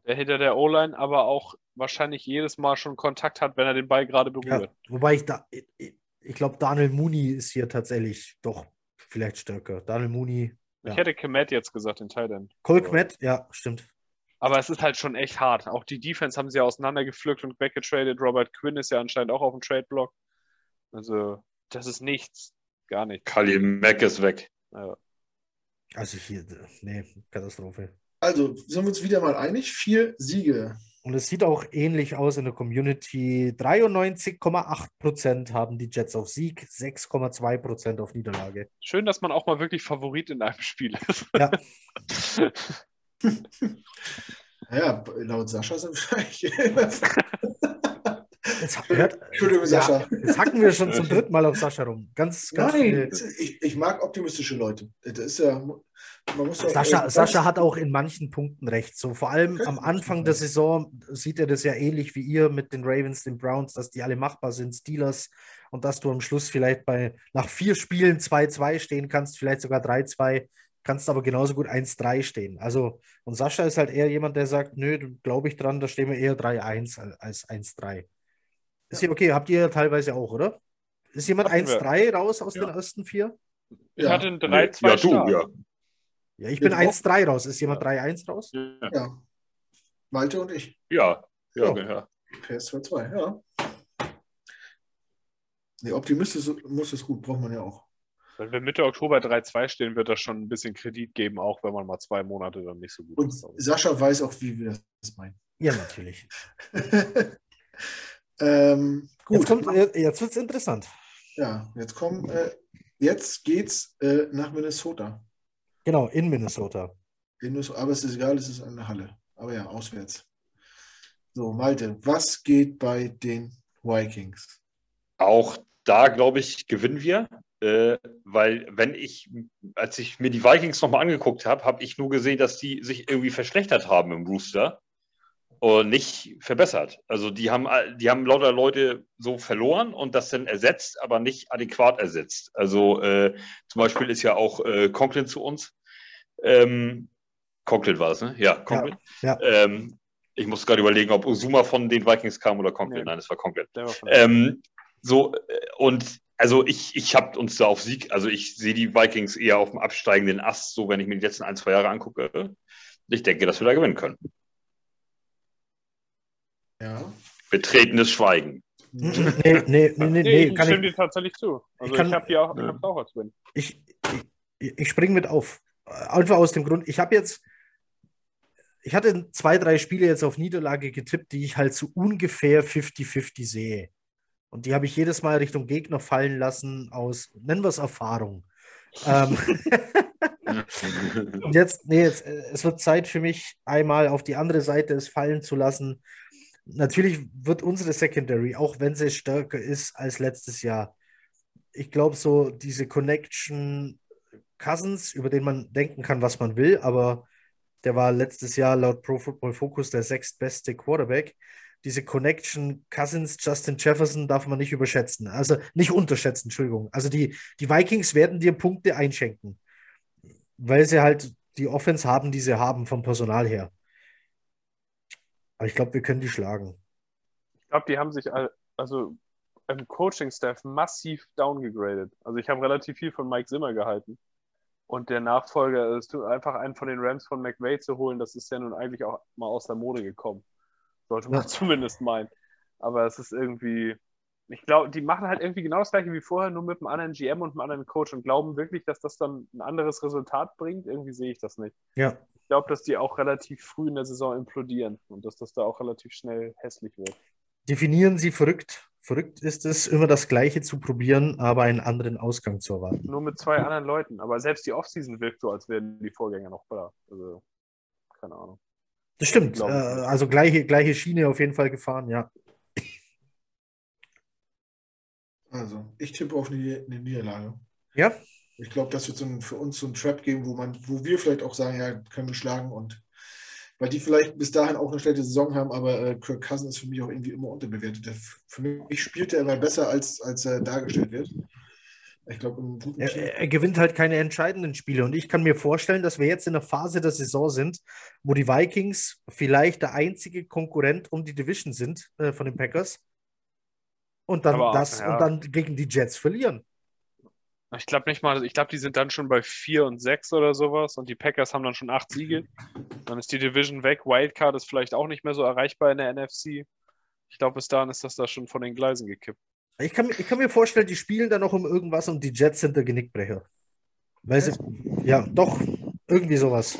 Der hinter der O-Line aber auch wahrscheinlich jedes Mal schon Kontakt hat, wenn er den Ball gerade Ja, berührt. wobei ich da, ich, ich glaube, Daniel Mooney ist hier tatsächlich doch vielleicht stärker. Daniel Mooney. Ja. Ich hätte Kemet jetzt gesagt, den Tight End. Cole Kmet, ja, stimmt. Aber es ist halt schon echt hart. Auch die Defense haben sie ja auseinandergepflückt und weggetradet. Robert Quinn ist ja anscheinend auch auf dem Trade-Block. Also, das ist nichts. Gar nichts. Khalil Mack ist weg. Ja. Also hier, nee, Katastrophe. Also, sind wir uns wieder mal einig? Vier Siege. Und es sieht auch ähnlich aus in der Community. 93,8% haben die Jets auf Sieg, 6,2% auf Niederlage. Schön, dass man auch mal wirklich Favorit in einem Spiel ist. Ja. Ja, laut Sascha sind wir eigentlich. Jetzt, hört, Entschuldigung, Sascha. jetzt hacken wir schon zum dritten Mal auf Sascha rum. Ganz, ganz Nein, ich, ich mag optimistische Leute. Das ist ja. Man muss Sascha, äh, Sascha hat auch in manchen Punkten recht. So vor allem am Anfang der Saison sieht er das ja ähnlich wie ihr mit den Ravens, den Browns, dass die alle machbar sind, Steelers und dass du am Schluss vielleicht bei nach vier Spielen 2-2 stehen kannst, vielleicht sogar 3-2. kannst aber genauso gut 1-3 stehen. Also, und Sascha ist halt eher jemand, der sagt, nö, glaube ich dran, da stehen wir eher 3-1 als 1-3. Ist ja okay, habt ihr ja teilweise auch, oder? Ist jemand 1-3 raus aus Ja. den ersten vier? Ich Ja. hatte einen 3-2 ja, du, Start. ja. Ja, ich bin Ja, du auch. 1-3 raus. Ist jemand 3-1 raus? Ja, Ja. Malte und ich. ja, ja, Ja. genau. PS2 2, ja. Nee, optimistisch muss es gut, braucht man ja auch. Wenn wir Mitte Oktober 3-2 stehen, wird das schon ein bisschen Kredit geben, auch wenn man mal zwei Monate dann nicht so gut Und ist. Also, Sascha weiß auch, wie wir das meinen. Ja, natürlich. ähm, gut. Jetzt, kommt, jetzt wird es interessant. Ja, jetzt kommen, äh, jetzt geht's äh, nach Minnesota. Genau, in Minnesota. Minnes- Aber es ist egal, es ist eine Halle. Aber ja, auswärts. So, Malte, was geht bei den Vikings? Auch da, glaube ich, gewinnen wir. Äh, weil, wenn ich, als ich mir die Vikings nochmal angeguckt habe, habe ich nur gesehen, dass die sich irgendwie verschlechtert haben im Rooster und nicht verbessert. Also die haben, die haben lauter Leute so verloren und das dann ersetzt, aber nicht adäquat ersetzt. Also äh, zum Beispiel ist ja auch äh, Conklin zu uns. Ähm, Conklin war es, ne? Ja, Conklin. Ja, Ähm, ich muss gerade überlegen, ob Uzuma von den Vikings kam oder Conklin. Nee. Nein, es war Conklin. Ähm, so, äh, und also ich, ich habe uns da auf Sieg, also ich sehe die Vikings eher auf dem absteigenden Ast, so wenn ich mir die letzten ein, zwei Jahre angucke. Ich denke, dass wir da gewinnen können. Ja. Betretenes Schweigen. Nee, nee, nee, nee, nee, nee, ich kann stimme ich, dir tatsächlich zu. Also Ich kann- ich habe die auch, ich hab's auch als Win. ich, ich, ich springe mit auf. Einfach aus dem Grund, ich habe jetzt, ich hatte zwei, drei Spiele jetzt auf Niederlage getippt, die ich halt so ungefähr 50-50 sehe. Und die habe ich jedes Mal Richtung Gegner fallen lassen aus, nennen wir es Erfahrung. ähm, und jetzt, nee, jetzt, äh, es wird Zeit für mich, einmal auf die andere Seite es fallen zu lassen. Natürlich wird unsere Secondary, auch wenn sie stärker ist als letztes Jahr, ich glaube, so diese Connection Cousins, über den man denken kann, was man will, aber der war letztes Jahr laut Pro Football Focus der sechstbeste Quarterback. Diese Connection Cousins, Justin Jefferson darf man nicht überschätzen. Also nicht unterschätzen, Entschuldigung. Also die, die Vikings werden dir Punkte einschenken, weil sie halt die Offense haben, die sie haben vom Personal her. Aber ich glaube, wir können die schlagen. Ich glaube, die haben sich also im Coaching-Staff massiv downgegradet. Also ich habe relativ viel von Mike Zimmer gehalten. Und der Nachfolger ist einfach einen von den Rams von McVay zu holen, das ist ja nun eigentlich auch mal aus der Mode gekommen. Sollte man Ja. zumindest meinen. Aber es ist irgendwie, ich glaube, die machen halt irgendwie genau das gleiche wie vorher, nur mit einem anderen GM und einem anderen Coach und glauben wirklich, dass das dann ein anderes Resultat bringt. Irgendwie sehe ich das nicht. Ja. Ich glaube, dass die auch relativ früh in der Saison implodieren und dass das da auch relativ schnell hässlich wird. Definieren Sie verrückt. Verrückt ist es, immer das Gleiche zu probieren, aber einen anderen Ausgang zu erwarten. Nur mit zwei anderen Leuten. Aber selbst die Offseason wirkt so, als wären die Vorgänger noch da. Also, keine Ahnung. Das stimmt. Äh, also gleiche, gleiche Schiene auf jeden Fall gefahren, ja. Also, ich tippe auf eine, eine Niederlage. Ja, Ich glaube, das wird so ein, für uns so ein Trap geben, wo man, wo wir vielleicht auch sagen, ja, können wir schlagen und weil die vielleicht bis dahin auch eine schlechte Saison haben, aber äh, Kirk Cousins ist für mich auch irgendwie immer unterbewertet. Der, für mich spielt er immer besser, als, als er dargestellt wird. Ich glaube, im guten er, er gewinnt halt keine entscheidenden Spiele. Und ich kann mir vorstellen, dass wir jetzt in einer Phase der Saison sind, wo die Vikings vielleicht der einzige Konkurrent um die Division sind äh, von den Packers. Und dann Aber, das ja. und dann gegen die Jets verlieren. Ich glaube nicht mal, ich glaube, die sind dann schon bei 4 und 6 oder sowas und die Packers haben dann schon 8 Siege. Dann ist die Division weg. Wildcard ist vielleicht auch nicht mehr so erreichbar in der NFC. Ich glaube, bis dahin ist das da schon von den Gleisen gekippt. Ich kann, mir- ich kann mir vorstellen, die spielen da noch um irgendwas und die Jets sind der Genickbrecher. Weil sie, ja, doch, irgendwie sowas.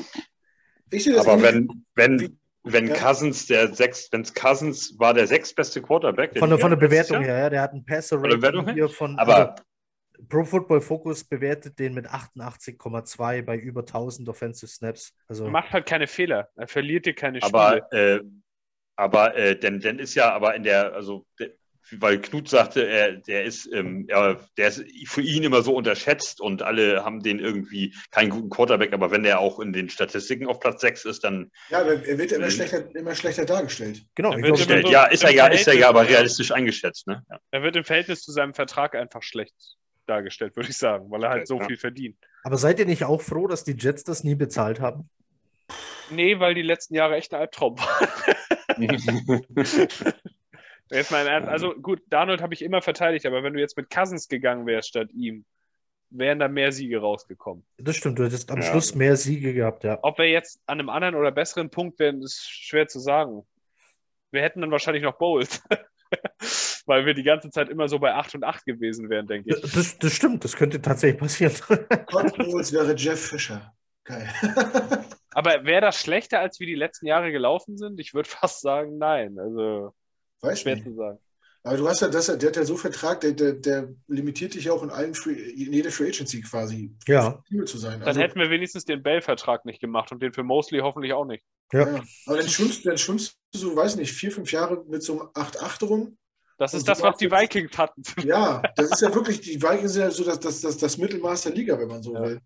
Ich sehe das Aber wenn, wenn, wenn Ja. Cousins der sechs, wenn Cousins war der sechstbeste Quarterback. Von der, von der Bewertung her, ja, der hat einen Passer hier von Aber also Pro Football Focus bewertet den mit 88,2 bei über 1000 Offensive Snaps. Also Er macht halt keine Fehler. Er verliert dir keine Spiele. Aber, äh, aber äh, denn, denn ist ja aber in der, also de, weil Knut sagte, er, der ist, ähm, er, der ist für ihn immer so unterschätzt und alle haben den irgendwie keinen guten Quarterback, aber wenn der auch in den Statistiken auf Platz 6 ist, dann Ja, er wird immer Mhm. schlechter, immer schlechter dargestellt. genau, Er wird so ja, ist er ja, ist er ja aber realistisch eingeschätzt, ne? Ja. Er wird im Verhältnis zu seinem Vertrag einfach schlecht. Dargestellt, würde ich sagen, weil er halt so Ja. viel verdient. Aber seid ihr nicht auch froh, dass die Jets das nie bezahlt haben? Nee, weil die letzten Jahre echt ein Albtraum waren. Jetzt mal im Ernst, also gut, Darnold habe ich immer verteidigt, aber wenn du jetzt mit Cousins gegangen wärst statt ihm, wären da mehr Siege rausgekommen. Das stimmt, du hättest am Ja. Schluss mehr Siege gehabt, ja. Ob wir jetzt an einem anderen oder besseren Punkt wären, ist schwer zu sagen. Wir hätten dann wahrscheinlich noch Bowls. Weil wir die ganze Zeit immer so bei 8 und 8 gewesen wären, denke ich. Das, das stimmt, das könnte tatsächlich passieren. Bowles wäre Jeff Fischer. Geil. Aber wäre das schlechter, als wie die letzten Jahre gelaufen sind? Ich würde fast sagen, nein. Also Weiß schwer nicht. zu sagen. Aber du hast ja, das, der hat ja so Vertrag, der, der, der limitiert dich auch in allen Free, in jeder Free Agency quasi. Ja. zu sein. Dann Also, hätten wir wenigstens den Bell-Vertrag nicht gemacht und den für Mosley hoffentlich auch nicht. Ja. ja. Aber dann schwimmst, dann schwimmst so, weiß nicht, vier, fünf Jahre mit so einem 8-8 rum. Das ist so das, was die Vikings hatten. Ja, das ist ja wirklich, die Vikings sind ja so das, das, das, das Mittelmaß der Liga, wenn man so Ja. will.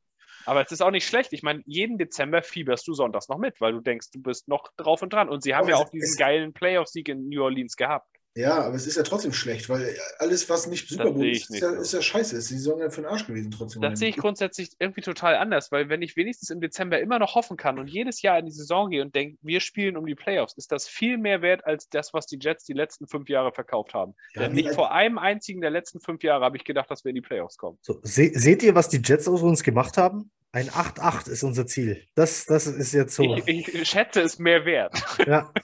Aber es ist auch nicht schlecht. Ich meine, jeden Dezember fieberst du sonntags noch mit, weil du denkst, du bist noch drauf und dran. Und sie haben Aber ja auch diesen es- geilen Playoff-Sieg in New Orleans gehabt. Ja, aber es ist ja trotzdem schlecht, weil alles, was nicht Super Bowl ist, ist ja, ist ja scheiße. Ist die Saison ja für den Arsch gewesen trotzdem. Das sehe ich grundsätzlich irgendwie total anders, weil wenn ich wenigstens im Dezember immer noch hoffen kann und jedes Jahr in die Saison gehe und denke, wir spielen um die Playoffs, ist das viel mehr wert als das, was die Jets die letzten fünf Jahre verkauft haben. Ja, Denn nicht vor einem einzigen der letzten fünf Jahre habe ich gedacht, dass wir in die Playoffs kommen. So, se seht ihr, was die Jets aus uns gemacht haben? Ein 8-8 ist unser Ziel. Das, das ist jetzt so. Ich, ich schätze es mehr wert. Ja,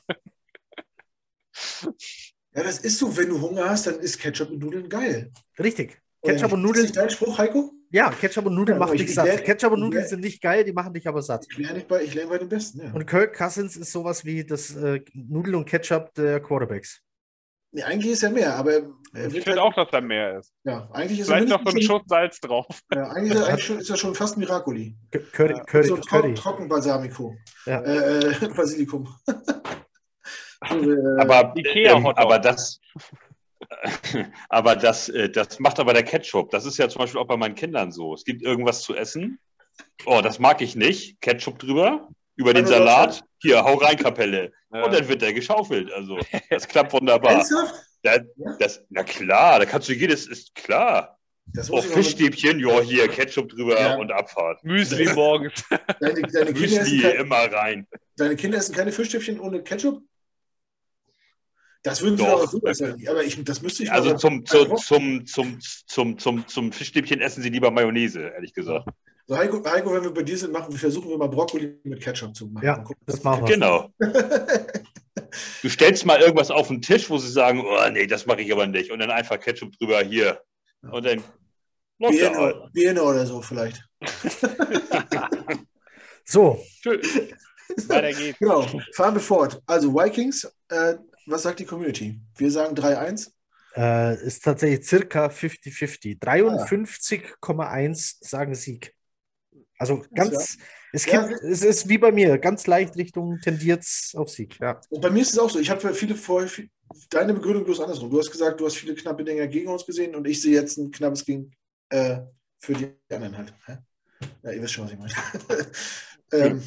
Ja, das ist so, wenn du Hunger hast, dann ist Ketchup und Nudeln geil. richtig. Oder Ketchup und nicht? Ist Nudeln, nicht dein Spruch, Heiko? ja, Ketchup und Nudeln Ja, machen dich ich satt. Ketchup und Nudeln sind nicht geil, die machen dich aber satt. Ich lerne bei, ich lerne bei den Besten. Ja. Und Kirk Cousins ist sowas wie das äh, Nudel und Ketchup der Quarterbacks. Nee, eigentlich ist er mehr, aber er Ich finde halt, auch, dass da mehr ist. ja, eigentlich ist er Vielleicht noch so ein Schuss Salz drauf. schon, ja, eigentlich ist er, eigentlich schon, ist er schon fast Miracoli. Curry, Ja, Curry, so ein Curry. Tro Trockenbalsamico. Ja. Äh, äh, Basilikum. äh, Aber, Ikea ähm, aber das, aber das, äh, das macht aber der Ketchup. Das ist ja zum Beispiel auch bei meinen Kindern so. Es gibt irgendwas zu essen. Oh, das mag ich nicht. Ketchup drüber, über den Salat. Hier, hau rein, Kapelle. Ja. Und dann wird der geschaufelt. Also, das klappt wunderbar. Ernsthaft? Da, Ja? das, na klar, da kannst du jedes, ist klar. Das Oh, Fischstäbchen, ja, hier, Ketchup drüber Ja. und Abfahrt. Müsli morgens. Deine, deine, Müsli kein, immer rein. deine Kinder essen keine Fischstäbchen ohne Ketchup? Das würden sie Doch. aber so essen. Aber ich, das müsste ich Also zum, zu, zum, zum, zum, zum, zum Fischstäbchen essen sie lieber Mayonnaise, ehrlich gesagt. So, Heiko, Heiko, wenn wir bei dir sind, machen, versuchen wir mal Brokkoli mit Ketchup zu machen. Ja, das machen wir. Genau. Du stellst mal irgendwas auf den Tisch, wo sie sagen, oh nee, das mache ich aber nicht. Und dann einfach Ketchup drüber hier. Und dann. Birne, Birne oder so vielleicht. So, Tschö. Weiter geht's. Genau, fahren wir fort. Also Vikings, äh, was sagt die Community? Wir sagen 3-1. äh, ist tatsächlich circa 50-50. 53,1 sagen Sieg. Also ganz, es, Ja. kippt, es ist wie bei mir, ganz leicht Richtung tendiert auf Sieg. Ja. Und bei mir ist es auch so. Ich habe viele vorher, deine Begründung bloß andersrum. Du hast gesagt, du hast viele knappe Dinger gegen uns gesehen und ich sehe jetzt ein knappes gegen äh, für die anderen halt. Ja, ihr wisst schon, was ich meine. ähm,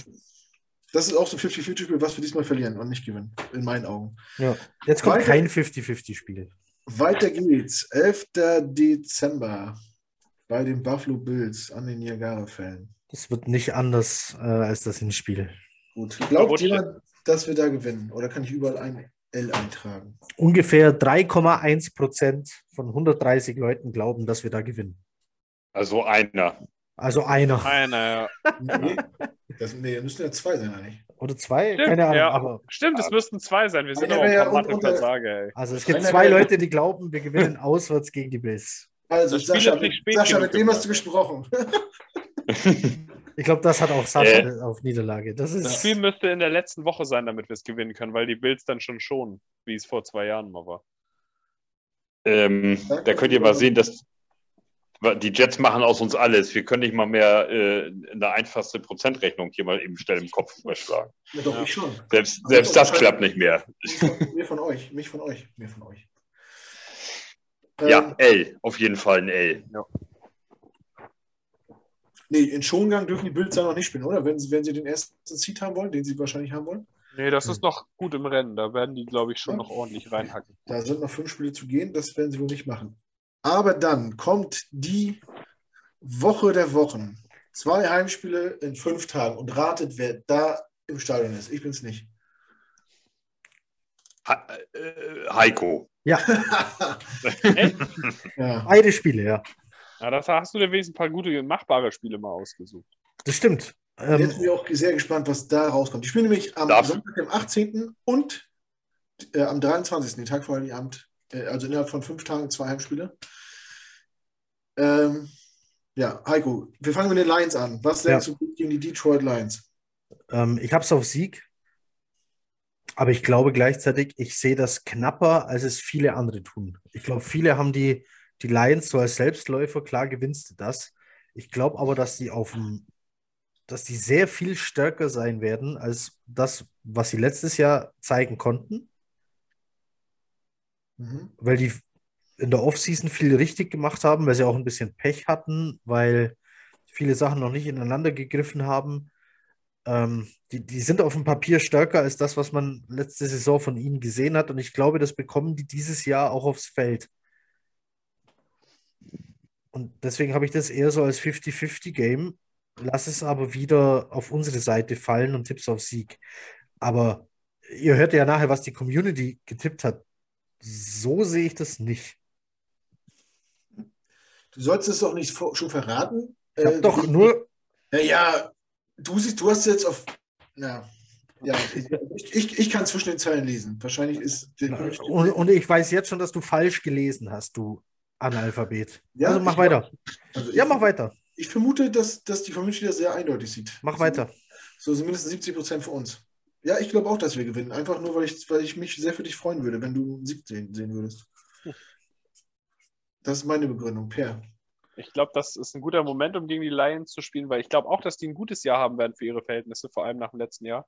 das ist auch so 50-50-Spiel, was wir diesmal verlieren und nicht gewinnen, in meinen Augen. Ja. Jetzt kommt Weiter- kein 50-50-Spiel. Weiter geht's. 11. Dezember bei den Buffalo Bills an den Niagara-Fällen. Das wird nicht anders äh, als das Hinspiel. Gut. Glaubt jemand, dass wir da gewinnen? Oder kann ich überall ein L eintragen? Ungefähr 3,1 Prozent von 130 Leuten glauben, dass wir da gewinnen. Also einer. Also einer Einer, ja. Nee, das, nee, müssen ja zwei sein eigentlich. oder zwei, Stimmt, keine Ahnung. ja. Aber Stimmt, es müssten zwei sein. Wir sind aber ja auch un- unter- Versager, ey. also es gibt Einer zwei Leute, die glauben, wir gewinnen auswärts gegen die Bills. Also, Das Sascha, mit, Sascha, mit dem hast du gesprochen. Ich glaube, das hat auch Sascha Äh. auf Niederlage. Das Das ist Spiel müsste in der letzten Woche sein, damit wir es gewinnen können, weil die Bills dann schon schonen, wie es vor zwei Jahren mal war. Ähm, da könnt ihr mal sehen, dass die Jets machen aus uns alles. Wir können nicht mal mehr äh, eine einfachste Prozentrechnung hier mal eben schnell im Kopf überschlagen. Ja, doch, Ja. ich schon. Selbst, selbst das klappt nicht mehr. Mich von, mir von euch, mich von euch, mir von euch. Ähm, Ja, L. Auf jeden Fall ein L. Nee, in Schongang dürfen die Bills ja noch nicht spielen, oder? Wenn, sie- wenn sie den ersten Seed haben wollen, den sie wahrscheinlich haben wollen. Nee, das ist noch gut im Rennen. Da werden die, glaube ich, schon noch ordentlich reinhacken. Da sind noch fünf Spiele zu gehen, das werden sie wohl nicht machen. Aber dann kommt die Woche der Wochen. Zwei Heimspiele in fünf Tagen und ratet, wer da im Stadion ist. Ich bin es nicht. äh, Heiko. Ja. ja. Beide Spiele, ja. Ja, das hast du dir wenigstens ein paar gute, machbare Spiele mal ausgesucht. Das stimmt. Ähm, Jetzt bin ich auch sehr gespannt, was da rauskommt. Ich spiele nämlich am? Sonntag, dem 18. und äh, am 23. den Tag vor dem äh, also innerhalb von fünf Tagen zwei Heimspiele. Ähm, ja, Heiko, wir fangen mit den Lions an. Was denkst ja. du gegen die Detroit Lions? Ähm, ich habe es auf Sieg, aber ich glaube gleichzeitig, ich sehe das knapper, als es viele andere tun. Ich glaube, viele haben die, die Lions so als Selbstläufer, klar gewinnst du das. Ich glaube aber, dass die auf dem, dass die sehr viel stärker sein werden als das, was sie letztes Jahr zeigen konnten. Mhm. Weil die in der Offseason viel richtig gemacht haben, weil sie auch ein bisschen Pech hatten, weil viele Sachen noch nicht ineinander gegriffen haben. Ähm, die, die sind auf dem Papier stärker als das, was man letzte Saison von ihnen gesehen hat. Und ich glaube, das bekommen die dieses Jahr auch aufs Feld. Und deswegen habe ich das eher so als 50-50-Game. Lass es aber wieder auf unsere Seite fallen und Tipps auf Sieg. Aber ihr hört ja nachher, was die Community getippt hat. So sehe ich das nicht. Du sollst es doch nicht schon verraten. Ich äh, doch nur. Ja, du siehst, du hast jetzt auf. Ja, ja ich, ich, ich kann zwischen den Zeilen lesen. Wahrscheinlich ist. Und, und, ich weiß jetzt schon, dass du falsch gelesen hast, du Analphabet. Ja, also mach weiter. Also ja, mach weiter. Ich vermute, dass, dass die Community das sehr eindeutig sieht. Mach weiter. So sind mindestens 70 Prozent für uns. Ja, ich glaube auch, dass wir gewinnen. Einfach nur, weil ich, weil ich mich sehr für dich freuen würde, wenn du einen Sieg sehen, sehen würdest. Das ist meine Begründung, Per. Ich glaube, das ist ein guter Moment, um gegen die Lions zu spielen, weil ich glaube auch, dass die ein gutes Jahr haben werden für ihre Verhältnisse, vor allem nach dem letzten Jahr.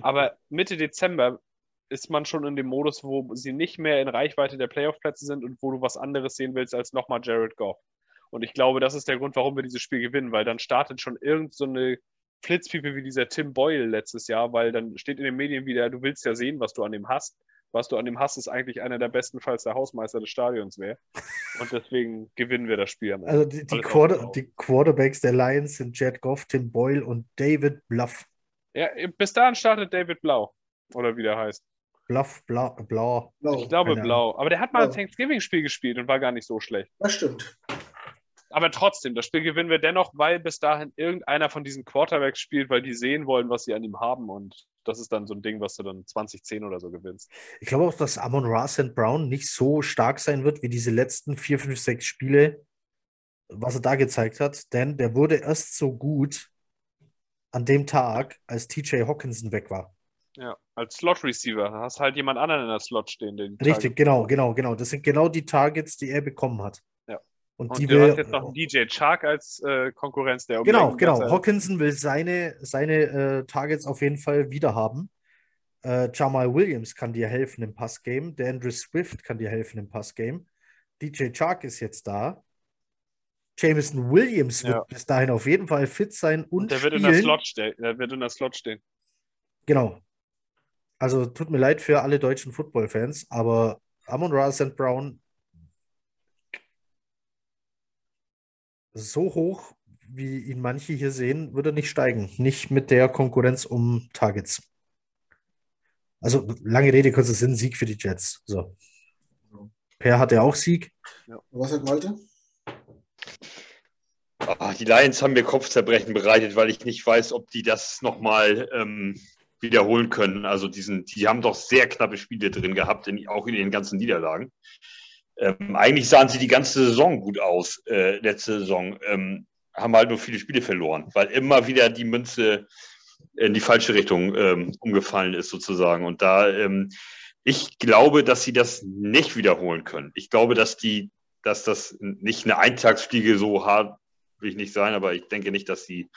Aber Mitte Dezember ist man schon in dem Modus, wo sie nicht mehr in Reichweite der Playoff-Plätze sind und wo du was anderes sehen willst als nochmal Jared Goff. Und ich glaube, das ist der Grund, warum wir dieses Spiel gewinnen, weil dann startet schon irgend so Flitzpiepe wie dieser Tim Boyle letztes Jahr, weil dann steht in den Medien wieder, du willst ja sehen, was du an dem hast was du an dem hast, ist eigentlich einer der besten, falls der Hausmeister des Stadions wäre. Und deswegen gewinnen wir das Spiel. Also die, die, Quarter, die, Quarterbacks der Lions sind Jet Goff, Tim Boyle und David Bluff. Ja, bis dahin startet David Blau. Oder wie der heißt. Bluff, Blau. Blau. Ich glaube Blau. Aber der hat mal ein Thanksgiving-Spiel gespielt und war gar nicht so schlecht. Das stimmt. Aber trotzdem, das Spiel gewinnen wir dennoch, weil bis dahin irgendeiner von diesen Quarterbacks spielt, weil die sehen wollen, was sie an ihm haben. Und das ist dann so ein Ding, was du dann 2010 oder so gewinnst. Ich glaube auch, dass Amon Ra St. Brown nicht so stark sein wird wie diese letzten vier, fünf, sechs Spiele, was er da gezeigt hat. Denn der wurde erst so gut an dem Tag, als TJ Hawkinson weg war. Ja, als Slot-Receiver. Da hast halt jemand anderen in der Slot stehen. Den Richtig, Target genau, genau, genau. Das sind genau die Targets, die er bekommen hat. Und, und die du will, hast jetzt noch DJ Chark als äh, Konkurrenz, der Genau, genau. Hawkinson will seine, seine äh, Targets auf jeden Fall wieder haben. Äh, Jamal Williams kann dir helfen im Passgame. Der Andrew Swift kann dir helfen im Passgame. DJ Chark ist jetzt da. Jameson Williams wird ja. bis dahin auf jeden Fall fit sein und, und der wird in der Slot stehen. Der wird in der Slot stehen. Genau. Also tut mir leid für alle deutschen Football-Fans, aber Amon Ra St. Brown so hoch, wie ihn manche hier sehen, würde er nicht steigen. Nicht mit der Konkurrenz um Targets. Also lange Rede, kurzer Sinn, Sieg für die Jets. So. Per hatte auch Sieg. Ja. Was hat Malte? Oh, die Lions haben mir Kopfzerbrechen bereitet, weil ich nicht weiß, ob die das nochmal ähm, wiederholen können. Also diesen, die haben doch sehr knappe Spiele drin gehabt, in, auch in den ganzen Niederlagen. Ähm, eigentlich sahen sie die ganze Saison gut aus, äh, letzte Saison. Ähm, haben halt nur viele Spiele verloren, weil immer wieder die Münze in die falsche Richtung ähm, umgefallen ist, sozusagen. Und da, ähm, ich glaube, dass sie das nicht wiederholen können. Ich glaube, dass die, dass das nicht eine Eintagsfliege so hart will ich nicht sein, aber ich denke nicht, dass sie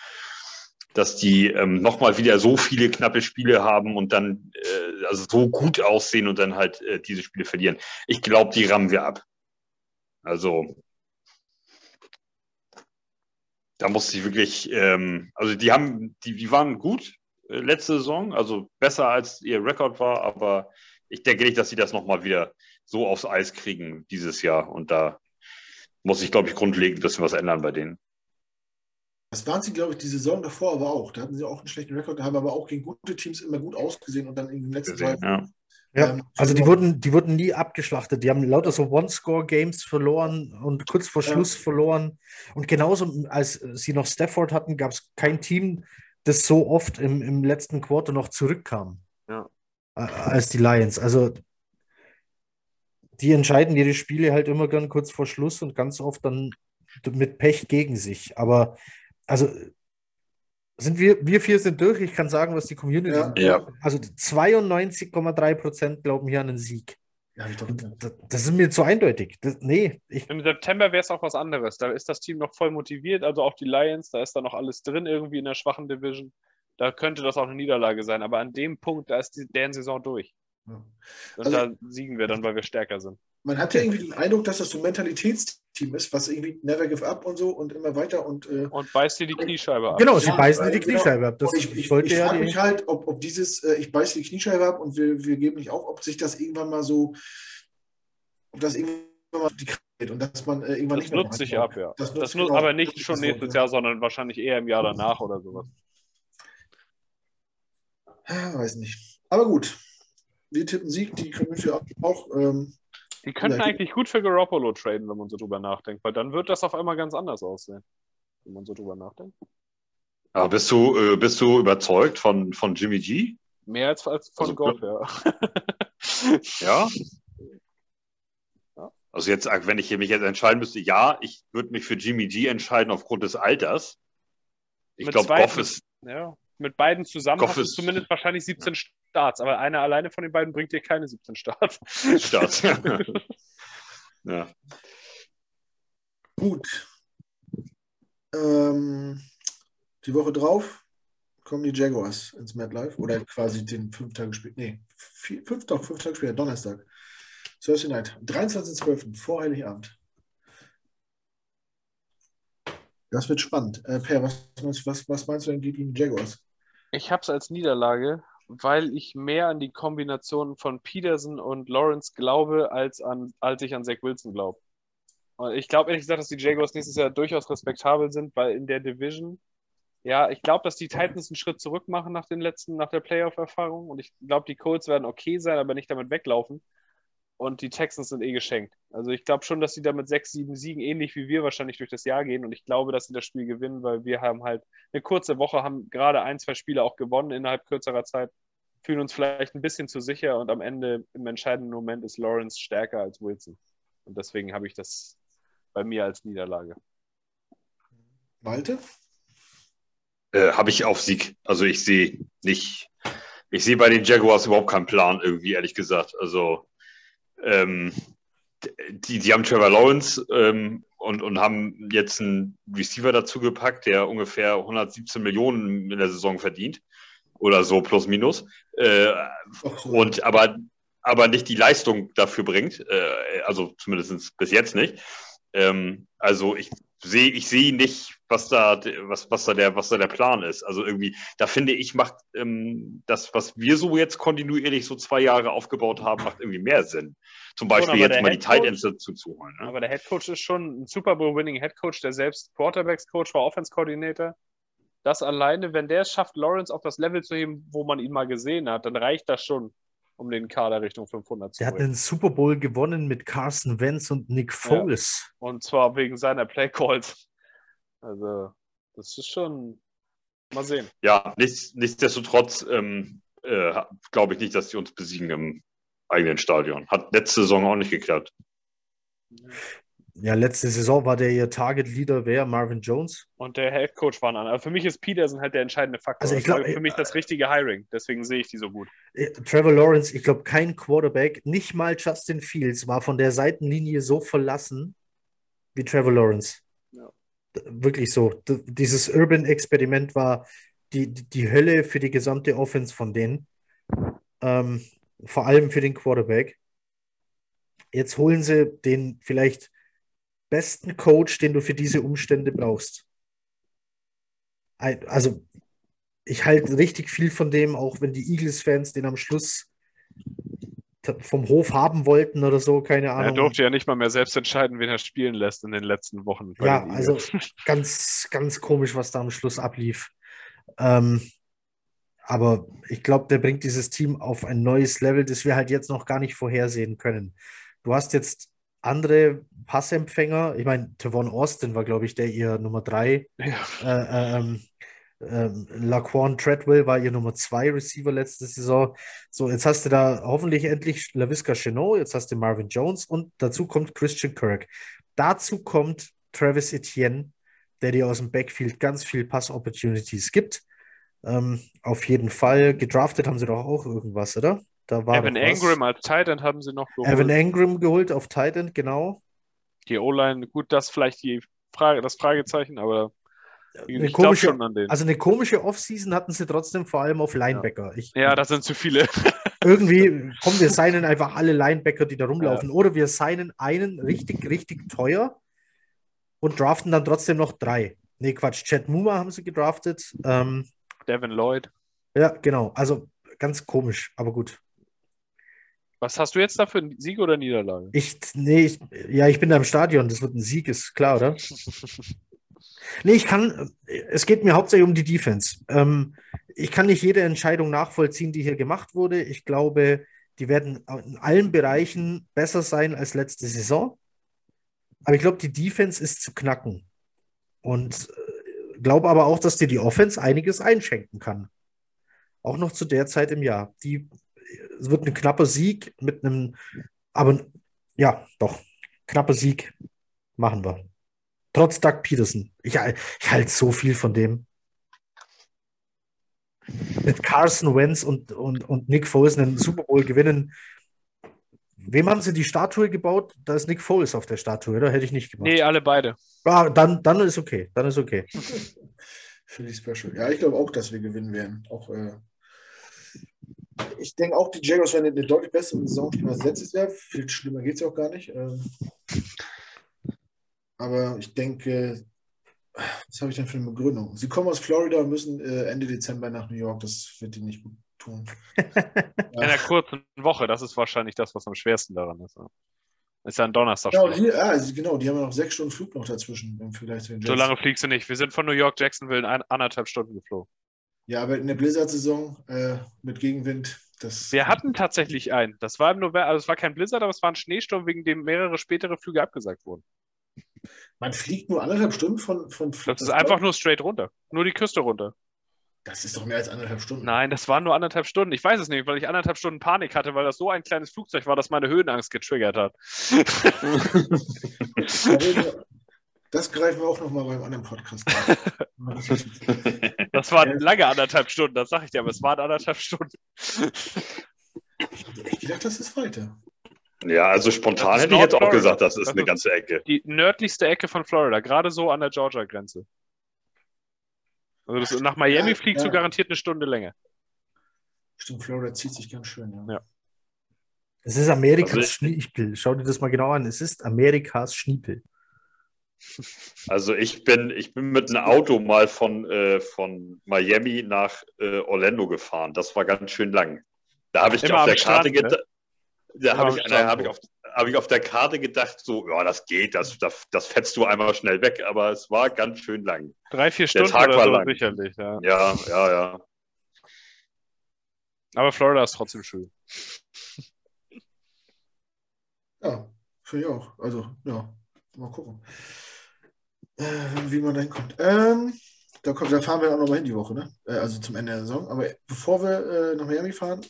dass die ähm, nochmal wieder so viele knappe Spiele haben und dann äh, also so gut aussehen und dann halt äh, diese Spiele verlieren. Ich glaube, die rammen wir ab. Also da musste ich wirklich, ähm, also die haben, die, die waren gut äh, letzte Saison, also besser als ihr Rekord war, aber ich denke nicht, dass sie das nochmal wieder so aufs Eis kriegen dieses Jahr und da muss sich, glaube ich, grundlegend ein bisschen was ändern bei denen. Das waren sie, glaube ich, die Saison davor aber auch. Da hatten sie auch einen schlechten Rekord, haben aber auch gegen gute Teams immer gut ausgesehen und dann in den letzten Gesehen, zwei. ja. Ja, Ähm, also die wurden, die wurden nie abgeschlachtet. Die haben lauter so One-Score-Games verloren und kurz vor Ja. Schluss verloren. Und genauso, als sie noch Stafford hatten, gab es kein Team, das so oft im, im letzten Quarter noch zurückkam Ja. äh, als die Lions. Also die entscheiden ihre Spiele halt immer gern kurz vor Schluss und ganz oft dann mit Pech gegen sich. Aber also sind wir, wir vier sind durch. Ich kann sagen, was die Community Ja. Ja. also 92,3 Prozent glauben hier an einen Sieg. Ja, Das, das ist mir zu eindeutig. Das, nee, ich, Im September wäre es auch was anderes. Da ist das Team noch voll motiviert, also auch die Lions, da ist da noch alles drin irgendwie in der schwachen Division. Da könnte das auch eine Niederlage sein, aber an dem Punkt, da ist die, deren Saison durch. Ja. Und Also- da siegen wir dann, weil wir stärker sind. Man hat ja irgendwie den Eindruck, dass das so ein Mentalitätsteam ist, was irgendwie never give up und so und immer weiter und äh, Und beißt dir die Kniescheibe ab. genau, sie Ja, beißen dir die genau. Kniescheibe ab. Das Und ich, ich, wollte ich ja frage mich halt, ob, ob dieses, äh, ich beiße die Kniescheibe ab und wir, wir geben nicht auf, ob sich das irgendwann mal so, ob das irgendwann mal die Kraft wird und dass man äh, irgendwann Das nicht mehr nutzt sich ab, ja. Das Das nutzt nutzt genau. aber nicht schon nächstes Jahr, sondern wahrscheinlich eher im Jahr danach oder sowas. Ja, weiß nicht. Aber gut. Wir tippen Sieg, die Community auch. Ähm, Die könnten Ja, eigentlich gut für Garoppolo traden, wenn man so drüber nachdenkt, weil dann wird das auf einmal ganz anders aussehen. Wenn man so drüber nachdenkt. Aber bist du, äh, bist du überzeugt von, von Jimmy G? Mehr als, als von Also, Goff, ja. Ja? Ja. Also jetzt, äh, wenn ich mich jetzt entscheiden müsste, ja, ich würde mich für Jimmy G entscheiden aufgrund des Alters. Ich glaube, Goff ist, ja. Mit beiden zusammen Goff hast du ist- zumindest wahrscheinlich 17 Starts, aber einer alleine von den beiden bringt dir keine 17 Starts. Start. ja. gut. Ähm, die Woche drauf kommen die Jaguars ins MetLife oder quasi den fünf Tage später. Nee, vier, fünf, doch, fünf Tage später, Donnerstag. Thursday Night, 23.12. vor Heiligabend. Das wird spannend. Äh, per, was, meinst- was, was meinst du denn gegen die Jaguars? Ich habe es als Niederlage, weil ich mehr an die Kombination von Peterson und Lawrence glaube, als, an, als ich an Zach Wilson glaube. Und ich glaube ehrlich gesagt, dass die Jaguars nächstes Jahr durchaus respektabel sind, weil in der Division, ja, ich glaube, dass die Titans einen Schritt zurück machen nach den letzten, nach der Playoff-Erfahrung. Und ich glaube, die Colts werden okay sein, aber nicht damit weglaufen. Und die Texans sind eh geschenkt. Also ich glaube schon, dass sie da mit sechs, sieben Siegen ähnlich wie wir wahrscheinlich durch das Jahr gehen. Und ich glaube, dass sie das Spiel gewinnen, weil wir haben halt eine kurze Woche, haben gerade ein, zwei Spiele auch gewonnen innerhalb kürzerer Zeit, fühlen uns vielleicht ein bisschen zu sicher und am Ende im entscheidenden Moment ist Lawrence stärker als Wilson. Und deswegen habe ich das bei mir als Niederlage. Malte? Äh, Habe ich auf Sieg. Also ich sehe nicht, ich sehe bei den Jaguars überhaupt keinen Plan irgendwie, ehrlich gesagt. Also ähm, die, die haben Trevor Lawrence ähm, und, und haben jetzt einen Receiver dazu gepackt, der ungefähr 117 Millionen in der Saison verdient. Oder so, plus minus. Äh, so. und aber, aber nicht die Leistung dafür bringt. Äh, also zumindest bis jetzt nicht. Ähm, also ich sehe ich sehe nicht, was da, was, was, da der, was da der Plan ist. Also irgendwie, da finde ich, macht ähm, das, was wir so jetzt kontinuierlich so zwei Jahre aufgebaut haben, macht irgendwie mehr Sinn. Zum Beispiel jetzt mal die Head Tight Coach- Ends dazu zu holen. Ne? Aber der Head Coach ist schon ein Super Bowl-winning Head Coach, der selbst Quarterbacks Coach war, Offense Coordinator. Das alleine, wenn der es schafft, Lawrence auf das Level zu heben, wo man ihn mal gesehen hat, dann reicht das schon, um den Kader Richtung 500 zu der hat einen Super Bowl gewonnen mit Carson Wentz und Nick Foles. Und zwar wegen seiner Play Calls. Also, das ist schon. Mal sehen. Ja, nichts, nichtsdestotrotz ähm, äh, glaube ich nicht, dass die uns besiegen im eigenen Stadion. Hat letzte Saison auch nicht geklappt. Ja, letzte Saison war der ihr Target Leader wer? Marvin Jones. Und der Head Coach war ein anderer. Für mich ist Peterson halt der entscheidende Faktor. Also ich Das war glaub, für mich das richtige Hiring. Deswegen sehe ich die so gut. Äh, Trevor Lawrence, ich glaube, kein Quarterback, nicht mal Justin Fields, war von der Seitenlinie so verlassen wie Trevor Lawrence. Ja. Wirklich so. Dieses Urban-Experiment war die, die Hölle für die gesamte Offense von denen. Ähm, vor allem für den Quarterback. Jetzt holen sie den vielleicht besten Coach, den du für diese Umstände brauchst. Also, ich halte richtig viel von dem, auch wenn die Eagles-Fans den am Schluss vom Hof haben wollten oder so, keine Ahnung. Er durfte ja nicht mal mehr selbst entscheiden, wen er spielen lässt in den letzten Wochen. Ja, also ganz, ganz komisch, was da am Schluss ablief. Ähm, aber ich glaube, der bringt dieses Team auf ein neues Level, das wir halt jetzt noch gar nicht vorhersehen können. Du hast jetzt andere Passempfänger. Ich meine, Tavon Austin war, glaube ich, der ihr Nummer drei. Ja. Äh, ähm, ähm, Laquan Treadwell war ihr Nummer zwei Receiver letzte Saison. So, jetzt hast du da hoffentlich endlich LaVisca Chenot, jetzt hast du Marvin Jones und dazu kommt Christian Kirk. Dazu kommt Travis Etienne, der dir aus dem Backfield ganz viel Pass-Opportunities gibt. Ähm, auf jeden Fall. Gedraftet haben sie doch auch irgendwas, oder? Da war Evan. Ingram als Tight End haben sie noch geholt. Evan Ingram geholt auf Tight End, genau. Die O-Line, gut, das vielleicht die Frage, das Fragezeichen, aber Eine komische, schon an den. also eine komische Offseason hatten sie trotzdem vor allem auf Linebacker. Ich, ja, das sind zu viele. irgendwie, komm, wir signen einfach alle Linebacker, die da rumlaufen. Oder wir signen einen richtig, richtig teuer und draften dann trotzdem noch drei. Nee, Quatsch, Chad Muma haben sie gedraftet. Ähm, Devin Lloyd. ja, genau. Also ganz komisch, aber gut. Was hast du jetzt da für einen Sieg oder Niederlage? Ich, nee, ich, ja, ich bin da im Stadion. Das wird ein Sieg, ist klar, oder? Nee, ich kann, es geht mir hauptsächlich um die Defense. Ähm, ich kann nicht jede Entscheidung nachvollziehen, die hier gemacht wurde. Ich glaube, die werden in allen Bereichen besser sein als letzte Saison. Aber ich glaube, die Defense ist zu knacken. Und äh, glaube aber auch, dass dir die Offense einiges einschenken kann. Auch noch zu der Zeit im Jahr. Die, es wird ein knapper Sieg mit einem, aber ja, doch, knapper Sieg machen wir. Trotz Doug Peterson. Ich, ich halte so viel von dem. Mit Carson Wentz und, und, und Nick Foles einen Super Bowl gewinnen. Wem haben sie die Statue gebaut? Da ist Nick Foles auf der Statue, oder? Hätte ich nicht gemacht. Nee, alle beide. Ah, dann, dann ist okay. Dann ist okay. Finde ich special. Ja, ich glaube auch, dass wir gewinnen werden. Auch, äh, ich denke auch, die Jaguars werden eine deutlich bessere Saison spielen als letztes Jahr. Viel schlimmer geht es ja auch gar nicht. Ähm, aber ich denke, was habe ich denn für eine Begründung? Sie kommen aus Florida und müssen äh, Ende Dezember nach New York. Das wird ihnen nicht gut tun. In einer kurzen Woche, das ist wahrscheinlich das, was am schwersten daran ist. ja. Ist ja ein Donnerstag. Genau, die, ah, also genau, die haben ja noch sechs Stunden Flug noch dazwischen Jets. So lange fliegst du nicht. Wir sind von New York Jacksonville in ein, anderthalb Stunden geflogen. Ja, aber in der Blizzard-Saison äh, mit Gegenwind, das. Wir hatten tatsächlich einen. Das war im November, also es war kein Blizzard, aber es war ein Schneesturm, wegen dem mehrere spätere Flüge abgesagt wurden. Man fliegt nur anderthalb Stunden von. von Das ist einfach nur straight runter. Nur die Küste runter. Das ist doch mehr als anderthalb Stunden. Nein, das waren nur anderthalb Stunden. Ich weiß es nicht, weil ich anderthalb Stunden Panik hatte, weil das so ein kleines Flugzeug war, das meine Höhenangst getriggert hat. Das greifen wir auch nochmal beim anderen Podcast an. Das waren lange anderthalb Stunden, das sage ich dir, aber es waren anderthalb Stunden. Ich gedacht, das ist weiter. Ja, also spontan hätte ich jetzt auch gesagt, das ist eine ist- ganze Ecke. Die nördlichste Ecke von Florida, gerade so an der Georgia-Grenze. Also das, nach Miami Ja, fliegst ja. du garantiert eine Stunde länger. Stimmt, Florida zieht sich ganz schön. Ja. Ja. Es ist Amerikas Also ich- Schniepel. Schau dir das mal genau an. Es ist Amerikas Schniepel. Also ich bin, ich bin mit einem Auto mal von, äh, von Miami nach äh, Orlando gefahren. Das war ganz schön lang. Da habe ich Immer auf der Karte Strand, ne? gedacht. Da habe ich, da habe ich, auf, habe ich auf der Karte gedacht, so, ja, das geht, das, das, das fetzt du einmal schnell weg, aber es war ganz schön lang. Drei, vier Stunden Tag oder war so lang. sicherlich, ja. Ja, ja, ja. Aber Florida ist trotzdem schön. Ja, finde ich auch. Also, ja, mal gucken, äh, wie man da hinkommt. Ähm, da, kommt, da fahren wir auch nochmal hin die Woche, ne? Äh, also zum Ende der Saison. Aber bevor wir äh, nach Miami fahren,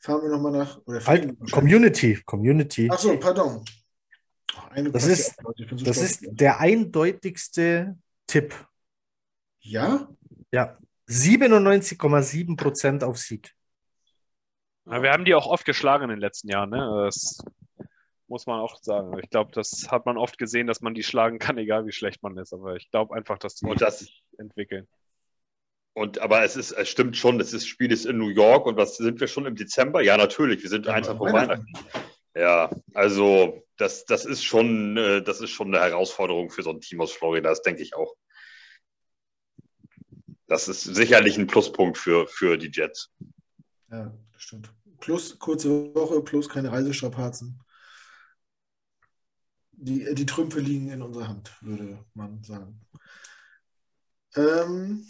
fahren wir nochmal nach. Oder Halt. Community. Community. Ach so, pardon. Eine Das Klasse ist- so Das stolz ist der eindeutigste Tipp. Ja? Ja. 97,7 Prozent auf Sieg. Ja, wir haben die auch oft geschlagen in den letzten Jahren, ne? Das muss man auch sagen. Ich glaube, das hat man oft gesehen, dass man die schlagen kann, egal wie schlecht man ist. Aber ich glaube einfach, dass die Und das, sich entwickeln. und aber es ist, es stimmt schon, das ist, Spiel ist in New York und was sind wir schon im Dezember? Ja, natürlich, wir sind Ja, eins vor Weihnachten. Weihnachten. Ja, also das, das ist schon, äh, das ist schon eine Herausforderung für so ein Team aus Florida, das denke ich auch. Das ist sicherlich ein Pluspunkt für, für die Jets. Ja, das stimmt. plus kurze Woche, plus keine Reisestrapazen. Die, die Trümpfe liegen in unserer Hand, würde man sagen. Ähm,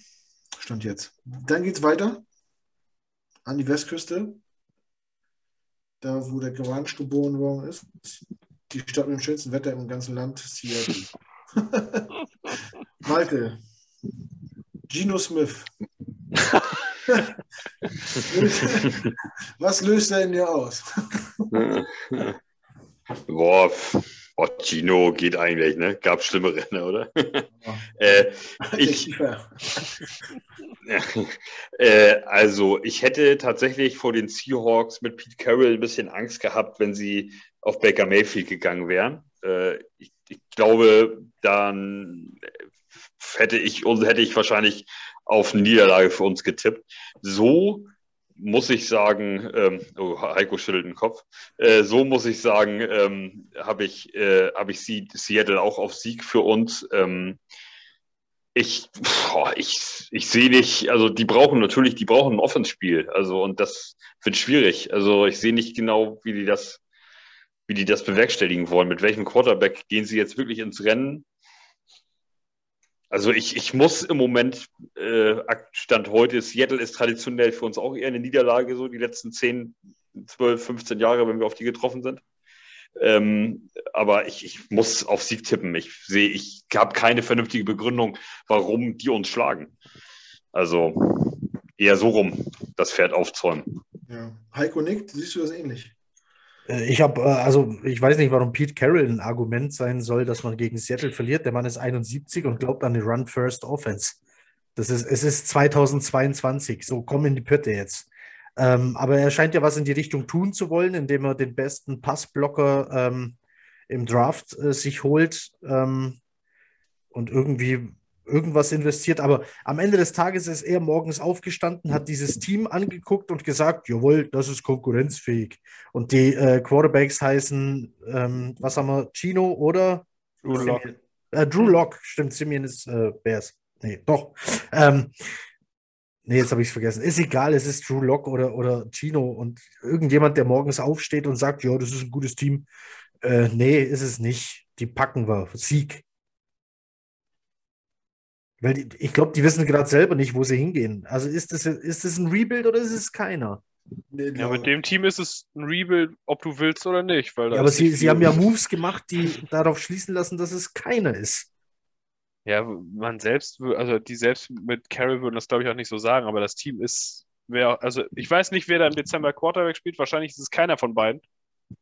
stand jetzt. Dann geht es weiter an die Westküste, da wo der Grange geboren worden ist. Die Stadt mit dem schönsten Wetter im ganzen Land, Seattle. Malte, Gino Smith. Was löst er in dir aus? Boah, oh, Gino geht eigentlich, ne? Gab schlimme Rennen, oder? äh, ich, äh, also, ich hätte tatsächlich vor den Seahawks mit Pete Carroll ein bisschen Angst gehabt, wenn sie auf Baker Mayfield gegangen wären. Äh, ich, ich, glaube, dann hätte ich, hätte ich wahrscheinlich auf Niederlage für uns getippt. So muss ich sagen, ähm, oh, Heiko schüttelt den Kopf, äh, so muss ich sagen, ähm, habe ich, äh, hab ich Seattle auch auf Sieg für uns. Ähm, ich, boah, ich, ich sehe nicht, also die brauchen natürlich, die brauchen ein Offenspiel, also und das wird schwierig. Also ich sehe nicht genau, wie die das, wie die das bewerkstelligen wollen. Mit welchem Quarterback gehen sie jetzt wirklich ins Rennen? Also ich, ich muss im Moment, äh, Stand heute, Seattle ist traditionell für uns auch eher eine Niederlage, so die letzten 10, 12, 15 Jahre, wenn wir auf die getroffen sind. Ähm, aber ich, ich muss auf Sieg tippen. Ich sehe, ich habe keine vernünftige Begründung, warum die uns schlagen. Also eher so rum, das Pferd aufzäumen. Ja. Heiko nickt, siehst du das ähnlich? Äh, ich habe, äh, also ich weiß nicht, warum Pete Carroll ein Argument sein soll, dass man gegen Seattle verliert. Der Mann ist 71 und glaubt an die Run-First-Offense. Das ist, es ist 2022, so komm in die Pötte jetzt. Ähm, aber er scheint ja was in die Richtung tun zu wollen, indem er den besten Passblocker ähm, im Draft äh, sich holt ähm, und irgendwie irgendwas investiert. Aber am Ende des Tages ist er morgens aufgestanden, hat dieses Team angeguckt und gesagt, jawohl, das ist konkurrenzfähig. Und die äh, Quarterbacks heißen, ähm, was haben wir, Chino oder? Drew Lock. Äh, Drew Lock, stimmt, Simeon ist äh, Bears. Nee, doch. Ähm, nee, jetzt habe ich es vergessen. Ist egal, es ist Drew Lock oder, oder Chino und irgendjemand, der morgens aufsteht und sagt, ja, das ist ein gutes Team. Äh, nee, ist es nicht. Die packen wir. Sieg. Weil die, ich glaube, die wissen gerade selber nicht, wo sie hingehen. Also ist das, ist das ein Rebuild oder ist es keiner? Nee, ja, mit dem Team ist es ein Rebuild, ob du willst oder nicht. Weil ja, aber sie, sie haben ja Moves gemacht, die darauf schließen lassen, dass es keiner ist. Ja, man selbst, also die selbst mit Carroll würden das, glaube ich, auch nicht so sagen, aber das Team ist, wer, also ich weiß nicht, wer da im Dezember Quarterback spielt, wahrscheinlich ist es keiner von beiden,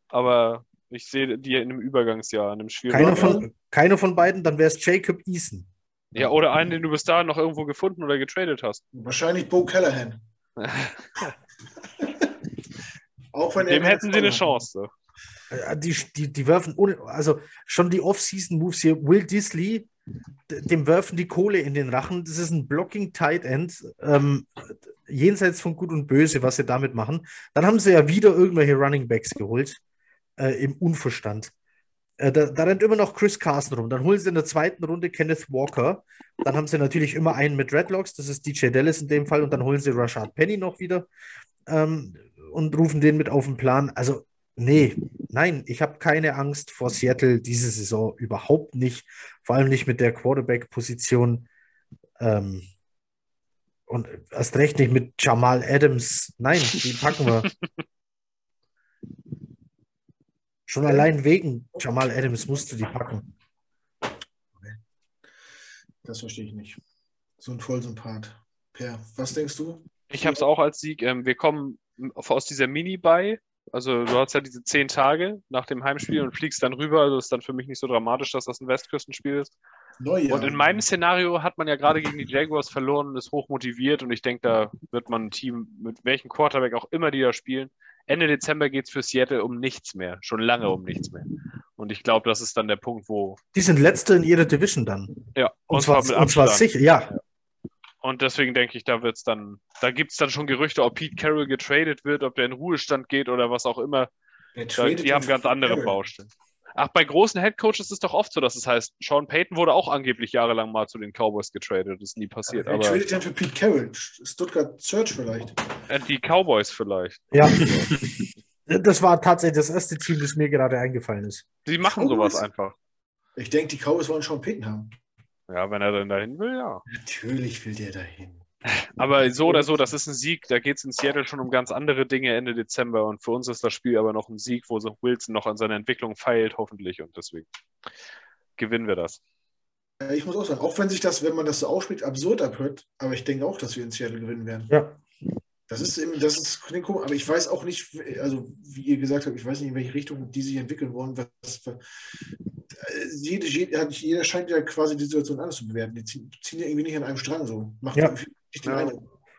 aber ich sehe die in einem Übergangsjahr, in einem schwierigen Keiner von, keiner von beiden, dann wäre es Jacob Eason. Ja, oder einen, den du bis dahin noch irgendwo gefunden oder getradet hast. Wahrscheinlich Bo Callahan. Auch wenn Dem hätten sie eine Chance. Die, die, die werfen, ohne, also schon die Off-Season-Moves hier, Will Disley, dem werfen die Kohle in den Rachen. Das ist ein Blocking Tight End, ähm, jenseits von Gut und Böse, was sie damit machen. Dann haben sie ja wieder irgendwelche Running Backs geholt, äh, im Unverstand. Äh, da, da, rennt immer noch Chris Carson rum. Dann holen sie in der zweiten Runde Kenneth Walker. Dann haben sie natürlich immer einen mit Redlocks, das ist DJ Dallas in dem Fall. Und dann holen sie Rashad Penny noch wieder ähm, und rufen den mit auf den Plan. Also, nee, nein, ich habe keine Angst vor Seattle diese Saison. Überhaupt nicht. Vor allem nicht mit der Quarterback-Position. Ähm, und erst recht nicht mit Jamal Adams. Nein, die packen wir. Schon allein wegen Jamal Adams musst du die packen. Das verstehe ich nicht. So ein Vollsympath. Per, was denkst du? Ich habe es auch als Sieg. Ähm, wir kommen aus dieser Mini-Buy. Also du hast ja diese zehn Tage nach dem Heimspiel und fliegst dann rüber. Also ist dann für mich nicht so dramatisch, dass das ein Westküstenspiel ist. Neujahr. Und in meinem Szenario hat man ja gerade gegen die Jaguars verloren und ist hoch motiviert. Und ich denke, da wird man ein Team, mit welchem Quarterback auch immer die da spielen, Ende Dezember geht es für Seattle um nichts mehr. Schon lange um nichts mehr. Und ich glaube, das ist dann der Punkt, wo. Die sind letzte in ihrer Division dann. Ja, und, und zwar, mit und zwar sicher, ja. Und deswegen denke ich, da wird's dann, da gibt es dann schon Gerüchte, ob Pete Carroll getradet wird, ob der in Ruhestand geht oder was auch immer. Da, die haben ganz andere Carroll. Baustellen. Ach, bei großen Headcoaches ist es doch oft so, dass es heißt, Sean Payton wurde auch angeblich jahrelang mal zu den Cowboys getradet. Das ist nie passiert. Wer Aber tradet denn für Pete Carroll? Stuttgart Search vielleicht. äh, die Cowboys vielleicht. Ja. Das war tatsächlich das erste Team, das mir gerade eingefallen ist. Die machen Cowboys? sowas einfach. Ich denke, die Cowboys wollen Sean Payton haben. Ja, wenn er denn dahin will, ja. Natürlich will der dahin. Aber so oder so, das ist ein Sieg. Da geht es in Seattle schon um ganz andere Dinge Ende Dezember. Und für uns ist das Spiel aber noch ein Sieg, wo so Wilson noch an seiner Entwicklung feilt, hoffentlich. Und deswegen gewinnen wir das. Äh, Ich muss auch sagen, auch wenn sich das, wenn man das so ausspricht, absurd abhört, aber ich denke auch, dass wir in Seattle gewinnen werden. Ja. Das ist, eben- das ist klingt komisch, aber ich weiß auch nicht, also wie ihr gesagt habt, ich weiß nicht, in welche Richtung die sich entwickeln wollen. Was, äh, jede, jeder scheint ja quasi die Situation anders zu bewerten. Die ziehen, ziehen ja irgendwie nicht an einem Strang so. Macht Ja. Ja.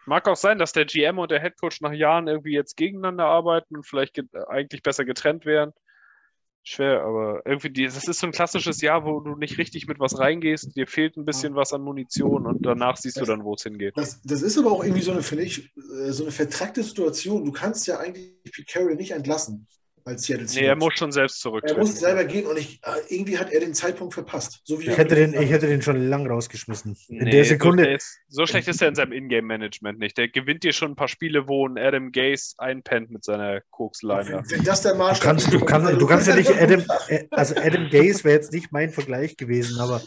Mag auch sein, dass der GM und der Headcoach nach Jahren irgendwie jetzt gegeneinander arbeiten und vielleicht ge eigentlich besser getrennt wären. Schwer, aber irgendwie, die, das ist so ein klassisches Jahr, wo du nicht richtig mit was reingehst. Dir fehlt ein bisschen was an Munition und danach siehst du dann, wo es hingeht. Das, das ist aber auch irgendwie so eine, finde ich, äh, so eine vertrackte Situation. Du kannst ja eigentlich Pete Carroll nicht entlassen als Seattle Nee, er muss schon selbst Er zurücktreten. muss selber gehen und ich, äh, irgendwie hat er den Zeitpunkt verpasst. So wie Ich hätte den, ich hätte den schon lang rausgeschmissen. In Nee, der So, Sekunde. der ist, so schlecht ist er in seinem Ingame-Management nicht. Der gewinnt dir schon ein paar Spiele, wo ein Adam Gaze einpennt mit seiner Koksleine. wenn, wenn das der Du Maßstab kannst, du, kannst, du kannst ja nicht Adam, äh, also Adam Gaze wäre jetzt nicht mein Vergleich gewesen, aber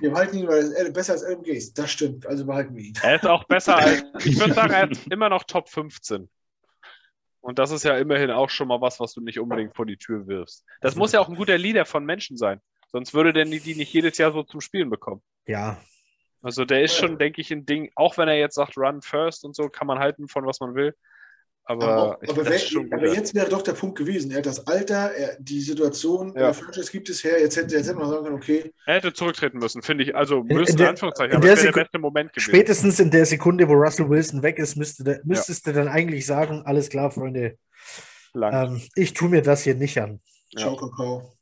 Wir behalten ihn, weil er ist besser als Adam Gaze. Das stimmt, also behalten wir ihn. Er ist auch besser als, ich würde sagen, er ist immer noch Top 15. Und das ist ja immerhin auch schon mal was, was du nicht unbedingt vor die Tür wirfst. Das muss ja auch ein guter Leader von Menschen sein. Sonst würde der die nicht jedes Jahr so zum Spielen bekommen. ja, Also der ist schon, denke ich, ein Ding, auch wenn er jetzt sagt, run first und so, kann man halten von was man will. Aber, Aber, aber, gut. aber jetzt wäre doch der Punkt gewesen. Er hat das Alter, er, die Situation, Ja. Franchise gibt es her. Jetzt hätte, jetzt hätte man sagen können, okay, Er hätte zurücktreten müssen, finde ich. Also in müssen, in der- Anführungszeichen, in aber der das wäre der beste Moment gewesen. spätestens in der Sekunde, wo Russell Wilson weg ist, müsste der, müsstest du dann eigentlich sagen, alles klar, Freunde, ähm, ich tue mir das hier nicht an. Ja. ciao, Kakao.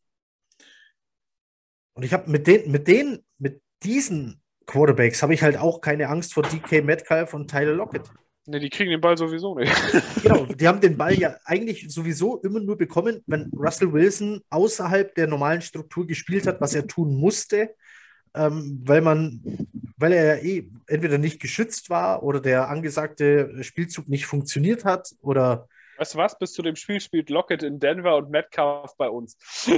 Und ich habe mit den, mit den, mit diesen Quarterbacks habe ich halt auch keine Angst vor DK Metcalf und Tyler Lockett. Nee, die kriegen den Ball sowieso nicht. Genau, die haben den Ball ja eigentlich sowieso immer nur bekommen, wenn Russell Wilson außerhalb der normalen Struktur gespielt hat, was er tun musste, ähm, weil man, weil er eh entweder nicht geschützt war oder der angesagte Spielzug nicht funktioniert hat oder Weißt du was? Bis zu dem Spiel spielt Lockett in Denver und Metcalf bei uns.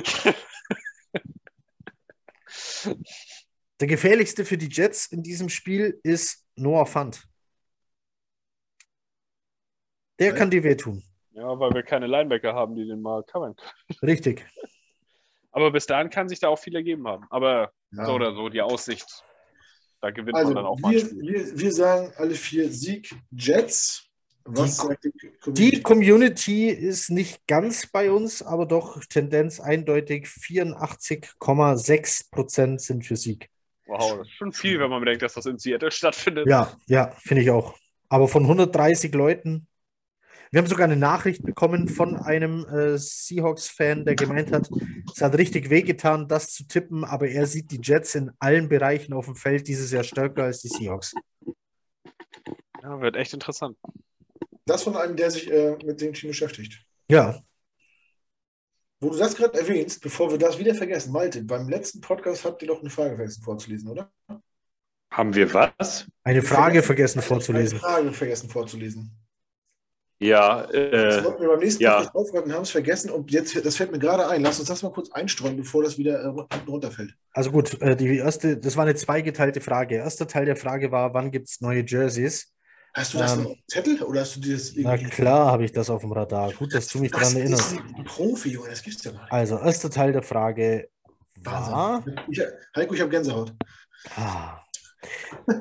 der gefährlichste für die Jets in diesem Spiel ist Noah Fant. Der kann dir wehtun. ja, weil wir keine Linebacker haben, die den mal covern können. Richtig. Aber bis dahin kann sich da auch viel ergeben haben. Aber Ja. so oder so, die Aussicht, da gewinnt Also, man dann auch mal ein wir, Spiel. wir, wir sagen alle vier Sieg Was Die- sagt die Die Community? Community ist nicht ganz bei uns, aber doch Tendenz eindeutig. 84,6 Prozent sind für Sieg. Wow, das ist schon viel, wenn man bedenkt, dass das in Seattle stattfindet. Ja, ja, finde ich auch. Aber von 130 Leuten. Wir haben sogar eine Nachricht bekommen von einem äh, Seahawks-Fan, der gemeint hat, es hat richtig wehgetan, das zu tippen, aber er sieht die Jets in allen Bereichen auf dem Feld dieses Jahr stärker als die Seahawks. Ja, wird echt interessant. Das von einem, der sich äh, mit dem Team beschäftigt. Ja, Wo du das gerade erwähnst, bevor wir das wieder vergessen, Malte, beim letzten Podcast habt ihr doch eine Frage vergessen vorzulesen, oder? Haben wir was? eine Frage vergessen Eine vorzulesen. Frage vergessen vorzulesen. Ja, Das äh, wollten wir beim nächsten ja. Podcast aufgreifen und haben es vergessen. Und jetzt, das fällt mir gerade ein. Lass uns das mal kurz einstreuen, bevor das wieder äh, runterfällt. Also gut, äh, die erste, das war eine zweigeteilte Frage. Erster Teil der Frage war, wann gibt es neue Jerseys? Hast du das Ähm, noch auf dem Zettel oder hast du dir das Na irgendwie. klar habe ich das auf dem Radar. Gut, dass du mich das daran erinnerst. ist ein Profi, Junge, das gibt's ja mal. Also, erster Teil der Frage war, Wahnsinn. Ich, Heiko, ich habe Gänsehaut. ah,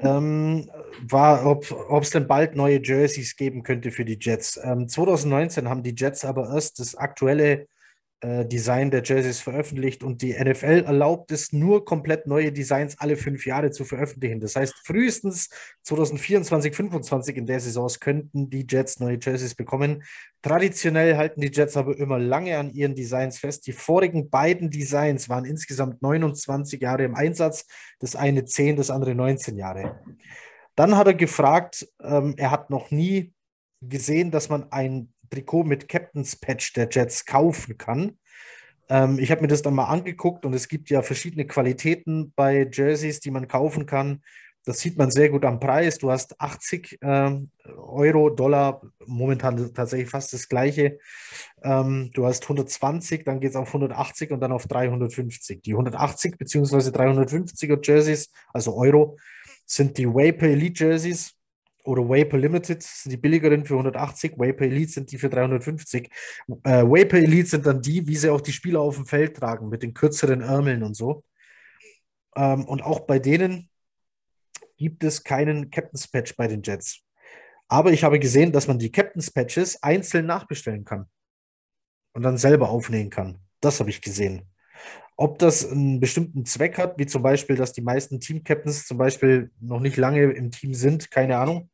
ähm, war ob es denn bald neue Jerseys geben könnte für die Jets. Ähm, 2019 haben die Jets aber erst das aktuelle äh, Design der Jerseys veröffentlicht und die NFL erlaubt es nur komplett neue Designs alle fünf Jahre zu veröffentlichen. Das heißt, frühestens 2024, 2025 in der Saison könnten die Jets neue Jerseys bekommen. Traditionell halten die Jets aber immer lange an ihren Designs fest. Die vorigen beiden Designs waren insgesamt 29 Jahre im Einsatz, das eine 10, das andere 19 Jahre. Dann hat er gefragt, ähm, er hat noch nie gesehen, dass man ein Trikot mit Captain's Patch der Jets kaufen kann. Ähm, ich habe mir das dann mal angeguckt und es gibt ja verschiedene Qualitäten bei Jerseys, die man kaufen kann. Das sieht man sehr gut am Preis. Du hast 80 äh, Euro, Dollar, momentan tatsächlich fast das gleiche. Ähm, du hast 120, dann geht es auf 180 und dann auf 350. Die 180 bzw. 350er Jerseys, also Euro, sind die Vapor Elite Jerseys oder Vapor Limited, sind die billigeren für 180. Vapor Elite sind die für 350. Äh, Vapor Elite sind dann die, wie sie auch die Spieler auf dem Feld tragen, mit den kürzeren Ärmeln und so. Ähm, und auch bei denen gibt es keinen Captain's Patch bei den Jets. Aber ich habe gesehen, dass man die Captain's Patches einzeln nachbestellen kann und dann selber aufnehmen kann. Das habe ich gesehen. Ob das einen bestimmten Zweck hat, wie zum Beispiel, dass die meisten Team-Captains zum Beispiel noch nicht lange im Team sind, keine Ahnung.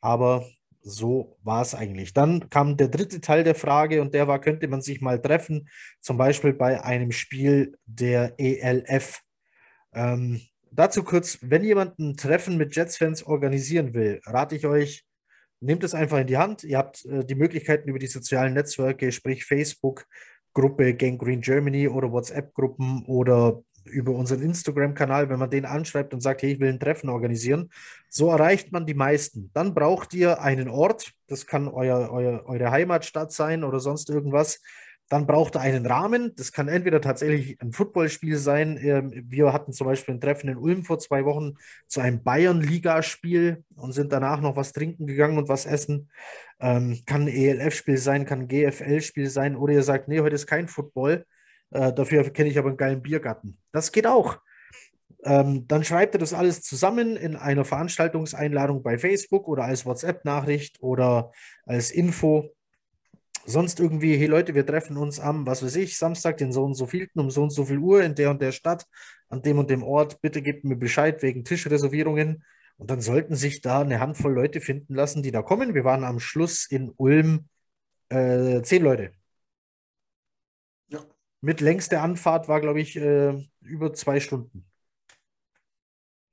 Aber so war es eigentlich. Dann kam der dritte Teil der Frage und der war, könnte man sich mal treffen, zum Beispiel bei einem Spiel der ELF. Ähm, dazu kurz, wenn jemand ein Treffen mit Jets-Fans organisieren will, rate ich euch, nehmt es einfach in die Hand. Ihr habt äh, die Möglichkeiten über die sozialen Netzwerke, sprich Facebook, Gruppe Gangrene Germany oder WhatsApp-Gruppen oder über unseren Instagram-Kanal, wenn man den anschreibt und sagt, hey, ich will ein Treffen organisieren. So erreicht man die meisten. Dann braucht ihr einen Ort, das kann euer, euer, eure Heimatstadt sein oder sonst irgendwas, dann braucht er einen Rahmen. Das kann entweder tatsächlich ein Footballspiel sein. Ähm, wir hatten zum Beispiel ein Treffen in Ulm vor zwei Wochen zu einem Bayern-Ligaspiel und sind danach noch was trinken gegangen und was essen. Ähm, kann ein ELF-Spiel sein, kann ein GFL-Spiel sein. Oder ihr sagt, nee, heute ist kein Football. Äh, dafür kenne ich aber einen geilen Biergarten. Das geht auch. Ähm, dann schreibt ihr das alles zusammen in einer Veranstaltungseinladung bei Facebook oder als WhatsApp-Nachricht oder als Info sonst irgendwie, hey Leute, wir treffen uns am, was weiß ich, Samstag, den so und so vielten, um so und so viel Uhr in der und der Stadt, an dem und dem Ort, bitte gebt mir Bescheid wegen Tischreservierungen. Und dann sollten sich da eine Handvoll Leute finden lassen, die da kommen. Wir waren am Schluss in Ulm äh, zehn Leute. Mit längster Anfahrt war, glaube ich, äh, über zwei Stunden.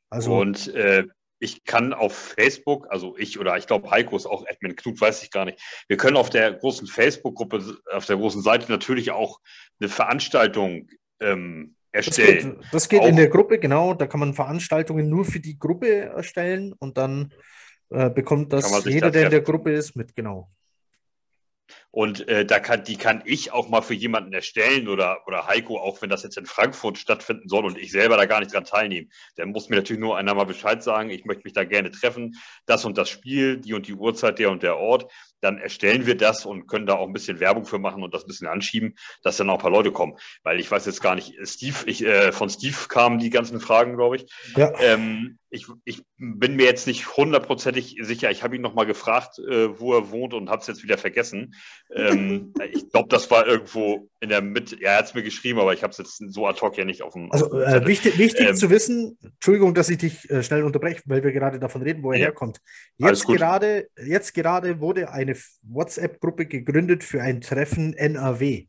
Also, und äh, ich kann auf Facebook, also ich oder ich glaube Heiko ist auch Admin, Knut weiß ich gar nicht. Wir können auf der großen Facebook-Gruppe, auf der großen Seite natürlich auch eine Veranstaltung ähm, erstellen. Das geht, das geht in der Gruppe, genau. Da kann man Veranstaltungen nur für die Gruppe erstellen und dann äh, bekommt das jeder, der in der Gruppe ist, mit, genau. Und äh, da kann, die kann ich auch mal für jemanden erstellen oder, oder Heiko, auch wenn das jetzt in Frankfurt stattfinden soll und ich selber da gar nicht dran teilnehme. Dann muss mir natürlich nur einer mal Bescheid sagen, ich möchte mich da gerne treffen, das und das Spiel, die und die Uhrzeit, der und der Ort dann erstellen wir das und können da auch ein bisschen Werbung für machen und das ein bisschen anschieben, dass dann auch ein paar Leute kommen. Weil ich weiß jetzt gar nicht, Steve, ich, äh, von Steve kamen die ganzen Fragen, glaube ich. Ja. Ähm, ich. Ich bin mir jetzt nicht hundertprozentig sicher. Ich habe ihn nochmal gefragt, äh, wo er wohnt und habe es jetzt wieder vergessen. Ähm, ich glaube, das war irgendwo in der Mitte. Ja, er hat es mir geschrieben, aber ich habe es jetzt so ad hoc ja nicht auf dem. Also äh, wichtig, wichtig ähm, zu wissen, Entschuldigung, dass ich dich äh, schnell unterbreche, weil wir gerade davon reden, wo er ja. herkommt. Jetzt gerade, jetzt gerade wurde ein eine WhatsApp-Gruppe gegründet für ein Treffen NRW.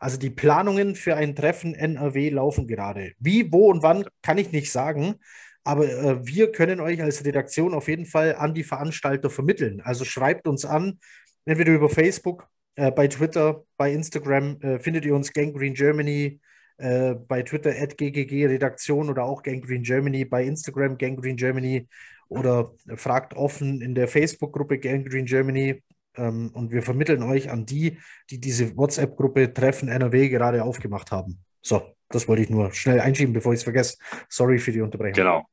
Also die Planungen für ein Treffen NRW laufen gerade. Wie, wo und wann kann ich nicht sagen, aber äh, wir können euch als Redaktion auf jeden Fall an die Veranstalter vermitteln. Also schreibt uns an, entweder über Facebook, äh, bei Twitter, bei Instagram äh, findet ihr uns Gangrene Germany, äh, bei Twitter at GGG Redaktion oder auch Gangrene Germany, bei Instagram Gangrene Germany oder fragt offen in der Facebook-Gruppe Gangrene Germany ähm, und wir vermitteln euch an die, die diese WhatsApp-Gruppe Treffen NRW gerade aufgemacht haben. So, das wollte ich nur schnell einschieben, bevor ich es vergesse. Sorry für die Unterbrechung. Genau.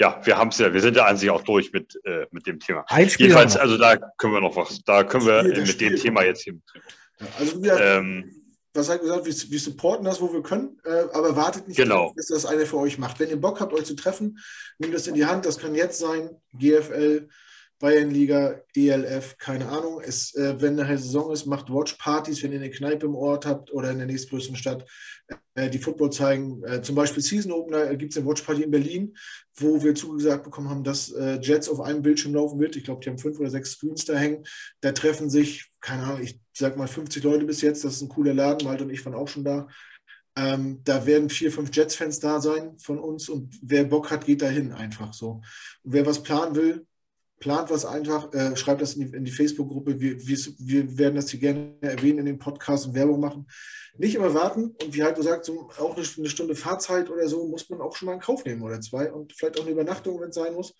Ja, wir haben es ja, wir sind ja an sich auch durch mit, äh, mit dem Thema. Ein Spiel Jedenfalls, also da können wir noch was, da können wir mit Spiel. dem Thema jetzt hin. Also wir, ähm, was hat gesagt, wir, wir, supporten das, wo wir können, äh, aber wartet nicht, genau. bis das einer für euch macht. Wenn ihr Bock habt, euch zu treffen, nehmt das in die Hand. Das kann jetzt sein, GFL, Bayernliga, ELF, keine Ahnung. Es, äh, wenn eine Saison ist, macht Watchpartys, wenn ihr eine Kneipe im Ort habt oder in der nächstgrößeren Stadt, äh, die Football zeigen. Äh, zum Beispiel Season Opener äh, gibt es eine Watchparty in Berlin, wo wir zugesagt bekommen haben, dass Jets auf einem Bildschirm laufen wird. Ich glaube, die haben fünf oder sechs Screens da hängen. Da treffen sich, keine Ahnung, ich sag mal 50 Leute bis jetzt. Das ist ein cooler Laden. Malte und ich waren auch schon da. Ähm, da werden vier, fünf Jets-Fans da sein von uns und wer Bock hat, geht da hin einfach so. Und wer was planen will, plant was einfach, äh, schreibt das in die, die Facebook-Gruppe. Wir, wir, werden das hier gerne erwähnen in dem Podcast und Werbung machen. Nicht immer warten und wie halt gesagt, so auch eine, Stunde Fahrzeit oder so muss man auch schon mal in Kauf nehmen oder zwei und vielleicht auch eine Übernachtung, wenn es sein muss.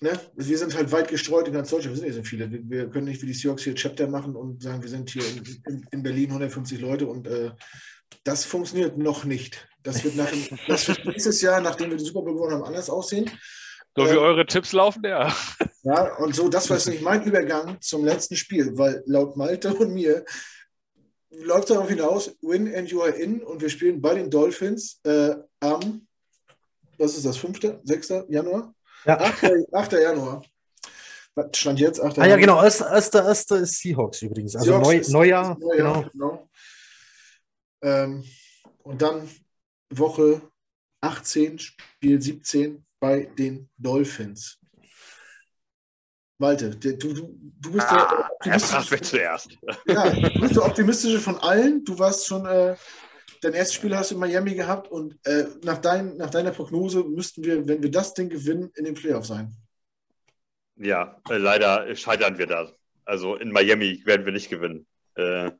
Ne? Wir sind halt weit gestreut in ganz Deutschland. Wir sind nicht so viele. Wir, wir können nicht wie die Seahawks hier Chapter machen und sagen, wir sind hier in, in, in Berlin 150 Leute und äh, das funktioniert noch nicht. Das wird, nach das wird nächstes Jahr, nachdem wir den Super Bowl gewonnen haben, anders aussehen. So wie eure Tipps laufen, ja. Ja, und so, das war jetzt nicht mein Übergang zum letzten Spiel, weil laut Malte und mir läuft darauf hinaus, win and you are in und wir spielen bei den Dolphins äh, am, was ist das, 5., 6. Januar? Ja. 8. 8. Januar. Was Stand jetzt 8. Ah ja, genau. 1. 1. 1. ist Seahawks übrigens. Also Seahawks Neu, ist- Neujahr. Neujahr, Genau. genau. Ähm, und dann Woche 18, Spiel 17 bei den Dolphins. Malte, der, du, du, du bist der Ah, wer optimistische, zuerst. ja, du bist der optimistische von allen. Du warst schon, äh, dein erstes Spiel hast du in Miami gehabt und äh, nach, dein, nach deiner Prognose müssten wir, wenn wir das Ding gewinnen, in den Playoffs sein. Ja, äh, leider scheitern wir da. Also in Miami werden wir nicht gewinnen. Äh,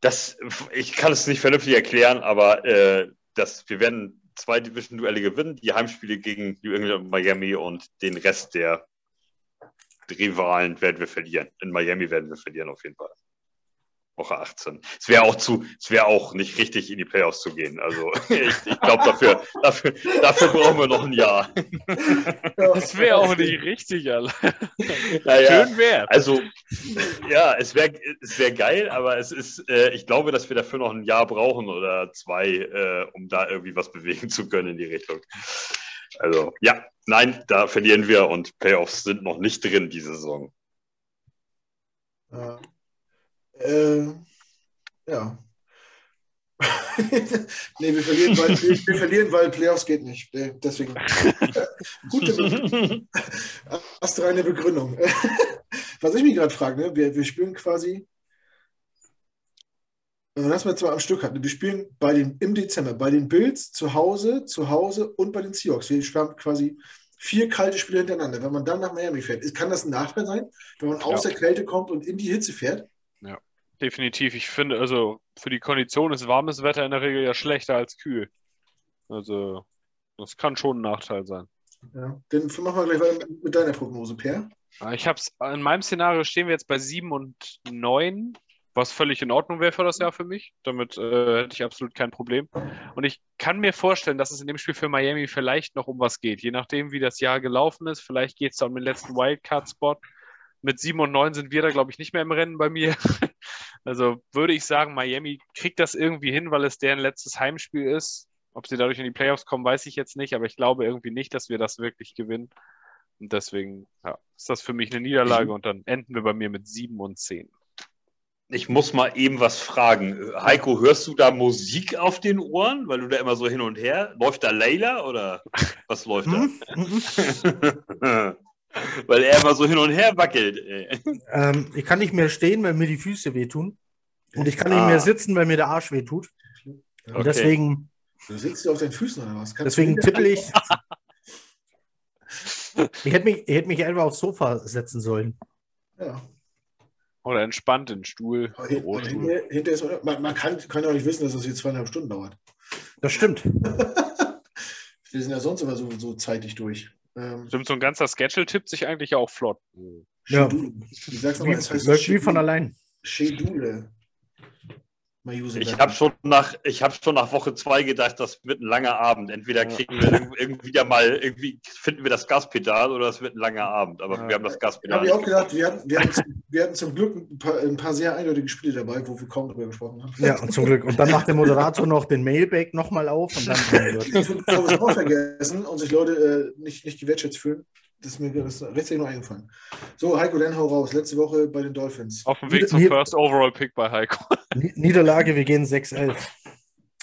das, ich kann es nicht vernünftig erklären, aber äh, das, wir werden zwei Division-Duelle gewinnen, die Heimspiele gegen New England und Miami und den Rest der Rivalen werden wir verlieren. In Miami werden wir verlieren auf jeden Fall. Woche 18. Es wäre auch zu, es wäre auch nicht richtig, in die Playoffs zu gehen. Also ich, ich glaube, dafür, dafür, dafür brauchen wir noch ein Jahr. Das wäre auch nicht richtig, Alter. Naja, Schön wär. Also, ja, es wäre es wär geil, aber es ist, äh, ich glaube, dass wir dafür noch ein Jahr brauchen oder zwei, äh, um da irgendwie was bewegen zu können in die Richtung. Also, ja, nein, da verlieren wir und Playoffs sind noch nicht drin diese Saison. Ja. Äh, ja. nee, wir verlieren, weil, wir, verlieren, weil Playoffs geht nicht. Äh, Deswegen. Gute Begründung. astreine Begründung. Was ich mich gerade frage, ne? wir, wir spielen quasi. Also das wir zwar am Stück hatten. Wir spielen bei den, im Dezember bei den Bills zu Hause, zu Hause und bei den Seahawks. Wir spielen quasi vier kalte Spiele hintereinander. Wenn man dann nach Miami fährt, kann das ein Nachteil sein, wenn man aus Ja. der Kälte kommt und in die Hitze fährt? Definitiv. Ich finde, also für die Kondition ist warmes Wetter in der Regel ja schlechter als kühl. Also, das kann schon ein Nachteil sein. Ja. Dann machen wir gleich weiter mit deiner Prognose, Per. Ah, Ich hab's, in meinem Szenario stehen wir jetzt bei 7 und 9, was völlig in Ordnung wäre für das Jahr für mich. Damit äh, hätte ich absolut kein Problem. Und ich kann mir vorstellen, dass es in dem Spiel für Miami vielleicht noch um was geht. Je nachdem, wie das Jahr gelaufen ist. Vielleicht geht es da um den letzten Wildcard-Spot. Mit 7 und 9 sind wir da, glaube ich, nicht mehr im Rennen bei mir. Also würde ich sagen, Miami kriegt das irgendwie hin, weil es deren letztes Heimspiel ist. Ob sie dadurch in die Playoffs kommen, weiß ich jetzt nicht, aber ich glaube irgendwie nicht, dass wir das wirklich gewinnen. Und deswegen ja, ist das für mich eine Niederlage und dann enden wir bei mir mit 7 und 10. Ich muss mal eben was fragen. Heiko, hörst du da Musik auf den Ohren, weil du da immer so hin und her? Läuft da Layla oder was läuft da? Weil er immer so hin und her wackelt. Ähm, ich kann nicht mehr stehen, weil mir die Füße wehtun. Und ich kann nicht Ah. mehr sitzen, weil mir der Arsch wehtut. Und Okay. deswegen, Du sitzt du auf deinen Füßen oder was? Kannst deswegen tippel ich. Ich hätte mich, ich hätte mich einfach aufs Sofa setzen sollen. Ja. Oder entspannt in den Stuhl. Aber hin- aber Bürostuhl. hinterher, hinterher ist, man, man kann, kann ja auch nicht wissen, dass das jetzt zweieinhalb Stunden dauert. Das stimmt. Wir sind ja sonst immer so, so zeitig durch. Ähm, Stimmt, so ein ganzer Schedule tippt sich eigentlich auch flott. Ja. Schedule. Ich sag's Wie, nochmal, es heißt läuft wie von Schedule. allein. Schedule. Ich habe schon, nach- ich hab schon nach Woche zwei gedacht, das wird ein langer Abend. Entweder kriegen wir irg- irgendwie wieder mal, irgendwie finden wir das Gaspedal oder es wird ein langer Abend. Aber Ja. wir haben das Habe Gaspedal. ich auch gedacht, wir hatten, wir, hatten zum, wir hatten zum Glück ein paar, ein paar sehr eindeutige Spiele dabei, wo wir kaum drüber gesprochen haben. Ja, und zum Glück. Und dann macht der Moderator noch den Mailback nochmal auf und dann. Bevor wir es auch vergessen und sich Leute äh, nicht, nicht gewertschätzt fühlen, das ist mir das rechtzeitig noch eingefallen. So, Heiko, dann hau raus. Letzte Woche bei den Dolphins. Auf dem Weg Nieder- zum Nieder- First Overall Pick bei Heiko. Ni- Niederlage, wir gehen 6-11.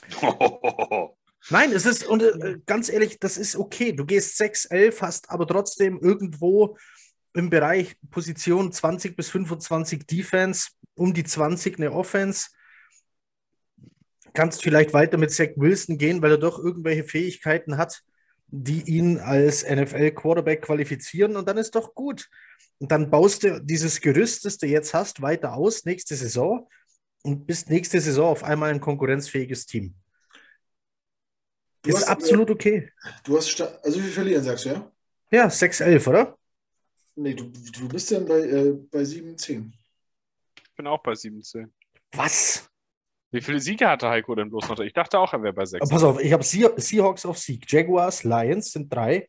Nein, es ist, und äh, ganz ehrlich, das ist okay. Du gehst 6-11, hast aber trotzdem irgendwo im Bereich Position 20 bis 25 Defense, um die 20 eine Offense. Kannst vielleicht weiter mit Zach Wilson gehen, weil er doch irgendwelche Fähigkeiten hat. Die ihn als NFL-Quarterback qualifizieren und dann ist doch gut. Und dann baust du dieses Gerüst, das du jetzt hast, weiter aus nächste Saison und bist nächste Saison auf einmal ein konkurrenzfähiges Team. Du ist hast- absolut okay. Du hast, also wie viel verlieren, sagst du, ja? Ja, 6-11, oder? Nee, du, du bist dann bei, äh, bei 7, 10. Ich bin auch bei 17. Was? Wie viele Siege hatte Heiko denn bloß noch? Ich dachte auch, er wäre bei 6. Aber pass auf, ich habe Sea Seahawks auf Sieg, Jaguars, Lions sind drei.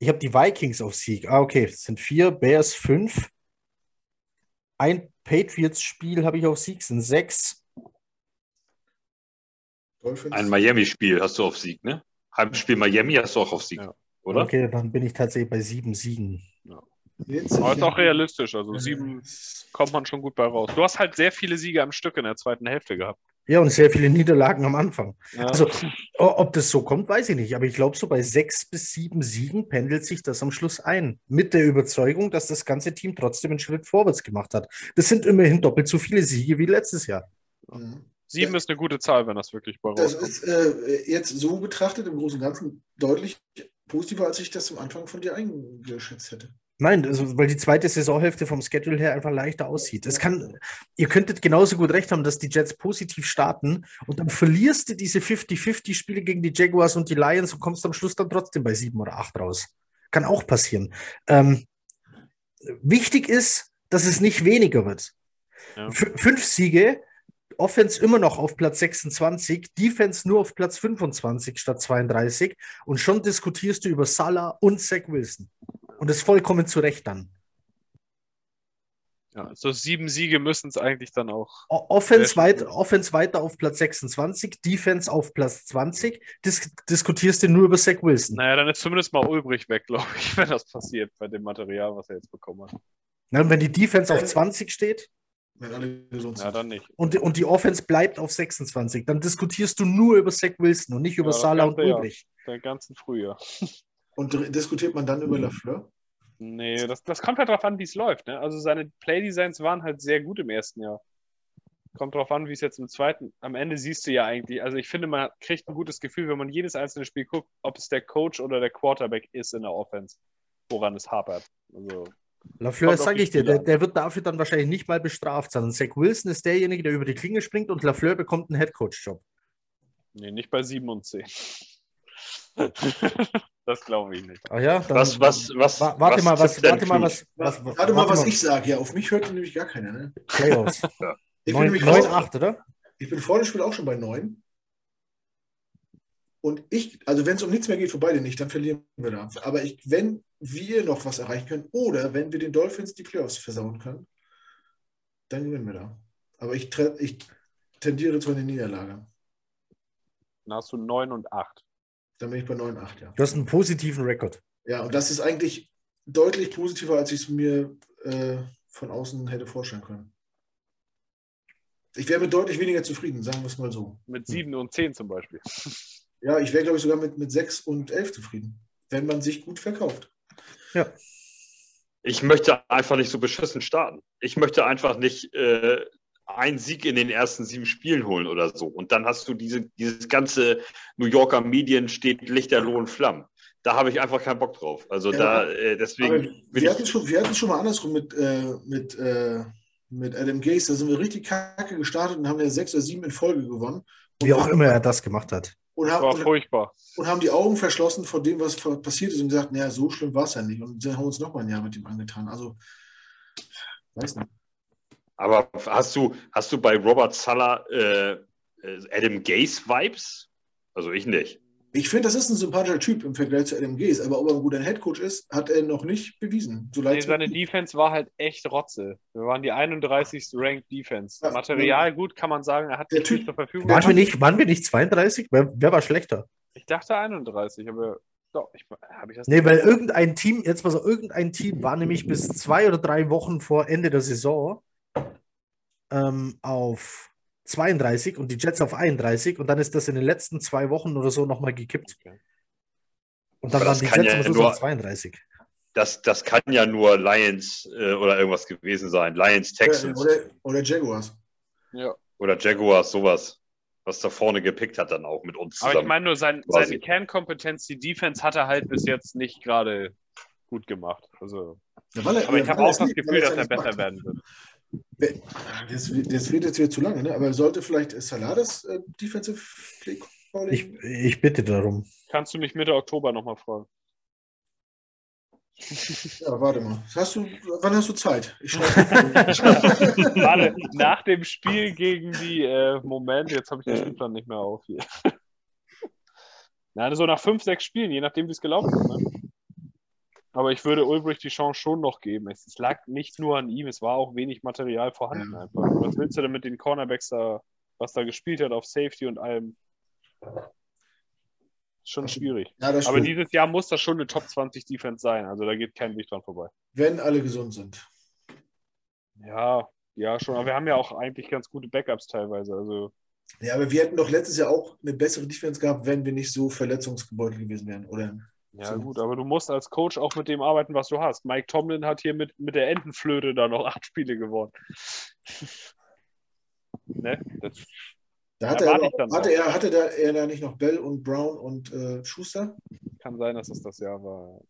Ich habe die Vikings auf Sieg. Ah, okay, es sind vier, Bears fünf. Ein Patriots-Spiel habe ich auf Sieg, sind sechs. Ein Miami-Spiel hast du auf Sieg, ne? Heimspiel Miami hast du auch auf Sieg, Ja. oder? Okay, dann bin ich tatsächlich bei sieben Siegen. Jetzt- Aber ist auch realistisch. Also sieben kommt man schon gut bei raus. Du hast halt sehr viele Siege am Stück in der zweiten Hälfte gehabt. Ja, und sehr viele Niederlagen am Anfang. Ja. Also, ob das so kommt, weiß ich nicht. Aber ich glaube, so bei sechs bis sieben Siegen pendelt sich das am Schluss ein. Mit der Überzeugung, dass das ganze Team trotzdem einen Schritt vorwärts gemacht hat. Das sind immerhin doppelt so viele Siege wie letztes Jahr. Mhm. Sieben ist eine gute Zahl, wenn das wirklich bei Das rauskommt. ist äh, jetzt so betrachtet im Großen und Ganzen deutlich positiver, als ich das am Anfang von dir eingeschätzt hätte. Nein, also, weil die zweite Saisonhälfte vom Schedule her einfach leichter aussieht. Es kann, ihr könntet genauso gut recht haben, dass die Jets positiv starten und dann verlierst du diese 50-50-Spiele gegen die Jaguars und die Lions und kommst am Schluss dann trotzdem bei sieben oder acht raus. Kann auch passieren. Ähm, wichtig ist, dass es nicht weniger wird. Ja. Fünf Siege, Offense immer noch auf Platz 26, Defense nur auf Platz 25 statt 32 und schon diskutierst du über Salah und Zach Wilson. Und das vollkommen zu Recht dann. Ja, so sieben Siege müssen es eigentlich dann auch. Offense, weit. Offense weiter auf Platz 26, Defense auf Platz 20. Dis diskutierst du nur über Zach Wilson. Naja, dann ist zumindest mal Ulbrich weg, glaube ich, wenn das passiert bei dem Material, was er jetzt bekommen hat. Na, und wenn die Defense auf 20 steht Wenn alle gesund Ja, dann nicht. und, und die Offense bleibt auf 26, dann diskutierst du nur über Zach Wilson und nicht über Ja, das Salah und. Ulbrich. Den ganzen Frühjahr. Und diskutiert man dann über Lafleur? Nee, das, das kommt halt drauf an, wie es läuft. Ne? Also seine Playdesigns waren halt sehr gut im ersten Jahr. Kommt drauf an, wie es jetzt im zweiten. Am Ende siehst du ja eigentlich, also ich finde, man kriegt ein gutes Gefühl, wenn man jedes einzelne Spiel guckt, ob es der Coach oder der Quarterback ist in der Offense, woran es hapert. Also, Lafleur, sage ich dir, der, der wird dafür dann wahrscheinlich nicht mal bestraft, sondern Zach Wilson ist derjenige, der über die Klinge springt und Lafleur bekommt einen Headcoach-Job. nee, nicht bei 7 und 10. das glaube ich nicht. Ah ja, dann, Was, was, was, wa warte was mal, was, warte mal, Cruz? was, was, Warte mal, was ich sage. Ja, auf mich hört nämlich gar keiner. Ne? Playoffs. Ich bin, 9, nämlich 9 auch, 8, oder? ich bin vor dem Spiel auch schon bei 9. Und ich, also wenn es um nichts mehr geht für beide nicht, dann verlieren wir da. Aber ich, wenn wir noch was erreichen können oder wenn wir den Dolphins die Playoffs versauen können, dann gewinnen wir da. Aber ich, ich tendiere zu einer Niederlage. Dann hast du 9 und 8. Dann bin ich bei 9, 8, ja. Du hast einen positiven Rekord. Ja, und das ist eigentlich deutlich positiver, als ich es mir äh, von außen hätte vorstellen können. Ich wäre mit deutlich weniger zufrieden, sagen wir es mal so. Mit 7 und 10 zum Beispiel. Ja, ich wäre, glaube ich, sogar mit, mit 6 und 11 zufrieden, wenn man sich gut verkauft. Ja. Ich möchte einfach nicht so beschissen starten. Ich möchte einfach nicht äh, einen Sieg in den ersten sieben Spielen holen oder so. Und dann hast du diese, dieses ganze New Yorker Medien steht Lichterloh und Flammen. Da habe ich einfach keinen Bock drauf. Also Ja, da, äh, deswegen wir hatten, schon, wir hatten schon mal andersrum mit, äh, mit, äh, mit Adam Gase. Da sind wir richtig kacke gestartet und haben ja 6 oder 7 in Folge gewonnen. Und Wie auch immer er das gemacht hat. Und, Das haben, war und, furchtbar. und haben die Augen verschlossen vor dem, was passiert ist und gesagt, naja, so schlimm war es ja nicht. Und dann haben wir uns nochmal ein Jahr mit ihm angetan. Also, weiß nicht. Aber hast du, hast du bei Robert Sala äh, Adam Gase Vibes? Also ich nicht. Ich finde, das ist ein sympathischer Typ im Vergleich zu Adam Gase, aber ob er ein guter Headcoach ist, hat er noch nicht bewiesen. So Nee, seine. Defense war halt echt Rotze. Wir waren die 31. Ranked Defense. Ja, Material gut, kann man sagen, er hat Der Typ- zur Verfügung. Waren wir nicht, waren wir nicht 32? Wer, wer war schlechter? Ich dachte 31, aber doch, ich, habe ich das Nee, nicht weil irgendein Team, jetzt mal so, irgendein Team war nämlich bis zwei oder drei Wochen vor Ende der Saison ähm, auf 32 und die Jets auf 31 und dann ist das in den letzten zwei Wochen oder so nochmal gekippt. Okay. Und dann Aber waren die Jets ja nur- auf 32. Das, das kann ja nur Lions äh, oder irgendwas gewesen sein. Lions, Texans Oder, oder Jaguars. Ja. oder Jaguars, sowas. was da vorne gepickt hat, dann auch mit uns Aber zusammen. ich meine nur, sein, seine Kernkompetenz, die Defense, hat er halt bis jetzt nicht gerade gut gemacht. Also, Ja, weil er- aber ich habe auch das Gefühl, dass er besser macht. werden wird. Das, das wird jetzt wieder zu lange, ne? aber sollte vielleicht Saladas äh, Defensive Play? Ich, ich bitte darum. Kannst du mich Mitte Oktober nochmal fragen? Ja, warte mal. Hast du, wann hast du Zeit? Ich schreibe. Warte, nach dem Spiel gegen die, äh, Moment, jetzt habe ich den Spielplan nicht mehr auf hier. Nein, so nach fünf, sechs Spielen, je nachdem, wie es gelaufen ist. Ne? Aber ich würde Ulbrich die Chance schon noch geben. Es, es lag nicht nur an ihm, es war auch wenig Material vorhanden Ja. einfach. Was willst du denn mit den Cornerbacks da, was da gespielt hat auf Safety und allem? Schon schwierig. ja, Aber dieses Jahr muss das schon eine Top 20 Defense sein. Also da geht kein Weg dran vorbei. Wenn alle gesund sind. Ja, ja, schon. Aber wir haben ja auch eigentlich ganz gute Backups teilweise. Also Ja, aber wir hätten doch letztes Jahr auch eine bessere Defense gehabt, wenn wir nicht so verletzungsgebeutelt gewesen wären. Oder? Ja, gut, aber du musst als Coach auch mit dem arbeiten, was du hast. Mike Tomlin hat hier mit, mit der Entenflöte da noch acht Spiele gewonnen. ne? Das, Da hatte, er, dann hatte, er, hatte da, er da nicht noch Bell und Brown und äh, Schuster? kann sein, dass es das Jahr war.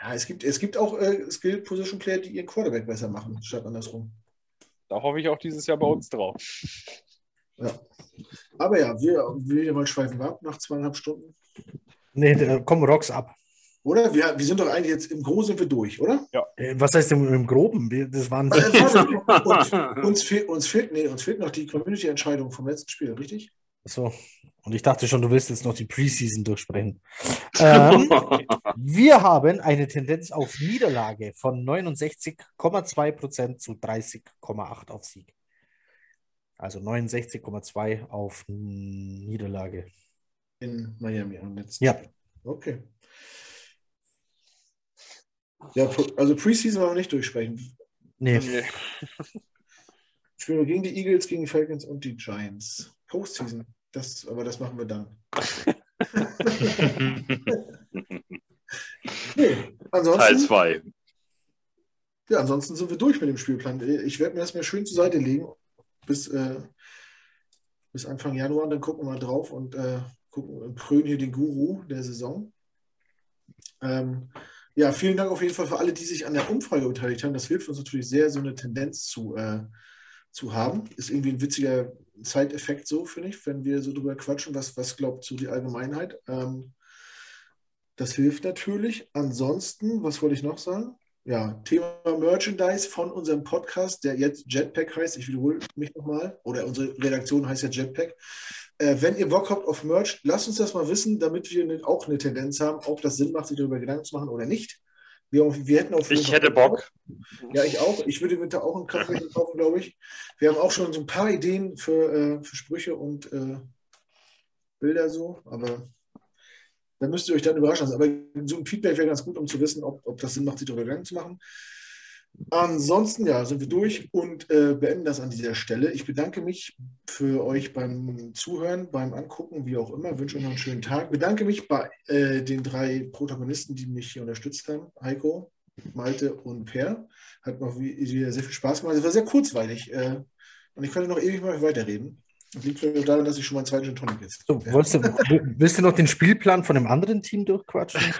Ja, es gibt, es gibt auch äh, Skilled Position Player, die ihren Quarterback besser machen, statt andersrum. Da hoffe ich auch dieses Jahr bei uns drauf. Ja. Aber ja, wir, wir mal schweifen ab nach zweieinhalb Stunden. Nee, da- komm, Rocks ab. Oder? Wir, wir sind doch eigentlich jetzt im Großen sind wir durch, oder? Äh, Was heißt denn im Groben? Wir- Das waren warte, uns, uns, fehl, uns, fehlt, nee, uns fehlt noch die Community-Entscheidung vom letzten Spiel, richtig? so. Und ich dachte schon, du willst jetzt noch die Preseason durchsprechen. Ähm, wir haben eine Tendenz auf Niederlage von 69,2% zu 30,8% auf Sieg. Also 69,2 auf Niederlage. In Miami am letzten Ja. Okay. Ja, also Preseason wollen wir nicht durchsprechen. Nee, Nee. Spielen wir gegen die Eagles, gegen die Falcons und die Giants. Postseason. Das, aber das machen wir dann. Nee, Teil ansonsten, 2. ja, ansonsten sind wir durch mit dem Spielplan. Ich werde mir das mal schön zur Seite legen bis, äh, bis Anfang Januar. Dann gucken wir mal drauf und äh, gucken und krönen hier den Guru der Saison. Ähm, ja, vielen Dank auf jeden Fall für alle, die sich an der Umfrage beteiligt haben. Das hilft uns natürlich sehr, so eine Tendenz zu, äh, zu haben. Ist irgendwie ein witziger Zeiteffekt so, finde ich, wenn wir so drüber quatschen, was, was glaubt so die Allgemeinheit. Ähm, das hilft natürlich. Ansonsten, was wollte ich noch sagen? Ja, Thema Merchandise von unserem Podcast, der jetzt Jetpack heißt. Ich wiederhole mich nochmal. Oder unsere Redaktion heißt ja Jetpack. Äh, wenn ihr Bock habt auf Merch, lasst uns das mal wissen, damit wir ne, auch eine Tendenz haben, ob das Sinn macht, sich darüber Gedanken zu machen oder nicht. Wir, wir hätten auf Ich hätte Bock. ja, ich auch. Ich würde im Winter auch einen Kaffee kaufen, glaube ich. Wir haben auch schon so ein paar Ideen für, äh, für Sprüche und äh, Bilder so, aber da müsst ihr euch dann überraschen lassen. Aber so ein Feedback wäre ganz gut, um zu wissen, ob, ob das Sinn macht, sich darüber Gedanken zu machen. Ansonsten, ja, sind wir durch und äh, beenden das an dieser Stelle. Ich bedanke mich für euch beim Zuhören, beim Angucken, wie auch immer. Wünsche euch noch einen schönen Tag. Bedanke mich bei äh, den drei Protagonisten, die mich hier unterstützt haben. Heiko, Malte und Per. Hat wie- wieder sehr viel Spaß gemacht. Es war sehr kurzweilig äh, und ich könnte noch ewig mal weiterreden. Das liegt vielleicht daran, dass ich schon meinen zweiten Gin Tonic jetzt. so, wolltest du, willst du noch den Spielplan von dem anderen Team durchquatschen?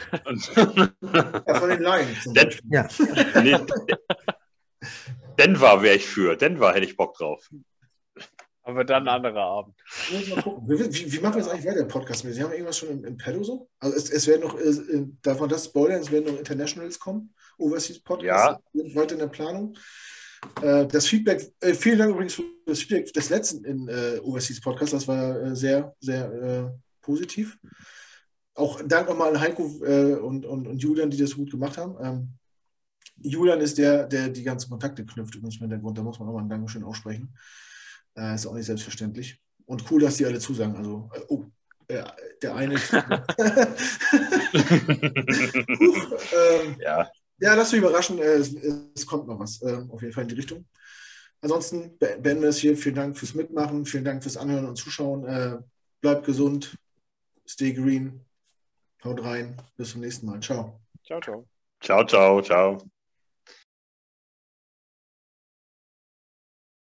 Ja, von den Lions Beispiel. Ja. nee. Denver wäre ich für. Denver hätte ich Bock drauf. Aber dann ein anderer Abend. Wie, wie, wie machen wir jetzt eigentlich weiter, Podcast? Sie haben irgendwas schon im, im Pedo so? Also es, es werden noch, äh, darf man das spoilern, es werden noch Internationals kommen, Overseas Podcasts sind weiter in der Planung. Äh, das Feedback, äh, vielen Dank übrigens für das Feedback des letzten in äh, Overseas Podcast, das war äh, sehr, sehr äh, positiv. Auch Dank nochmal an Heiko äh, und, und, und Julian, die das gut gemacht haben. Ähm, Julian ist der, der die ganzen Kontakte knüpft übrigens im Hintergrund, da muss man auch mal ein Dankeschön aussprechen. Ist auch nicht selbstverständlich. Und cool, dass die alle zusagen. Also, oh, der eine. Huch, ähm, ja. Ja, lass dich überraschen. Äh, es, es kommt noch was. Äh, auf jeden Fall in die Richtung. Ansonsten be- beenden wir es hier. Vielen Dank fürs Mitmachen. Vielen Dank fürs Anhören und Zuschauen. Äh, bleibt gesund. Stay green. Haut rein. Bis zum nächsten Mal. Ciao. Ciao, ciao. Ciao, ciao, ciao.